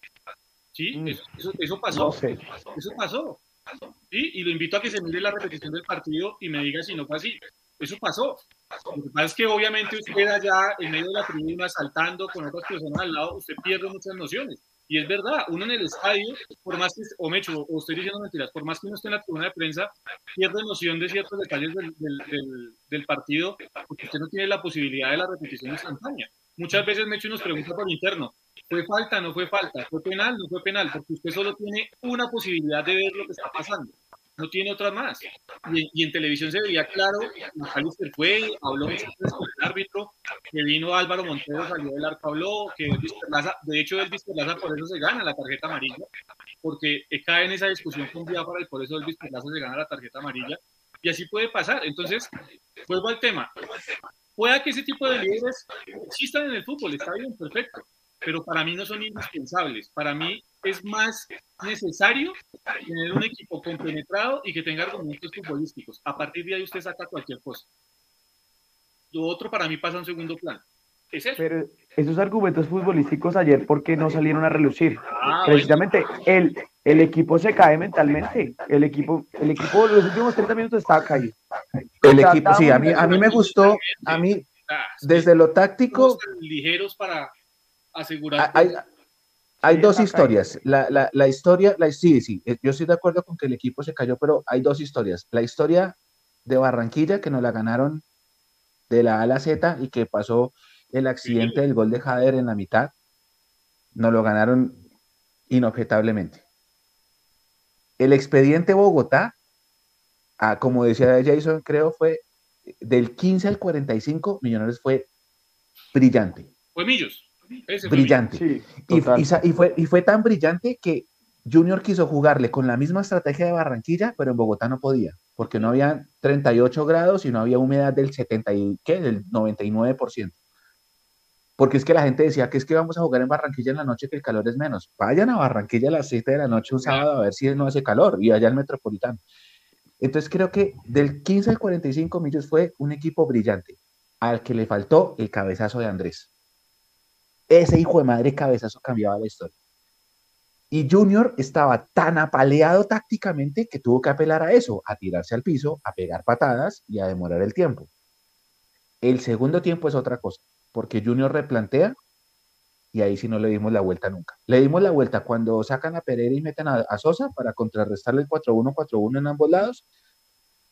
Sí, Mm. eso, eso, eso pasó. no sé. Eso pasó. ¿Sí? Y lo invito a que se mire la repetición del partido y me diga si no fue así. Eso pasó. Lo que pasa es que obviamente usted allá en medio de la tribuna saltando con otras personas al lado, usted pierde muchas nociones. Y es verdad, uno en el estadio, por más que, o Mecho, o estoy diciendo mentiras, por más que uno esté en la tribuna de prensa, pierde noción de ciertos detalles del, del partido, porque usted no tiene la posibilidad de la repetición instantánea. Muchas veces Mecho nos pregunta por interno, ¿fue falta, no fue falta? ¿Fue penal, no fue penal? Porque usted solo tiene una posibilidad de ver lo que está pasando, no tiene otra más. Y, y en televisión se veía claro, Macalister fue, habló con el árbitro, que vino Álvaro Montero, salió del arco, habló, que Elvis Perlaza, de hecho Elvis Perlaza por eso se gana la tarjeta amarilla, porque cae en esa discusión con Biafara y por eso Elvis Perlaza se gana la tarjeta amarilla, y así puede pasar. Entonces, vuelvo al tema. Pueda que ese tipo de líderes existan en el fútbol, está bien, perfecto, pero para mí no son indispensables. Para mí es más necesario tener un equipo compenetrado y que tenga argumentos futbolísticos. A partir de ahí usted saca cualquier cosa. Lo otro para mí pasa en segundo plano. Es eso. Pero esos argumentos futbolísticos ayer, ¿por qué no salieron a relucir? Ah, Precisamente el, el equipo se cae mentalmente. El equipo, el equipo los últimos 30 minutos estaba caído. El equipo, sí, a mí, a mí me gustó, a mí, Ah, desde lo táctico, ligeros para asegurar. hay, hay Sí, dos historias. La, la, la historia, la, sí, sí, eh, yo estoy de acuerdo con que el equipo se cayó, pero hay dos historias. La historia de Barranquilla, que nos la ganaron de la A a la Z y que pasó el accidente del gol de Jader en la mitad, nos lo ganaron inobjetablemente. El expediente Bogotá, ah, como decía Jason, creo fue del 15 al 45, Millonarios fue brillante, Fue Millos. Ese brillante. Sí, Y, total. y sa- y fue, y fue tan brillante que Junior quiso jugarle con la misma estrategia de Barranquilla, pero en Bogotá no podía, porque no había 38 grados y no había humedad del 70 y, ¿qué? del 99%. Porque es que la gente decía que es que vamos a jugar en Barranquilla en la noche que el calor es menos. Vayan a Barranquilla a las 7 de la noche un sábado a ver si no hace calor y allá al Metropolitano. Entonces creo que del 15 al 45 Millos fue un equipo brillante, al que le faltó el cabezazo de Andrés. Ese hijo de madre cabezazo cambiaba la historia. Y Junior estaba tan apaleado tácticamente que tuvo que apelar a eso, a tirarse al piso, a pegar patadas y a demorar el tiempo. El segundo tiempo es otra cosa, porque Junior replantea y ahí sí no le dimos la vuelta nunca. Le dimos la vuelta cuando sacan a Pereira y meten a, a Sosa para contrarrestarle el 4-1, 4-1 en ambos lados,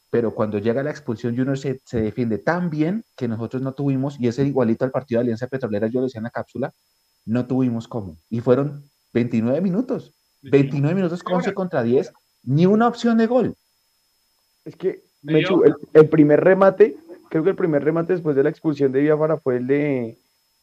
pero cuando llega la expulsión Junior se, se defiende tan bien que nosotros no tuvimos, y ese igualito al partido de Alianza Petrolera, yo lo decía en la cápsula, no tuvimos cómo. Y fueron 29 minutos, 29 minutos 11 contra 10, ni una opción de gol. Es que, Mechu, el primer remate, creo que el primer remate después de la expulsión de Biafara fue el de,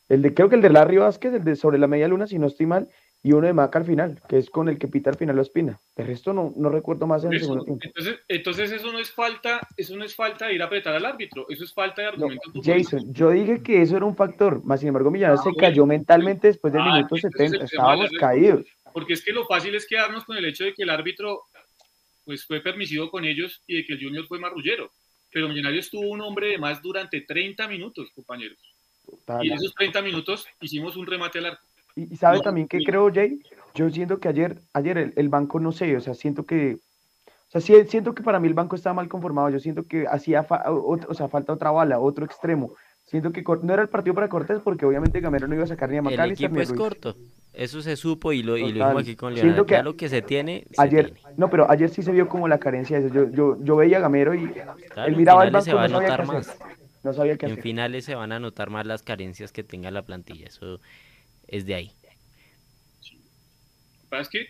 el de, creo que el de Larry Vázquez, el de sobre la media luna, si no estoy mal, y uno de Maca al final, que es con el que pita al final Ospina. De resto no, no recuerdo más en el Eso, segundo tiempo. entonces, entonces eso no es falta, eso no es falta de ir a apretar al árbitro, eso es falta de argumentos. Jason, yo dije que eso era un factor, más sin embargo Millonarios Ah, se cayó bueno. mentalmente después del Ah, minuto entonces 70, el tema estábamos de caídos. Porque es que lo fácil es quedarnos con el hecho de que el árbitro pues fue permisivo con ellos y de que el Junior fue marrullero. Pero Millonarios tuvo un hombre de más durante 30 minutos, compañeros. Total. Y en esos 30 minutos hicimos un remate al arco. Y, y sabe No, también que sí. creo, Jay, yo siento que ayer, ayer el, el banco, no sé, o sea, siento que, o sea, sí- siento que para mí el banco estaba mal conformado, yo siento que hacía, fa- o sea, falta otra bala, otro extremo. Siento que no era el partido para Cortés porque obviamente Gamero no iba a sacar ni a El McAllister equipo es Ruiz. corto. Eso se supo y lo, y lo dijimos aquí con Siento Leonardo. que Ya lo que se tiene, se Ayer, tiene. no, pero ayer sí se vio como la carencia de eso. Yo, yo, yo veía a Gamero y Claro, él miraba el se banco, va a no sabía qué notar hacer. más. No sabía qué En hacer. finales se van a notar más las carencias que tenga la plantilla. Eso es de ahí. Es que,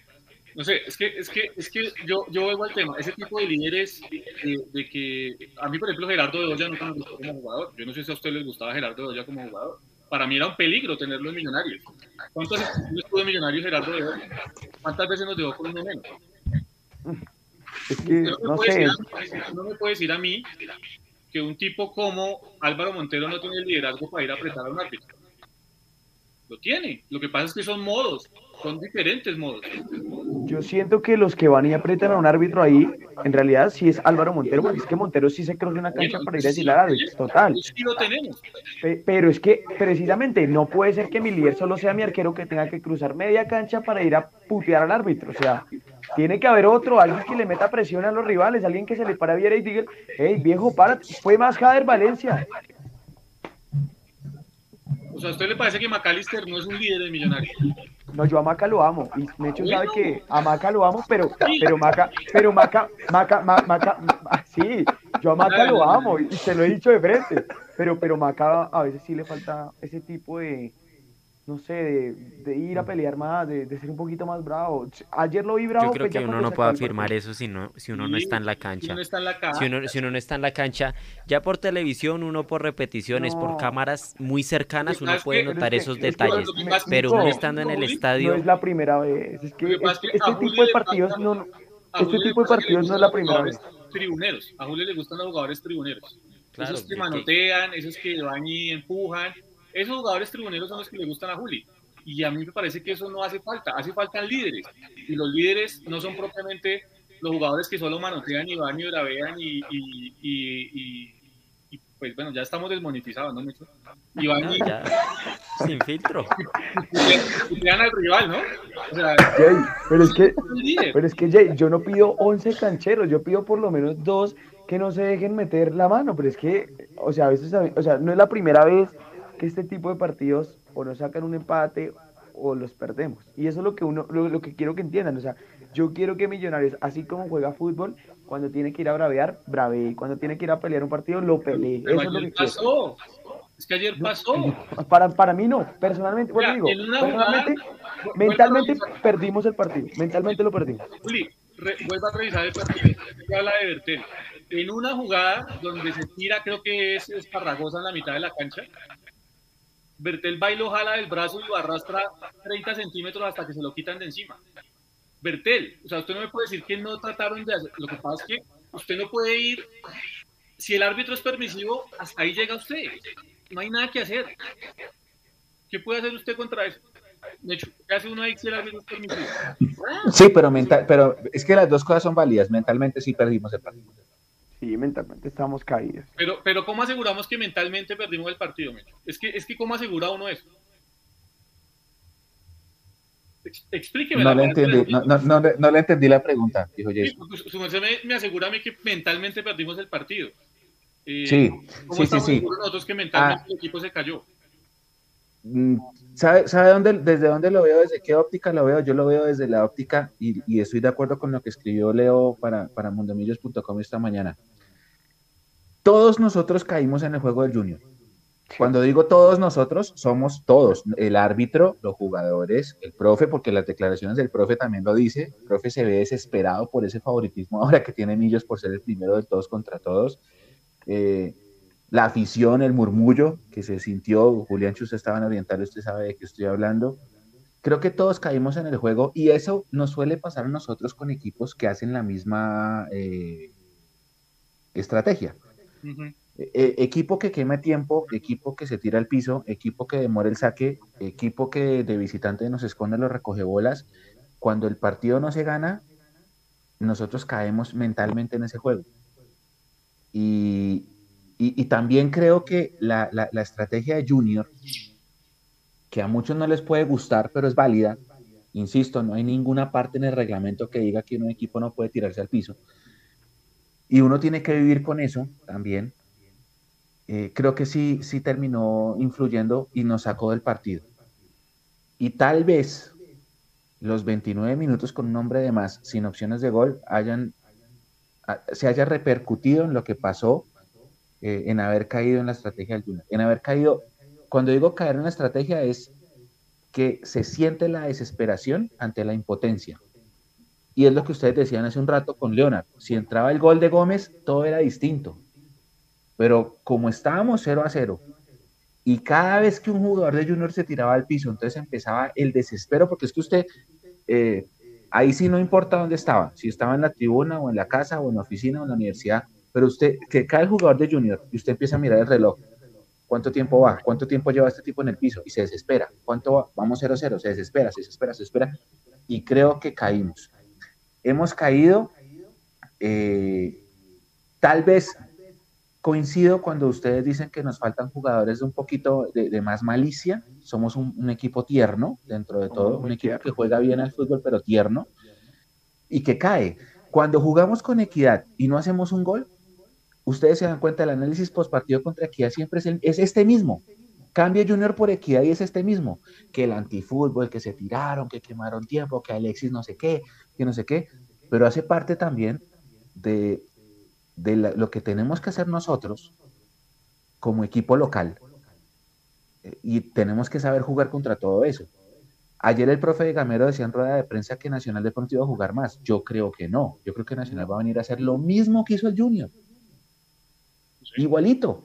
no sé, es que, es que, es que yo, yo vuelvo al tema. Ese tipo de líderes de, de que, a mí, por ejemplo, Gerardo de Olla nunca me gustó como jugador. Yo no sé si a usted les gustaba Gerardo de Olla como jugador. Para mí era un peligro tenerlo en Millonarios. ¿Cuántas veces estuvo en Millonarios Gerardo de Olla? ¿Cuántas veces nos dejó con uno menos? Es que, no, me no sé, decir a- no me puede decir a mí que un tipo como Álvaro Montero no tiene el liderazgo para ir a apretar a un árbitro. Lo tiene. Lo que pasa es que son modos, son diferentes modos. yo siento que los que van y apretan a un árbitro ahí, en realidad sí es Álvaro Montero, porque es que Montero sí se cruzó una cancha para ir a decirle al árbitro, total. Sí lo tenemos. Pe- Pero es que precisamente no puede ser que mi líder solo sea mi arquero que tenga que cruzar media cancha para ir a putear al árbitro. O sea, tiene que haber otro, alguien que le meta presión a los rivales, alguien que se le para a Viera y diga, hey viejo, para, fue más Jader Valencia. O sea, ¿a usted le parece que McAllister no es un líder de Millonarios? No, yo a Maca lo amo. Y Mecho sabe Bueno. que a Maca lo amo, pero, pero Maca, pero Maca, Maca, Ma- Maca, Ma- [LAUGHS] sí, yo a Maca lo amo y se lo he dicho de frente. Pero, pero Maca a veces sí le falta ese tipo de, no sé, de, de ir a pelear más, de, de ser un poquito más bravo. Ayer lo vi bravo. Yo creo pues, que uno no puede afirmar eso si, no, si uno no Sí, está en la Si cancha. uno está en la casa. Si uno, si uno no está en la cancha, ya por televisión, uno por repeticiones, No. por cámaras muy cercanas, uno puede que- notar es que- esos es que- detalles. es que- Pero uno estando en el estadio, No es la primera vez. Es que este a tipo de le partidos no, este tipo de partidos no es la gustan los primera vez. jugadores Tribuneros. A Julio le gustan los jugadores tribuneros. Claro, esos que que- manotean, esos que van y empujan. Esos jugadores tribuneros son los que le gustan a Juli. Y a mí me parece que eso no hace falta. Hace falta líderes. Y los líderes no son propiamente los jugadores que solo manotean y van y bravean y, y, y, y- y pues bueno, ya estamos desmonetizados, ¿no? Mucho. Y van No, [LAUGHS] y ya, sin filtro. [LAUGHS] putean al rival, ¿no? O sea, Jay, pero es que, pero es que Jay, yo no pido 11 cancheros, yo pido por lo menos dos que no se dejen meter la mano, pero es que, o sea, a veces, o sea, no es la primera vez que este tipo de partidos o nos sacan un empate o los perdemos. Y eso es lo que uno, lo, lo que quiero que entiendan, o sea, yo quiero que Millonarios, así como juega fútbol, cuando tiene que ir a bravear, bravee, cuando tiene que ir a pelear un partido, lo pelee. Pero Eso es lo que quiero. pasó. Es que ayer pasó. Para, para mí no, personalmente, bueno, Mira, digo, personalmente, jugada, mentalmente perdimos el partido, mentalmente lo perdimos. Juli, vuelva a revisar el partido. habla de Bertel. En una jugada donde se tira, creo que es Esparragosa en la mitad de la cancha, Bertel va y lo jala del brazo y lo arrastra 30 centímetros hasta que se lo quitan de encima. Bertel, o sea, usted no me puede decir que no trataron de hacer. Lo que pasa es que usted no puede ir. Si el árbitro es permisivo, hasta ahí llega usted. No hay nada que hacer. ¿Qué puede hacer usted contra eso? De hecho, ¿qué hace uno ahí si el árbitro es permisivo? Sí, pero, mental, pero es que las dos cosas son válidas. Mentalmente sí perdimos el partido. Sí, mentalmente estamos caídos. Pero, pero ¿cómo aseguramos que mentalmente perdimos el partido, Mecho? Es que, es que ¿cómo asegura uno eso? Ex- Explíqueme. No la le entendí, del- no, no, no, le- no le entendí la pregunta, dijo Sí, porque su merced me, me asegura a mí que mentalmente perdimos el partido. Eh, Sí, ¿Cómo sí, sí, estamos sí. seguros nosotros que mentalmente Ah. el equipo se cayó? Mm, ¿Sabe, sabe dónde, desde dónde lo veo? ¿Desde qué óptica lo veo? Yo lo veo desde la óptica y, y estoy de acuerdo con lo que escribió Leo para, para mundomillos.com esta mañana. Todos nosotros caímos en el juego del Junior. Cuando digo todos nosotros, somos todos. El árbitro, los jugadores, el profe, porque las declaraciones del profe también lo dice. El profe se ve desesperado por ese favoritismo ahora que tiene Millos por ser el primero de todos contra todos. Eh, la afición, el murmullo que se sintió, Julián, si usted estaba en Oriental, usted sabe de qué estoy hablando. Creo que todos caímos en el juego y eso nos suele pasar a nosotros con equipos que hacen la misma eh, estrategia. Ujú. Eh, equipo que quema tiempo, equipo que se tira al piso, equipo que demora el saque, equipo que de visitante nos esconde los recogebolas. Cuando el partido no se gana, nosotros caemos mentalmente en ese juego. Y, y- también creo que la, estrategia de Junior, que a muchos no les puede gustar, pero es válida, insisto, no hay ninguna parte en el reglamento que diga que un equipo no puede tirarse al piso. Y uno tiene que vivir con eso también. Eh, creo que sí, sí terminó influyendo y nos sacó del partido. Y tal vez los 29 minutos con un hombre de más, sin opciones de gol, se haya repercutido en lo que pasó, eh, en haber caído en la estrategia del Junior. En haber caído, cuando digo caer en la estrategia es que se siente la desesperación ante la impotencia. Y es lo que ustedes decían hace un rato con Leonard. Si entraba el gol de Gómez, todo era distinto. Pero como estábamos 0 a 0, y cada vez que un jugador de Junior se tiraba al piso, entonces empezaba el desespero, porque es que usted, eh, ahí sí no importa dónde estaba, si estaba en la tribuna o en la casa o en la oficina o en la universidad, pero usted, que cae el jugador de Junior y usted empieza a mirar el reloj, ¿cuánto tiempo va? ¿Cuánto tiempo lleva este tipo en el piso? Y se desespera. ¿Cuánto va? Vamos 0 a 0, se desespera, se desespera, se desespera. Y creo que caímos. Hemos caído, eh, tal vez coincido cuando ustedes dicen que nos faltan jugadores de un poquito de, de más malicia. Somos un, un equipo tierno dentro de todo, un equipo que juega bien al fútbol, pero tierno y que cae. Cuando jugamos con equidad y no hacemos un gol, ustedes se dan cuenta, el análisis post partido contra equidad siempre es, el- es este mismo. Cambia Junior por equidad y es este mismo. Que el antifútbol, que se tiraron, que quemaron tiempo, que Alexis no sé qué, que no sé qué. Pero hace parte también de, lo que tenemos que hacer nosotros como equipo local. Eh, Y tenemos que saber jugar contra todo eso. Ayer el profe de Gamero decía en rueda de prensa que Nacional de pronto iba a jugar más. Yo creo que no. Yo creo que Nacional va a venir a hacer lo mismo que hizo el Junior. Igualito.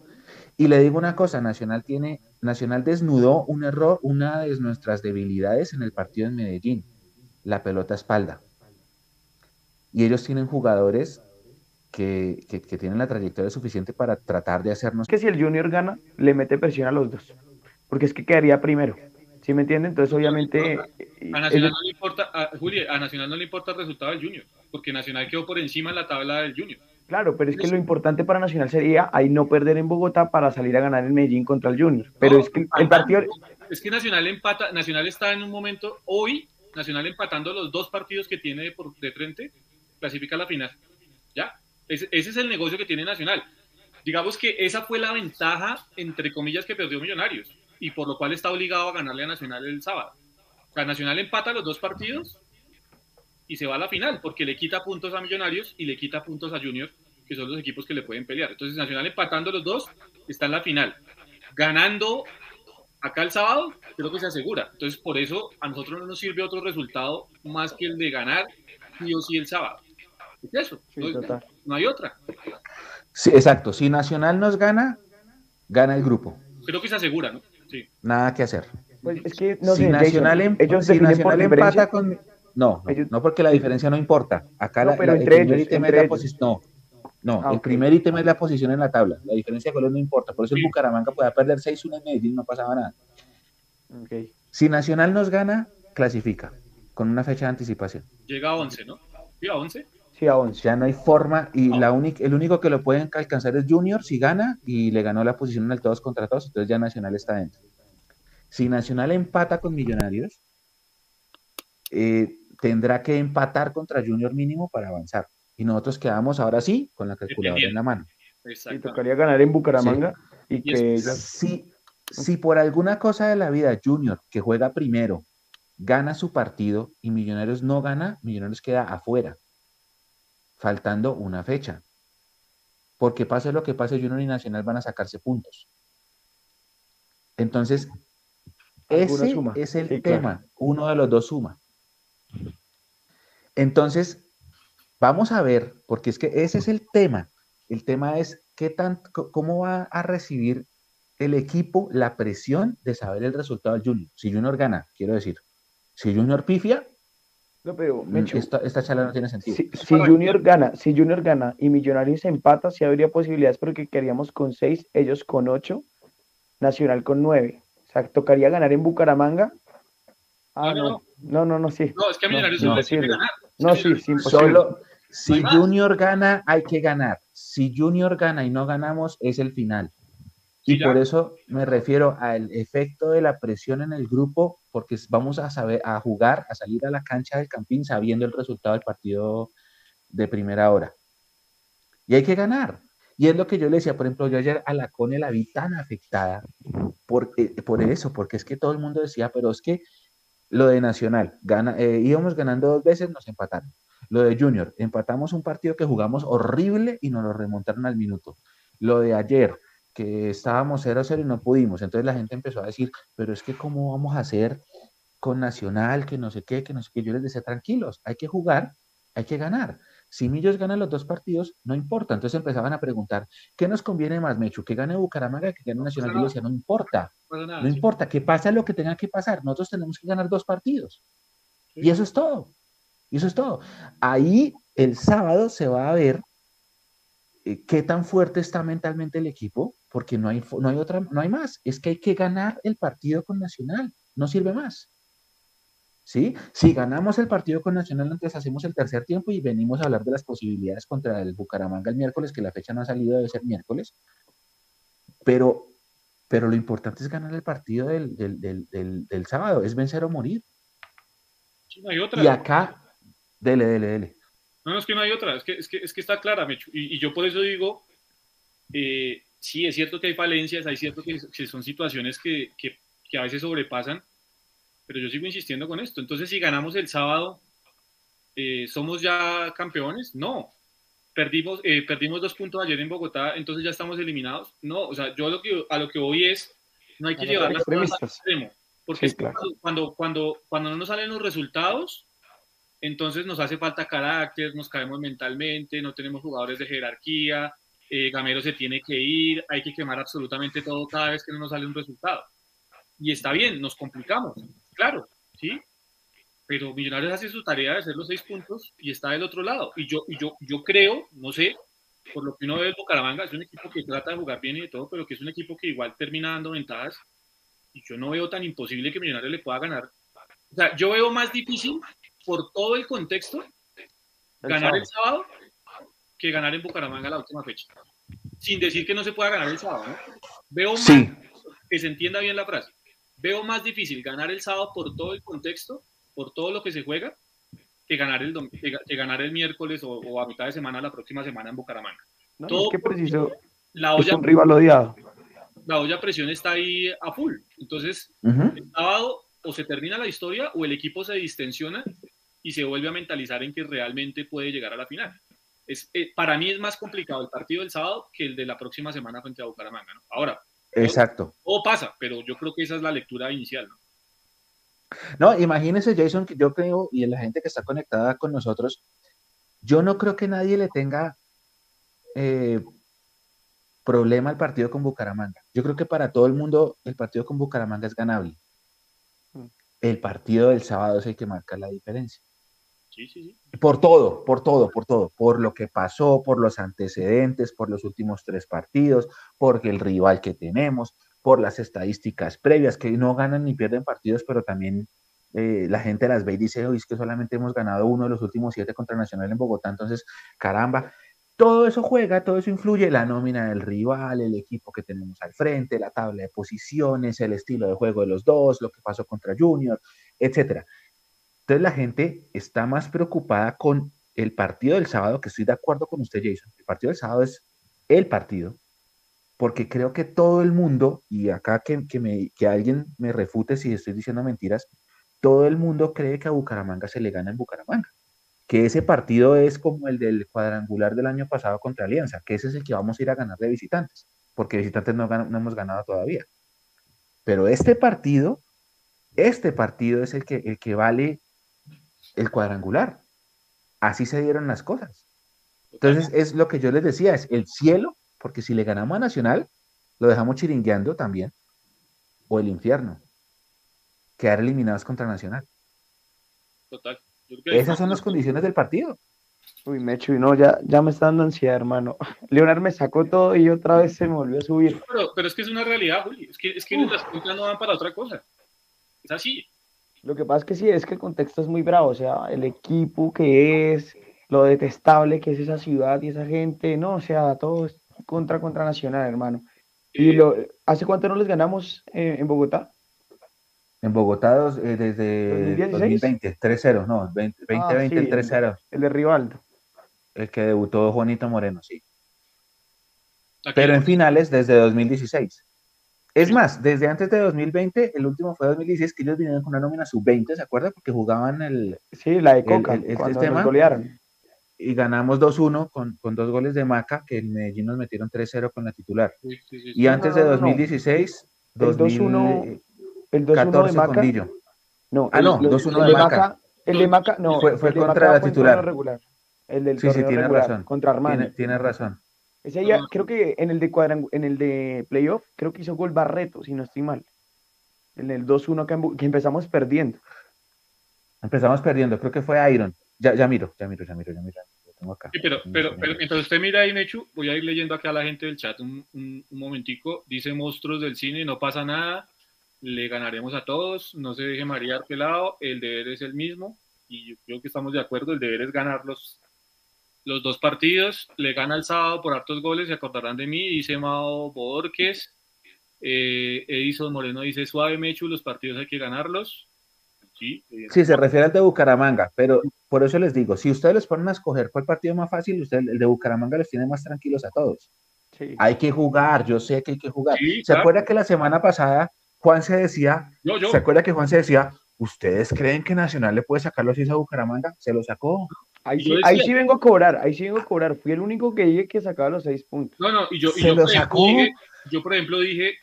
Y le digo una cosa, Nacional tiene, Nacional desnudó un error, una de nuestras debilidades en el partido en Medellín, la pelota espalda. Y ellos tienen jugadores que, que- que tienen la trayectoria suficiente para tratar de hacernos que si el Junior gana, le mete presión a los dos. Porque es que quedaría primero. ¿Sí me entienden? Entonces, obviamente. eh, A Nacional no le importa, a, Juli, a Nacional no le importa el resultado del Junior, porque Nacional quedó por encima en la tabla del Junior. Claro, pero es que lo importante para Nacional sería ahí no perder en Bogotá para salir a ganar en Medellín contra el Junior. Pero es que el partido. Es que Nacional empata, Nacional está en un momento, hoy, Nacional empatando los dos partidos que tiene de, por, de frente, clasifica a la final. ¿Ya? Ese, ese es el negocio que tiene Nacional. Digamos que esa fue la ventaja, entre comillas, que perdió Millonarios y por lo cual está obligado a ganarle a Nacional el sábado. O sea, Nacional empata los dos partidos y se va a la final, porque le quita puntos a Millonarios y le quita puntos a Junior, que son los equipos que le pueden pelear. Entonces, Nacional empatando los dos, está en la final. Ganando acá el sábado, creo que se asegura. Entonces, por eso a nosotros no nos sirve otro resultado más que el de ganar sí o sí el sábado. Es eso, Sí, no, hay otra. Sí, exacto. Si Nacional nos gana, gana el grupo. Creo que se asegura, ¿no? Sí. Nada que hacer. Pues es que no si sé, Nacional, em- ellos si Nacional empata con... No, no, porque la diferencia no importa. Acá No, la, pero la- el entre primer ellos, ítem es la posición. No, no, Ah, el primer ítem es la posición en la tabla. La diferencia de goles no importa. Por eso el. Bucaramanga podía perder 6-1 en Medellín, no pasaba nada. Ok. Si Nacional nos gana, clasifica con una fecha de anticipación. Llega a 11, ¿no? Sí, a 11. Sí, a 11. Ya no hay forma y No. la única, el único que lo pueden alcanzar es Junior si gana y le ganó la posición en el todos contra todos, entonces ya Nacional está dentro. Si Nacional empata con Millonarios, eh, tendrá que empatar contra Junior mínimo para avanzar. Y nosotros quedamos ahora sí con la calculadora en la mano. Y tocaría ganar en Bucaramanga y Y que Si, si por alguna cosa de la vida Junior, que juega primero, gana su partido y Millonarios no gana, Millonarios queda afuera, faltando una fecha. Porque pase lo que pase, Junior y Nacional van a sacarse puntos. Entonces, ese suma. es el Sí, claro. tema. Uno de los dos suma. Entonces, vamos a ver, porque es que ese es el tema. El tema es qué tan, cómo va a recibir el equipo la presión de saber el resultado del Junior. Si Junior gana, quiero decir, si Junior pifia, No, pero mm, esta, esta charla no tiene sentido. si, si Junior gana, si Junior gana y Millonarios empata, sí habría posibilidades porque queríamos con 6, ellos con 8, Nacional con 9. O sea, tocaría ganar en Bucaramanga. Ah, No, no, no. No, no, no, sí. No, es que Millonarios no, no, le sirve sirve. ganar. No, sí, sí. Solo si. Junior gana, hay que ganar. Si Junior gana y no ganamos, es el final. Y por eso me refiero al efecto de la presión en el grupo, porque vamos a saber, a jugar, a salir a la cancha del Campín sabiendo el resultado del partido de primera hora. Y hay que ganar. Y es lo que yo le decía, por ejemplo, yo ayer a la Cone la vi tan afectada por, por eso, porque es que todo el mundo decía, pero es que lo de Nacional, gana, eh, íbamos ganando dos veces, nos empataron. Lo de Junior, empatamos un partido que jugamos horrible y nos lo remontaron al minuto. Lo de ayer, que estábamos 0-0 y no pudimos. Entonces la gente empezó a decir, pero es que cómo vamos a hacer con Nacional, que no sé qué, que no sé qué. Yo les decía, tranquilos, hay que jugar, hay que ganar. Si Millos gana los dos partidos, no importa. Entonces empezaban a preguntar, ¿qué nos conviene más, Mechu? ¿Que gane Bucaramanga, que gane Nacional? Yo decía, no importa, No nada, no sí. importa, que pase lo que tenga que pasar. Nosotros tenemos que ganar dos partidos. Y eso es todo. Y eso es todo. Ahí el sábado se va a ver eh, qué tan fuerte está mentalmente el equipo, porque no hay, no hay otra, no hay más. Es que hay que ganar el partido con Nacional. No sirve más. ¿Sí? Si ganamos el partido con Nacional, entonces hacemos el tercer tiempo y venimos a hablar de las posibilidades contra el Bucaramanga el miércoles, que la fecha no ha salido, debe ser miércoles. Pero, pero lo importante es ganar el partido del, del, del, del- sábado, es vencer o morir. Sí, no hay otra. Y acá, dele, dele, dele. No, no, es que no hay otra, es que, es que, es que está clara, Mechu. Y, y yo por eso digo, eh, sí, es cierto que hay falencias, hay cierto que, que son situaciones que, que a veces sobrepasan, pero yo sigo insistiendo con esto. Entonces, si ganamos el sábado, eh, ¿somos ya campeones? No. Perdimos, eh, perdimos dos puntos ayer en Bogotá, entonces ya estamos eliminados. No, o sea, yo lo que, a lo que voy es, no hay que no llevar las cosas al extremo. Porque Sí, claro. cuando, cuando, cuando no nos salen los resultados, entonces nos hace falta carácter, nos caemos mentalmente, no tenemos jugadores de jerarquía, eh, Gamero se tiene que ir, hay que quemar absolutamente todo cada vez que no nos sale un resultado. Y está bien, nos complicamos, claro, ¿sí? Pero Millonarios hace su tarea de hacer los seis puntos y está del otro lado. Y yo, y yo, yo creo, no sé, por lo que uno ve del Bucaramanga, es un equipo que trata de jugar bien y de todo, pero que es un equipo que igual termina dando ventajas. Y yo no veo tan imposible que Millonarios le pueda ganar. O sea, yo veo más difícil por todo el contexto El ganar el sábado. que ganar en Bucaramanga la última fecha. Sin decir que no se pueda ganar el sábado, ¿no? Veo más, que se entienda bien la frase, veo más difícil ganar el sábado por todo el contexto, por todo lo que se juega, que ganar el, que, ga- que ganar el miércoles o, o a mitad de semana la próxima semana en Bucaramanga. No, Todo es que preciso, La es olla, un rival odiado. la olla a presión está ahí a full. Entonces, ujú, el sábado o se termina la historia o el equipo se distensiona y se vuelve a mentalizar en que realmente puede llegar a la final. Es, eh, para mí es más complicado el partido del sábado que el de la próxima semana frente a Bucaramanga. ¿no? Ahora, exacto. todo pasa, pero yo creo que esa es la lectura inicial. ¿no? No, imagínese, Jason, que yo creo, y la gente que está conectada con nosotros, yo no creo que nadie le tenga eh, problema al partido con Bucaramanga. Yo creo que para todo el mundo el partido con Bucaramanga es ganable. Mm. El partido del sábado es el que marca la diferencia. Sí, sí. Por todo, por todo, por todo, por lo que pasó, por los antecedentes, por los últimos tres partidos, por el rival que tenemos, por las estadísticas previas, que no ganan ni pierden partidos, pero también eh, la gente las ve y dice, oye, es que solamente hemos ganado uno de los últimos siete contra Nacional en Bogotá, entonces, caramba, todo eso juega, todo eso influye, la nómina del rival, el equipo que tenemos al frente, la tabla de posiciones, el estilo de juego de los dos, lo que pasó contra Junior, etcétera. Entonces la gente está más preocupada con el partido del sábado, que estoy de acuerdo con usted, Jason. El partido del sábado es el partido, porque creo que todo el mundo, y acá que, que, alguien me refute si estoy diciendo mentiras, todo el mundo cree que a Bucaramanga se le gana en Bucaramanga. Que ese partido es como el del cuadrangular del año pasado contra Alianza, que ese es el que vamos a ir a ganar de visitantes, porque visitantes no, no hemos ganado todavía. Pero este partido, este partido es el que, el que vale el cuadrangular. Así se dieron las cosas. Entonces, es lo que yo les decía, es el cielo, porque si le ganamos a Nacional, lo dejamos chiringueando también, o el infierno, quedar eliminados contra Nacional. Total. Esas son las condiciones del partido. Uy, Mechu, no, ya, ya me está dando ansiedad, hermano. [LAUGHS] Leonard me sacó todo y otra vez se me volvió a subir. Pero, pero es que es una realidad, Juli. Es que, es que las cuentas no van para otra cosa. Es así. Lo que pasa es que sí, es que el contexto es muy bravo, o sea, el equipo que es, lo detestable que es esa ciudad y esa gente, no, o sea, todo es contra contra Nacional, hermano. ¿Y lo, hace cuánto no les ganamos eh, en Bogotá? En Bogotá dos- eh, desde 2016. 2020, 3-0, no, 20- 2020 Ah, sí, el 3-0, El de Rivaldo. el que debutó Juanito Moreno, sí. aquí- Pero en finales desde 2016. Es más, desde antes de 2020, el último fue 2016, que ellos vinieron con una nómina sub-20, ¿se acuerda? Porque jugaban el, Sí, la de Coca, el- el cuando sistema. nos golearon. y ganamos 2-1 con, con dos goles de Maca, que en Medellín nos metieron 3-0 con la titular. Sí, sí, sí, Y antes no, de no, no. 2016, El 2-1 El 2-1 de 2014 con Maca. Lillo. No, Ah, no, el- 2-1 el de de Maca. Maca. El de Maca, no. Fue- fue el de contra Maca la titular. regular. El del Sí, sí, tiene regular, razón. Contra Armani. Tiene, tiene razón. Ese día, creo que en el de cuadrangu- en el de playoff, creo que hizo gol Barreto, si no estoy mal. En el 2-1 que, empezamos perdiendo. Empezamos perdiendo, creo que fue Iron. Ya, ya miro, ya miro, ya miro, ya miro. Lo tengo acá. Sí, pero, pero, pero mientras usted mira ahí, Mechu, voy a ir leyendo acá a la gente del chat un, un, un momentico. Dice monstruos del cine, no pasa nada, le ganaremos a todos, no se deje marear pelado, el deber es el mismo, y yo creo que estamos de acuerdo, el deber es ganar los, los dos partidos, le gana el sábado por hartos goles, se acordarán de mí, dice Mao Borges, eh, Edison Moreno dice suave Mechu, los partidos hay que ganarlos. Sí, Sí, se refiere al de Bucaramanga, pero por eso les digo, si ustedes les ponen a escoger cuál partido más fácil, usted, el de Bucaramanga los tiene más tranquilos a todos. Sí. Hay que jugar, yo sé que hay que jugar. Sí, ¿Se claro. acuerda que la semana pasada Juan se decía, yo, yo, ¿se acuerda que Juan se decía, ¿ustedes creen que Nacional le puede sacar los 6 a Bucaramanga? Se lo sacó. Ahí, sí, ahí decía- sí vengo a cobrar, ahí sí vengo a cobrar. Fui el único que dije que sacaba los seis puntos. No, no, y yo, y yo, por ejemplo, dije, yo, por ejemplo, dije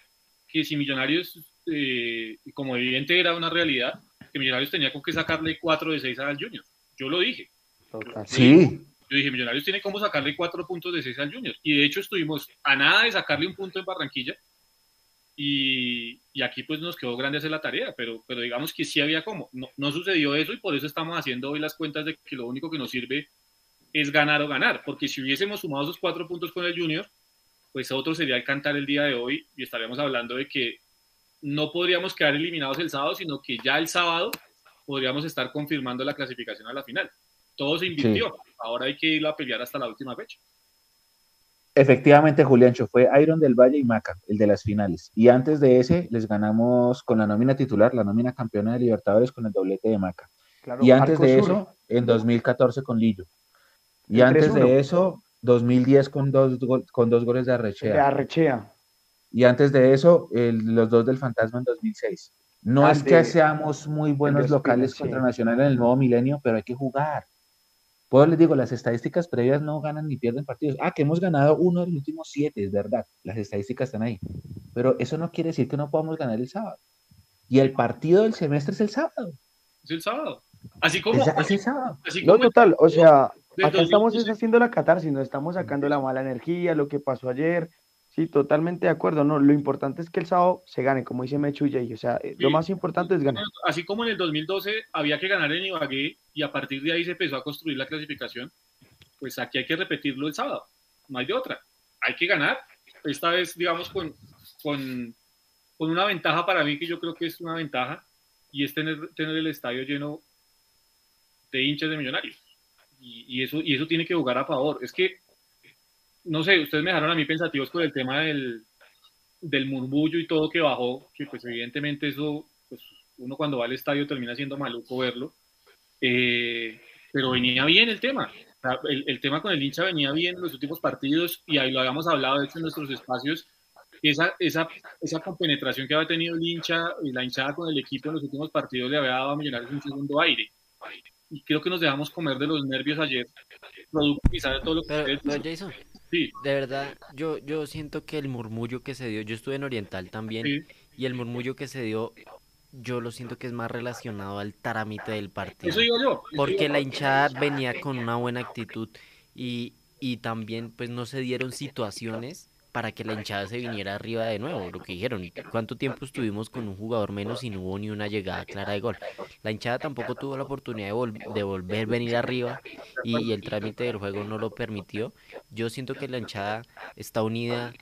que si Millonarios, eh, como evidente era una realidad, que Millonarios tenía con qué sacarle 4 de 6 al Junior. Yo lo dije. Total. Sí, Yo dije, Millonarios tiene cómo sacarle 4 puntos de 6 al Junior. Y de hecho estuvimos a nada de sacarle un punto en Barranquilla. Y, y aquí pues nos quedó grande hacer la tarea, pero, pero digamos que sí había como. No, no sucedió eso y por eso estamos haciendo hoy las cuentas de que lo único que nos sirve es ganar o ganar. Porque si hubiésemos sumado esos 4 puntos con el Junior, pues otro sería el cantar el día de hoy y estaríamos hablando de que no podríamos quedar eliminados el sábado, sino que ya el sábado podríamos estar confirmando la clasificación a la final. todo se invirtió. Ahora hay que ir a pelear hasta la última fecha. Efectivamente, Juliancho, fue Iron del Valle y Maca, el de las finales. Y antes de ese, les ganamos con la nómina titular, la nómina campeona de Libertadores con el doblete de Maca. y antes de eso, en 2014 con Lillo. Y antes de eso, 2010 con dos, con dos goles de Arrechea. De Arrechea. Y antes de eso, los dos del Fantasma en 2006. No es que seamos muy buenos locales contra Nacional en el nuevo milenio, pero hay que jugar. Pues les digo, las estadísticas previas no ganan ni pierden partidos. Ah, que hemos ganado uno de los últimos siete, es verdad. Las estadísticas están ahí. Pero eso no quiere decir que no podamos ganar el sábado. Y el partido del semestre es el sábado. Es el sábado. Así como. Es, el sábado. no, total. O sea, acá estamos haciendo la catarsis, no estamos sacando la mala energía, lo que pasó ayer. Sí, totalmente de acuerdo. No, lo importante es que el sábado se gane, como dice Mechu y O sea, eh, lo más importante es ganar. Así como en el 2012 había que ganar en Ibagué y a partir de ahí se empezó a construir la clasificación, pues aquí hay que repetirlo el sábado. No hay de otra. Hay que ganar. Esta vez, digamos, con, con, con una ventaja para mí, que yo creo que es una ventaja, y es tener, tener el estadio lleno de hinchas de millonarios. Y, y, eso, y eso tiene que jugar a favor. Es que no sé, ustedes me dejaron a mí pensativos por el tema del, del murmullo y todo que bajó, que pues evidentemente eso, pues uno cuando va al estadio termina siendo maluco verlo, eh, pero venía bien el tema, el, el, tema con el hincha venía bien en los últimos partidos y ahí lo habíamos hablado de hecho en nuestros espacios, esa, esa, esa compenetración que había tenido el hincha y la hinchada con el equipo en los últimos partidos le había dado a Millonarios un segundo aire. Y creo que nos dejamos comer de los nervios ayer, producto quizás de todo lo que... Pero, Jason, de verdad, yo, yo siento que el murmullo que se dio, yo estuve en Oriental también, y el murmullo que se dio, yo lo siento que es más relacionado al trámite del partido. Eso digo yo. porque la hinchada venía con una buena actitud y, y también pues no se dieron situaciones para que la hinchada se viniera arriba de nuevo, lo que dijeron. ¿Cuánto tiempo estuvimos con un jugador menos y no hubo ni una llegada clara de gol? La hinchada tampoco tuvo la oportunidad de, volver a venir arriba y, el trámite del juego no lo permitió. Yo siento que la hinchada está unida.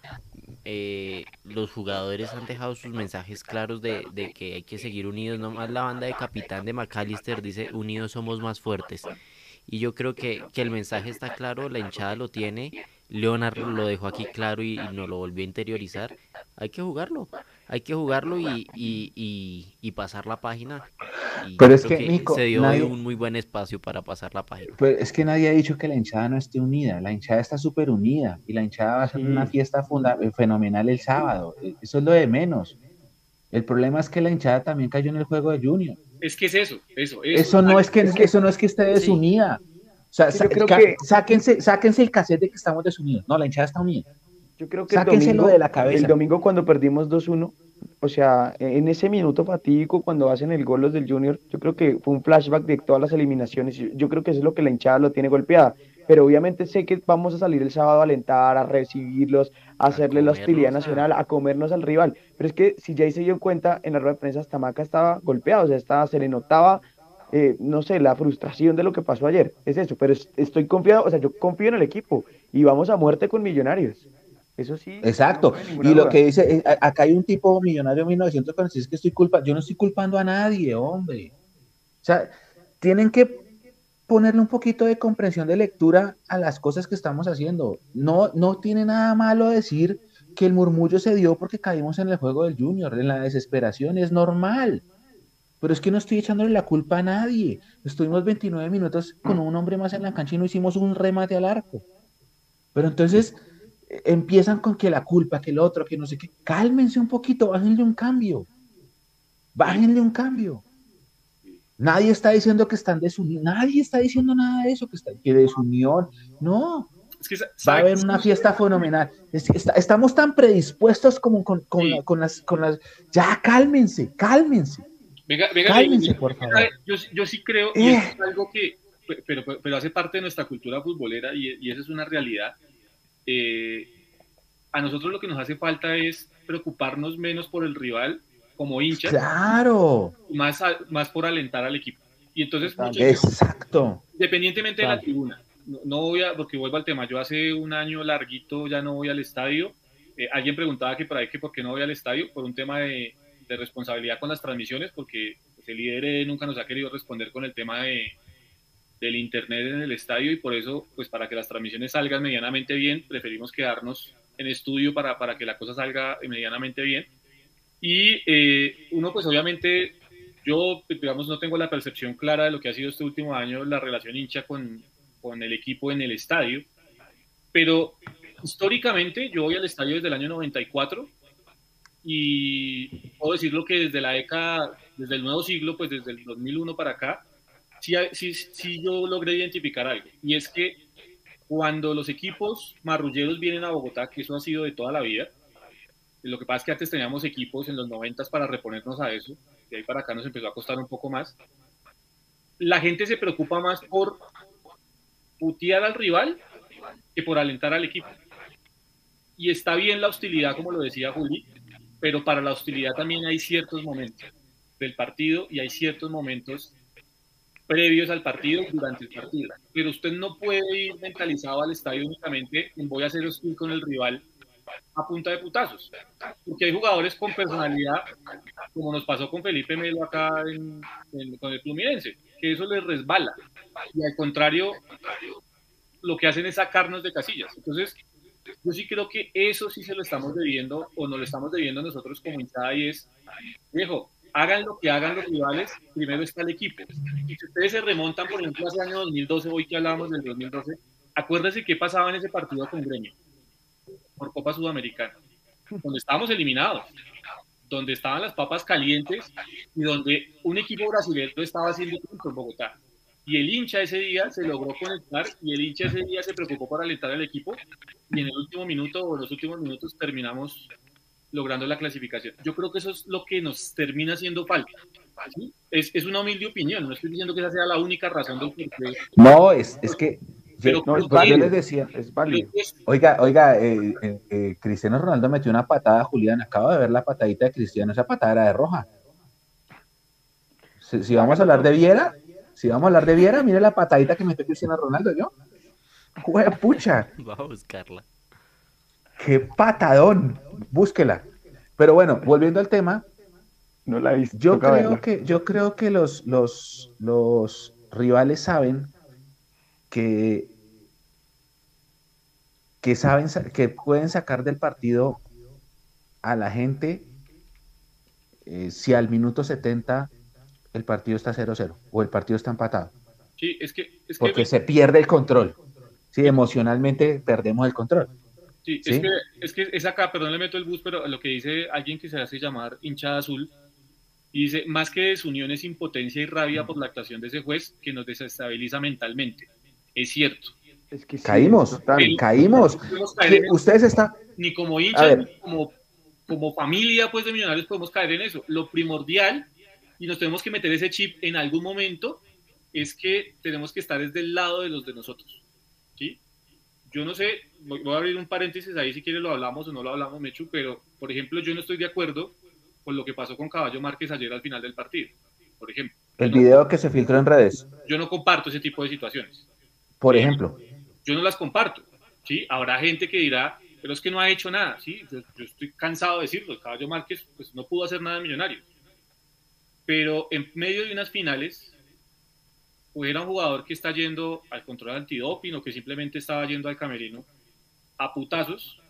Eh, los jugadores han dejado sus mensajes claros de, de que hay que seguir unidos. Nomás la banda de capitán de McAllister dice: Unidos somos más fuertes. Y yo creo que, que el mensaje está claro, la hinchada lo tiene Leonard lo dejó aquí claro y, no lo volvió a interiorizar. Hay que jugarlo, hay que jugarlo y, y, pasar la página. pero es que, se dio un muy buen espacio para pasar la página. Pero es que nadie ha dicho que la hinchada no esté unida. La hinchada está súper unida y la hinchada va a hacer una fiesta eh, fenomenal el sábado. E, eso es lo de menos. El problema es que la hinchada también cayó en el juego de Junior. Es que es eso, eso, eso. no es que, eso no es que esté desunida. O sea, creo que... sáquense, sáquense el cassette de que estamos desunidos. No, la hinchada está unida. Yo creo que el domingo, de la cabeza. El domingo cuando perdimos 2-1, o sea, en ese minuto fatídico cuando hacen el gol los del Junior, yo creo que fue un flashback de todas las eliminaciones. Yo creo que eso es lo que la hinchada lo tiene golpeada. Pero obviamente sé que vamos a salir el sábado a alentar, a recibirlos, a hacerle la hostilidad nacional, a comernos al rival. Pero es que si ya se dio cuenta, en la rueda de prensa, Tamaca estaba golpeado, o sea, estaba, se le notaba eh, no sé, la frustración de lo que pasó ayer. Es eso, pero estoy confiado, o sea, yo confío en el equipo y vamos a muerte con Millonarios. Eso sí. Exacto. y lo que dice, eh, acá hay un tipo millonario 1946 que estoy culpa, yo no estoy culpando a nadie, hombre. O sea, tienen que ponerle un poquito de comprensión de lectura a las cosas que estamos haciendo. No, no tiene nada malo decir que el murmullo se dio porque caímos en el juego del Junior, en la desesperación, es normal. Pero es que no estoy echándole la culpa a nadie. Estuvimos 29 minutos con un hombre más en la cancha y no hicimos un remate al arco. Pero entonces eh, empiezan con que la culpa, que el otro, que no sé qué. Cálmense un poquito, bájenle un cambio. Bájenle un cambio. Nadie está diciendo que están desunidos. Nadie está diciendo nada de eso, que, está, que desunión. No. Va a haber una fiesta fenomenal. estamos tan predispuestos como con, con, las, con las. Ya, cálmense, cálmense. Venga, venga, por favor. Yo, sí creo, y es eh. algo que, pero, pero, hace parte de nuestra cultura futbolera y, y esa es una realidad. Eh, a nosotros lo que nos hace falta es preocuparnos menos por el rival como hinchas. Claro. Más, más por alentar al equipo. Y entonces, exacto. Independientemente de la tribuna. No, voy a, porque vuelvo al tema, yo hace un año larguito ya no voy al estadio. Eh, alguien preguntaba que por ahí que por qué no voy al estadio, por un tema de, de responsabilidad con las transmisiones, porque pues, el líder nunca nos ha querido responder con el tema de, del internet en el estadio y por eso, pues para que las transmisiones salgan medianamente bien, preferimos quedarnos en estudio para, para que la cosa salga medianamente bien. Y eh, uno, pues obviamente, yo, digamos, no tengo la percepción clara de lo que ha sido este último año la relación hincha con, con el equipo en el estadio, pero históricamente yo voy al estadio desde el año 94 y puedo decirlo que desde la década, desde el nuevo siglo, pues desde el 2001 para acá, sí, sí, sí yo logré identificar algo. Y es que cuando los equipos marrulleros vienen a Bogotá, que eso ha sido de toda la vida, lo que pasa es que antes teníamos equipos en los 90 para reponernos a eso, y ahí para acá nos empezó a costar un poco más. La gente se preocupa más por putear al rival que por alentar al equipo. Y está bien la hostilidad, como lo decía Juli, pero para la hostilidad también hay ciertos momentos del partido y hay ciertos momentos previos al partido, durante el partido. Pero usted no puede ir mentalizado al estadio únicamente en voy a hacer hostil con el rival a punta de putazos. Porque hay jugadores con personalidad, como nos pasó con Felipe Melo acá en, con el Fluminense, que eso les resbala. Y al contrario, lo que hacen es sacarnos de casillas. Entonces, yo sí creo que eso sí se lo estamos debiendo o no lo estamos debiendo nosotros como hinchada y es, viejo, hagan lo que hagan los rivales, primero está el equipo. Y si ustedes se remontan, por ejemplo, hace año 2012, hoy que hablábamos del 2012, acuérdense qué pasaba en ese partido con Gremio, por Copa Sudamericana, donde estábamos eliminados, donde estaban las papas calientes y donde un equipo brasileño estaba haciendo punto en Bogotá y el hincha ese día se logró conectar y el hincha ese día se preocupó por alentar al equipo y en el último minuto o los últimos minutos terminamos logrando la clasificación. Yo creo que eso es lo que nos termina haciendo falta. Es, es, una humilde opinión, no estoy diciendo que esa sea la única razón del No, es, es que pero no, es válido, yo les decía, es válido. Oiga, oiga, eh, eh, eh, Cristiano Ronaldo metió una patada a Julián, acabo de ver la patadita de Cristiano, esa patada era de roja. Si, si vamos a hablar de Viera, si vamos a hablar de Viera, mire la patadita que me estoy diciendo Ronaldo yo. Jue pucha. [LAUGHS] Vamos a buscarla. Qué patadón. Búsquela. Pero bueno, volviendo al tema. No la he visto. Yo creo que, yo creo que los, los, los rivales saben que, que saben que pueden sacar del partido a la gente eh, si al minuto 70 el partido está 0-0 o el partido está empatado. Sí, es que... Porque se pierde el control. Sí, emocionalmente perdemos el control. Sí, Es, que, es que es acá, perdón, le meto el bus, pero lo que dice alguien que se hace llamar hinchada azul, y dice, más que desunión es impotencia y rabia por la actuación de ese juez que nos desestabiliza mentalmente. Es cierto. Es que caímos, caímos. ustedes están... Ni como hinchas, ni como, como familia pues, de millonarios podemos caer en eso. Lo primordial y nos tenemos que meter ese chip en algún momento, es que tenemos que estar desde el lado de los de nosotros. ¿sí? Yo no sé, voy a abrir un paréntesis ahí si quieres lo hablamos o no lo hablamos, Mechu, pero por ejemplo yo no estoy de acuerdo con lo que pasó con Caballo Márquez ayer al final del partido, por ejemplo. El video que se filtró en redes. Yo no comparto ese tipo de situaciones. Por ejemplo. Yo no las comparto. ¿sí? Habrá gente que dirá, pero es que no ha hecho nada. ¿sí? Yo, yo estoy cansado de decirlo. Caballo Márquez pues, no pudo hacer nada en Millonarios pero en medio de unas finales, hubiera un jugador que está yendo al control antidoping o que simplemente estaba yendo al camerino a putazos,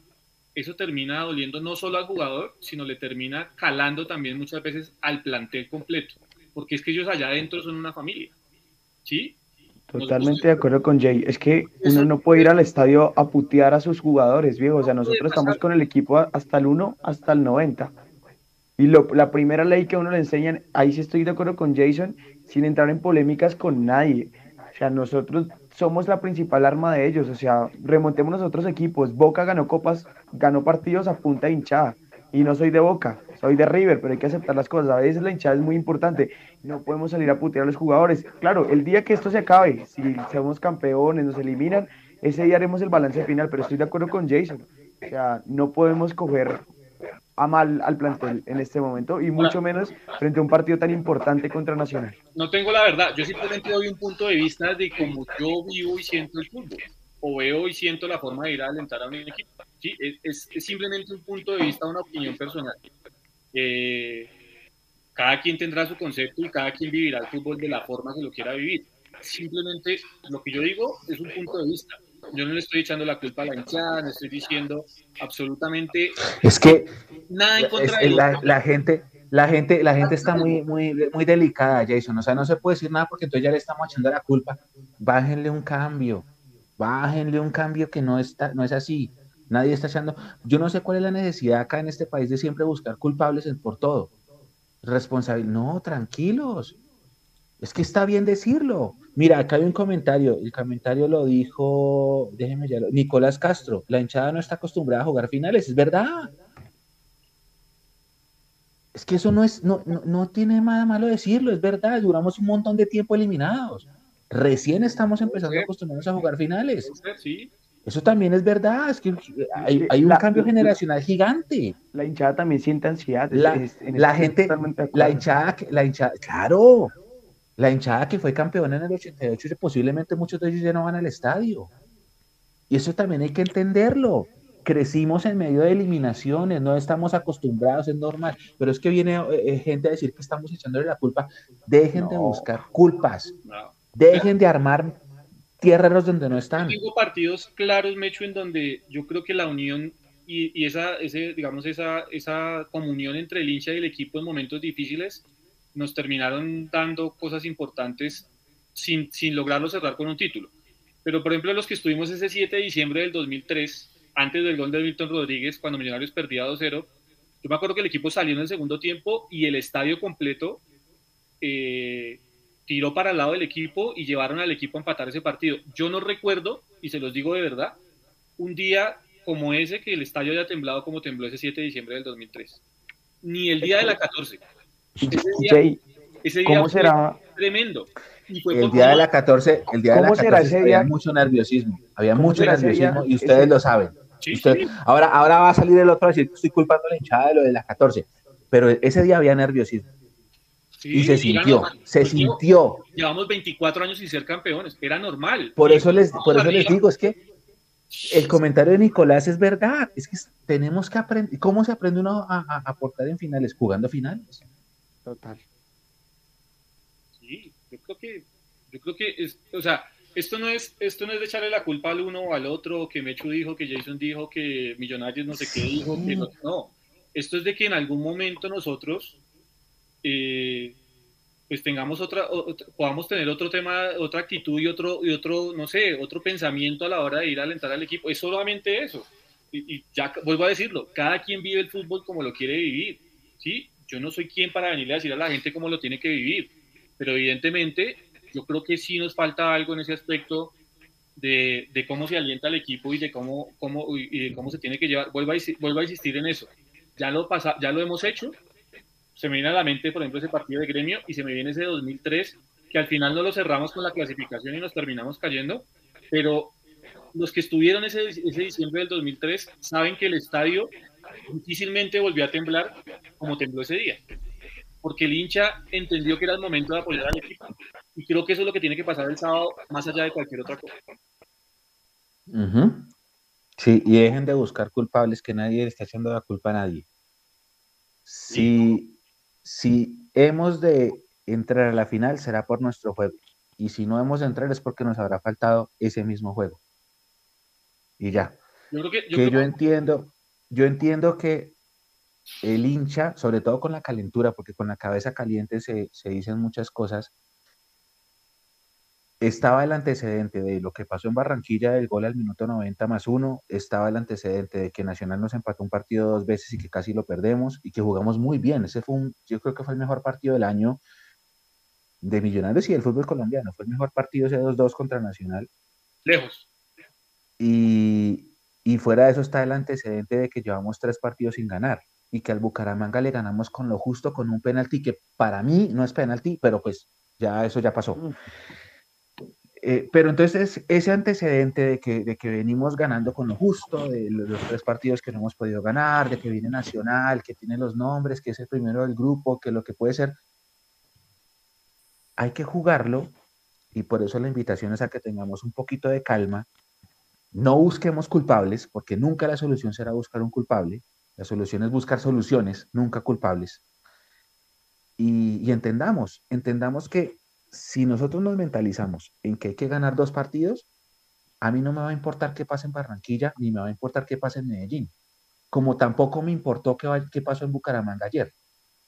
eso termina doliendo no solo al jugador, sino le termina calando también muchas veces al plantel completo, porque es que ellos allá adentro son una familia, ¿sí? Totalmente de acuerdo con Jay. Es que uno no puede ir al estadio a putear a sus jugadores, viejo. O sea, nosotros estamos con el equipo hasta el 1 hasta el 90. Y lo, la primera ley que a uno le enseñan, ahí sí estoy de acuerdo con Jason, sin entrar en polémicas con nadie. O sea, nosotros somos la principal arma de ellos. O sea, remontemos los otros equipos. Boca ganó copas, ganó partidos a punta hinchada. Y no soy de Boca, soy de River, pero hay que aceptar las cosas. A veces la hinchada es muy importante. No podemos salir a putear a los jugadores. Claro, el día que esto se acabe, si somos campeones, nos eliminan, ese día haremos el balance final. Pero estoy de acuerdo con Jason. O sea, no podemos coger a mal al plantel en este momento y mucho menos frente a un partido tan importante contra Nacional. No tengo la verdad, yo simplemente doy un punto de vista de cómo yo vivo y siento el fútbol, o veo y siento la forma de ir a alentar a un equipo. ¿sí? Es, es, simplemente un punto de vista, una opinión personal. Eh, cada quien tendrá su concepto y cada quien vivirá el fútbol de la forma que lo quiera vivir. simplemente lo que yo digo es un punto de vista. Yo no le estoy echando la culpa a la hinchada, no estoy diciendo absolutamente Es que nada en es- contra de es la, ellos. la gente, la gente, la gente está muy, muy, muy delicada, Jason. O sea, no se puede decir nada porque entonces ya le estamos echando la culpa. Bájenle un cambio, bájenle un cambio que no está, no es así. Nadie está echando. Yo no sé cuál es la necesidad acá en este país de siempre buscar culpables por todo. Responsabilidad. No, tranquilos. Es que está bien decirlo. Mira, acá hay un comentario. El comentario lo dijo, déjeme ya, lo- Nicolás Castro. La hinchada no está acostumbrada a jugar finales. Es verdad. Es que eso no es, no, no, no tiene nada malo decirlo, es verdad. Duramos un montón de tiempo eliminados. Recién estamos empezando a acostumbrarnos a jugar finales. Sí, Eso también es verdad. Es que hay, hay un La- cambio generacional gigante. La hinchada también siente ansiedad. La, es- en la estoy gente, la hinchada, la hinchada, claro, la hinchada que fue campeona en el 88, posiblemente muchos de ellos ya no van al estadio. Y eso también hay que entenderlo. Crecimos en medio de eliminaciones, no estamos acostumbrados, es normal. Pero es que viene eh, eh, gente a decir que estamos echándole la culpa. Dejen de buscar culpas, no. dejen de armar tierreros donde no están. Tengo partidos claros, Mecho, en donde yo creo que la unión y, y esa, ese, digamos, esa, esa comunión entre el hincha y el equipo en momentos difíciles nos terminaron dando cosas importantes sin, sin lograrlo cerrar con un título. Pero, por ejemplo, los que estuvimos ese 7 de diciembre del 2003, antes del gol de Milton Rodríguez, cuando Millonarios perdía 2-0, yo me acuerdo que el equipo salió en el segundo tiempo y el estadio completo eh, tiró para el lado del equipo y llevaron al equipo a empatar ese partido. Yo no recuerdo, y se los digo de verdad, un día como ese que el estadio haya temblado como tembló ese 7 de diciembre del 2003. Ni el día de la 14. Ese día, Jay, ese día ¿cómo fue será? tremendo. Y fue El día de la 14, el día de la ¿Cómo será 14 ese había día? mucho nerviosismo, había ¿Cómo mucho día? nerviosismo y ustedes Ese- lo saben. Sí, Usted- sí. ahora, ahora va a salir el otro a decir que estoy culpando a la hinchada de lo de las 14, pero ese día había nerviosismo Sí, y se sintió, normal. se Pues sintió. Llevamos 24 años sin ser campeones, era normal. Por eso les, por eso les digo, es que el comentario de Nicolás es verdad, es que tenemos que aprender, ¿cómo se aprende uno a, a aportar en finales? Jugando finales. Total. Sí, yo creo que, yo creo que es, o sea, esto no es, esto no es de echarle la culpa al uno o al otro, que Mechu dijo, que Jason dijo, que Millonarios no sé qué dijo, que no, no. Esto es de que en algún momento nosotros eh, pues tengamos otra, o- ot- podamos tener otro tema, otra actitud y otro, y otro, no sé, otro pensamiento a la hora de ir a alentar al equipo. Es solamente eso. Y, y ya vuelvo a decirlo, cada quien vive el fútbol como lo quiere vivir. ¿sí? Yo no soy quien para venirle a decir a la gente cómo lo tiene que vivir, pero evidentemente yo creo que sí nos falta algo en ese aspecto de, de cómo se alienta el equipo y de cómo, cómo, y de cómo se tiene que llevar. Vuelvo a, vuelvo a insistir en eso. Ya lo, pasa, ya lo hemos hecho. Se me viene a la mente, por ejemplo, ese partido de gremio y se me viene ese 2003, que al final no lo cerramos con la clasificación y nos terminamos cayendo, pero los que estuvieron ese, ese diciembre del 2003 saben que el estadio difícilmente volvió a temblar como tembló ese día, porque el hincha entendió que era el momento de apoyar al equipo. Y creo que eso es lo que tiene que pasar el sábado, más allá de cualquier otra cosa. Sí, y dejen de buscar culpables, que nadie le está echando la culpa a nadie. Si, si hemos de entrar a la final, será por nuestro juego. Y si no hemos de entrar, es porque nos habrá faltado ese mismo juego. Y ya. Yo creo que, yo que creo yo entiendo, yo entiendo que el hincha, sobre todo con la calentura, porque con la cabeza caliente se, se dicen muchas cosas, estaba el antecedente de lo que pasó en Barranquilla del gol al minuto 90 más uno, estaba el antecedente de que Nacional nos empató un partido dos veces y que casi lo perdemos y que jugamos muy bien. Ese fue un, yo creo que fue el mejor partido del año de Millonarios y del fútbol colombiano. Fue el mejor partido ese 2-2 contra Nacional. lejos. Y, y fuera de eso está el antecedente de que llevamos tres partidos sin ganar y que al Bucaramanga le ganamos con lo justo con un penalti que para mí no es penalti, pero pues ya eso ya pasó. Eh, pero entonces ese antecedente de que, de que venimos ganando con lo justo, de los, los tres partidos que no hemos podido ganar, de que viene Nacional, que tiene los nombres, que es el primero del grupo, que lo que puede ser, hay que jugarlo y por eso la invitación es a que tengamos un poquito de calma, no busquemos culpables, porque nunca la solución será buscar un culpable, la solución es buscar soluciones, nunca culpables. Y, y entendamos, entendamos que si nosotros nos mentalizamos en que hay que ganar dos partidos, a mí no me va a importar qué pase en Barranquilla, ni me va a importar qué pase en Medellín. Como tampoco me importó qué, qué pasó en Bucaramanga ayer.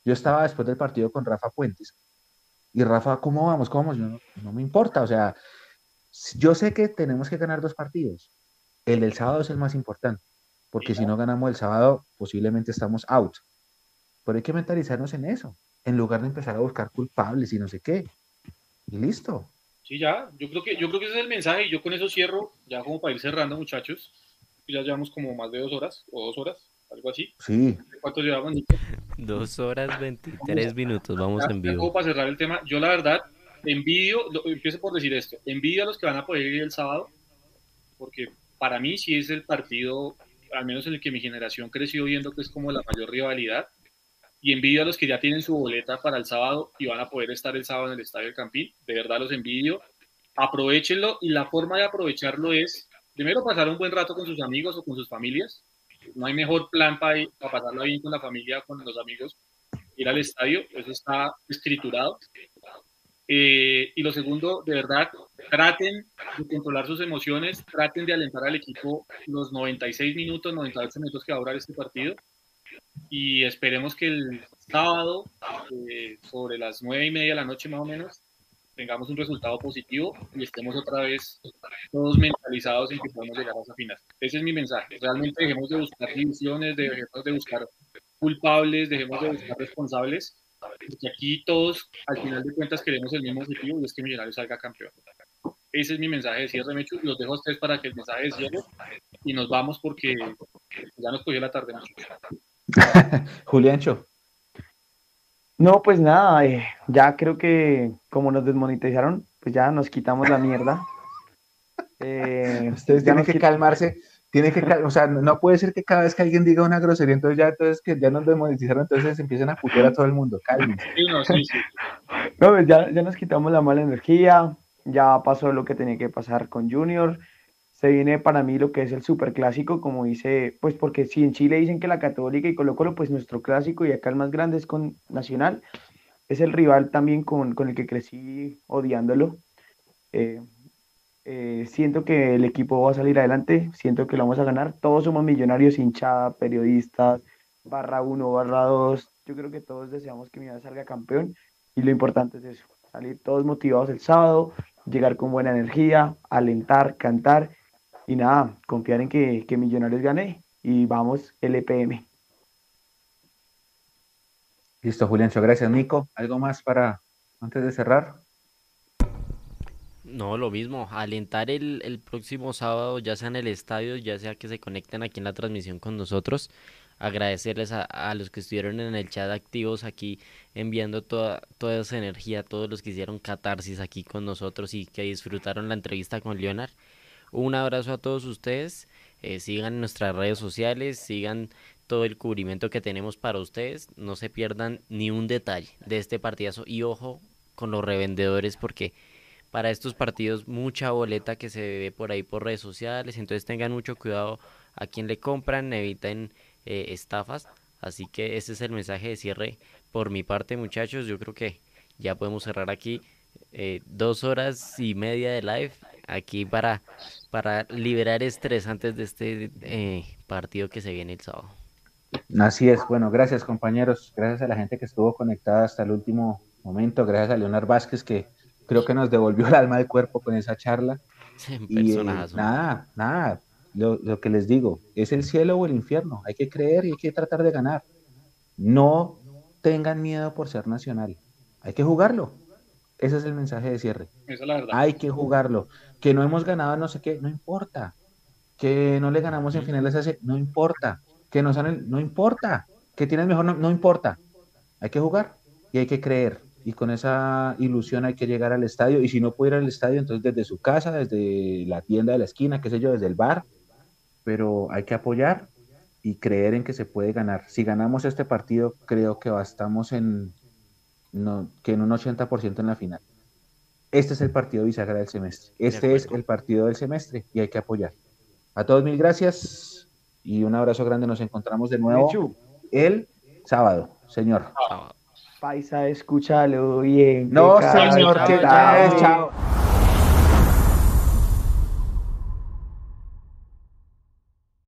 Yo estaba después del partido con Rafa Puentes. Y Rafa, ¿cómo vamos? ¿Cómo vamos? no, no me importa. O sea, yo sé que tenemos que ganar dos partidos. El del sábado es el más importante. Porque si no ganamos el sábado, posiblemente estamos out. Pero hay que mentalizarnos en eso, en lugar de empezar a buscar culpables y no sé qué. Y listo. Sí, ya, yo creo que, yo creo que ese es el mensaje y yo con eso cierro, ya como para ir cerrando, muchachos. Ya llevamos como más de dos horas o dos horas, algo así. Sí. ¿Cuánto llevamos? Dos horas veintitrés minutos, vamos Ya, en vivo. como para cerrar el tema, yo la verdad envidio, lo- empiezo por decir esto, envidio a los que van a poder ir el sábado, porque para mí sí es el partido, al menos en el que mi generación creció viendo que es como la mayor rivalidad, y envidio a los que ya tienen su boleta para el sábado y van a poder estar el sábado en el Estadio del Campín, de verdad los envidio, aprovechenlo y la forma de aprovecharlo es, primero pasar un buen rato con sus amigos o con sus familias, no hay mejor plan para, para pasarlo bien con la familia, con los amigos, ir al estadio, eso está escriturado. Eh, y lo segundo, de verdad, traten de controlar sus emociones, traten de alentar al equipo los 96 minutos, 98 minutos que va a durar este partido. Y esperemos que el sábado, eh, sobre las 9 y media de la noche más o menos, tengamos un resultado positivo y estemos otra vez todos mentalizados en que podemos llegar a esa final. Ese es mi mensaje. Realmente dejemos de buscar divisiones, dejemos de buscar culpables, dejemos de buscar responsables, porque aquí todos, al final de cuentas, queremos el mismo objetivo y es que Millonarios salga campeón. Ese es mi mensaje de cierre, Mechu. Los dejo a ustedes para que el mensaje de cierre y nos vamos porque ya nos cogió la tarde. Mechu. [LAUGHS] Juliancho, No, pues nada, eh, ya creo que como nos desmonetizaron, pues ya nos quitamos la mierda. [LAUGHS] Eh, ustedes tienen que quit- calmarse, tienen que, cal- o sea, no no puede ser que cada vez que alguien diga una grosería, entonces ya, entonces que ya nos desmonetizaron, entonces empiecen a putear a todo el mundo, cálmense. Sí, no, sí, sí. No, pues ya, ya nos quitamos la mala energía, ya pasó lo que tenía que pasar con Junior. Se viene para mí lo que es el superclásico, como dice, pues porque si en Chile dicen que la Católica y Colo Colo, pues nuestro clásico y acá el más grande es con Nacional, es el rival también con, con el que crecí odiándolo. Eh, eh, siento que el equipo va a salir adelante, siento que lo vamos a ganar. Todos somos millonarios, hinchada, periodistas, barra uno, barra dos. Yo creo que todos deseamos que Millonarios salga campeón y lo importante es eso, salir todos motivados el sábado, llegar con buena energía, alentar, cantar y nada, confiar en que, que Millonarios gane y vamos LPM. Listo, Juliancho, gracias. Nico, ¿algo más para antes de cerrar? No, lo mismo, alentar el, el próximo sábado, ya sea en el estadio, ya sea que se conecten aquí en la transmisión con nosotros, agradecerles a, a los que estuvieron en el chat activos aquí, enviando toda, toda esa energía, a todos los que hicieron catarsis aquí con nosotros y que disfrutaron la entrevista con Leonard. Un abrazo a todos ustedes, eh, sigan nuestras redes sociales, sigan todo el cubrimiento que tenemos para ustedes, no se pierdan ni un detalle de este partidazo. Y ojo con los revendedores porque para estos partidos mucha boleta que se ve por ahí por redes sociales, entonces tengan mucho cuidado a quien le compran, eviten eh, estafas, así que ese es el mensaje de cierre por mi parte muchachos, yo creo que ya podemos cerrar aquí eh, dos horas y media de live aquí para, para liberar estrés antes de este eh, partido que se viene el sábado. Así es, bueno, gracias compañeros, gracias a la gente que estuvo conectada hasta el último momento, gracias a Leonard Vázquez que creo que nos devolvió el alma del cuerpo con esa charla. [LAUGHS] Y eh, nada, nada, lo, lo que les digo, es el cielo o el infierno, hay que creer y hay que tratar de ganar. No tengan miedo por ser nacional, hay que jugarlo. Ese es el mensaje de cierre. Esa es la verdad. Hay que jugarlo. Que no hemos ganado no sé qué, no importa. Que no le ganamos en finales hace, no importa. Que nos han, no importa. Que tienes mejor, no, no importa. Hay que jugar y hay que creer. Y con esa ilusión hay que llegar al estadio. Y si no puede ir al estadio, entonces desde su casa, desde la tienda de la esquina, qué sé yo, desde el bar. Pero hay que apoyar y creer en que se puede ganar. Si ganamos este partido, creo que estamos en, no, que en un 80% en la final. Este es el partido bisagra del semestre. Este es el partido del semestre y hay que apoyar. A todos mil gracias y un abrazo grande. Nos encontramos de nuevo Mechu, el sábado, señor. Paisa, escúchalo bien. No, señor, chao.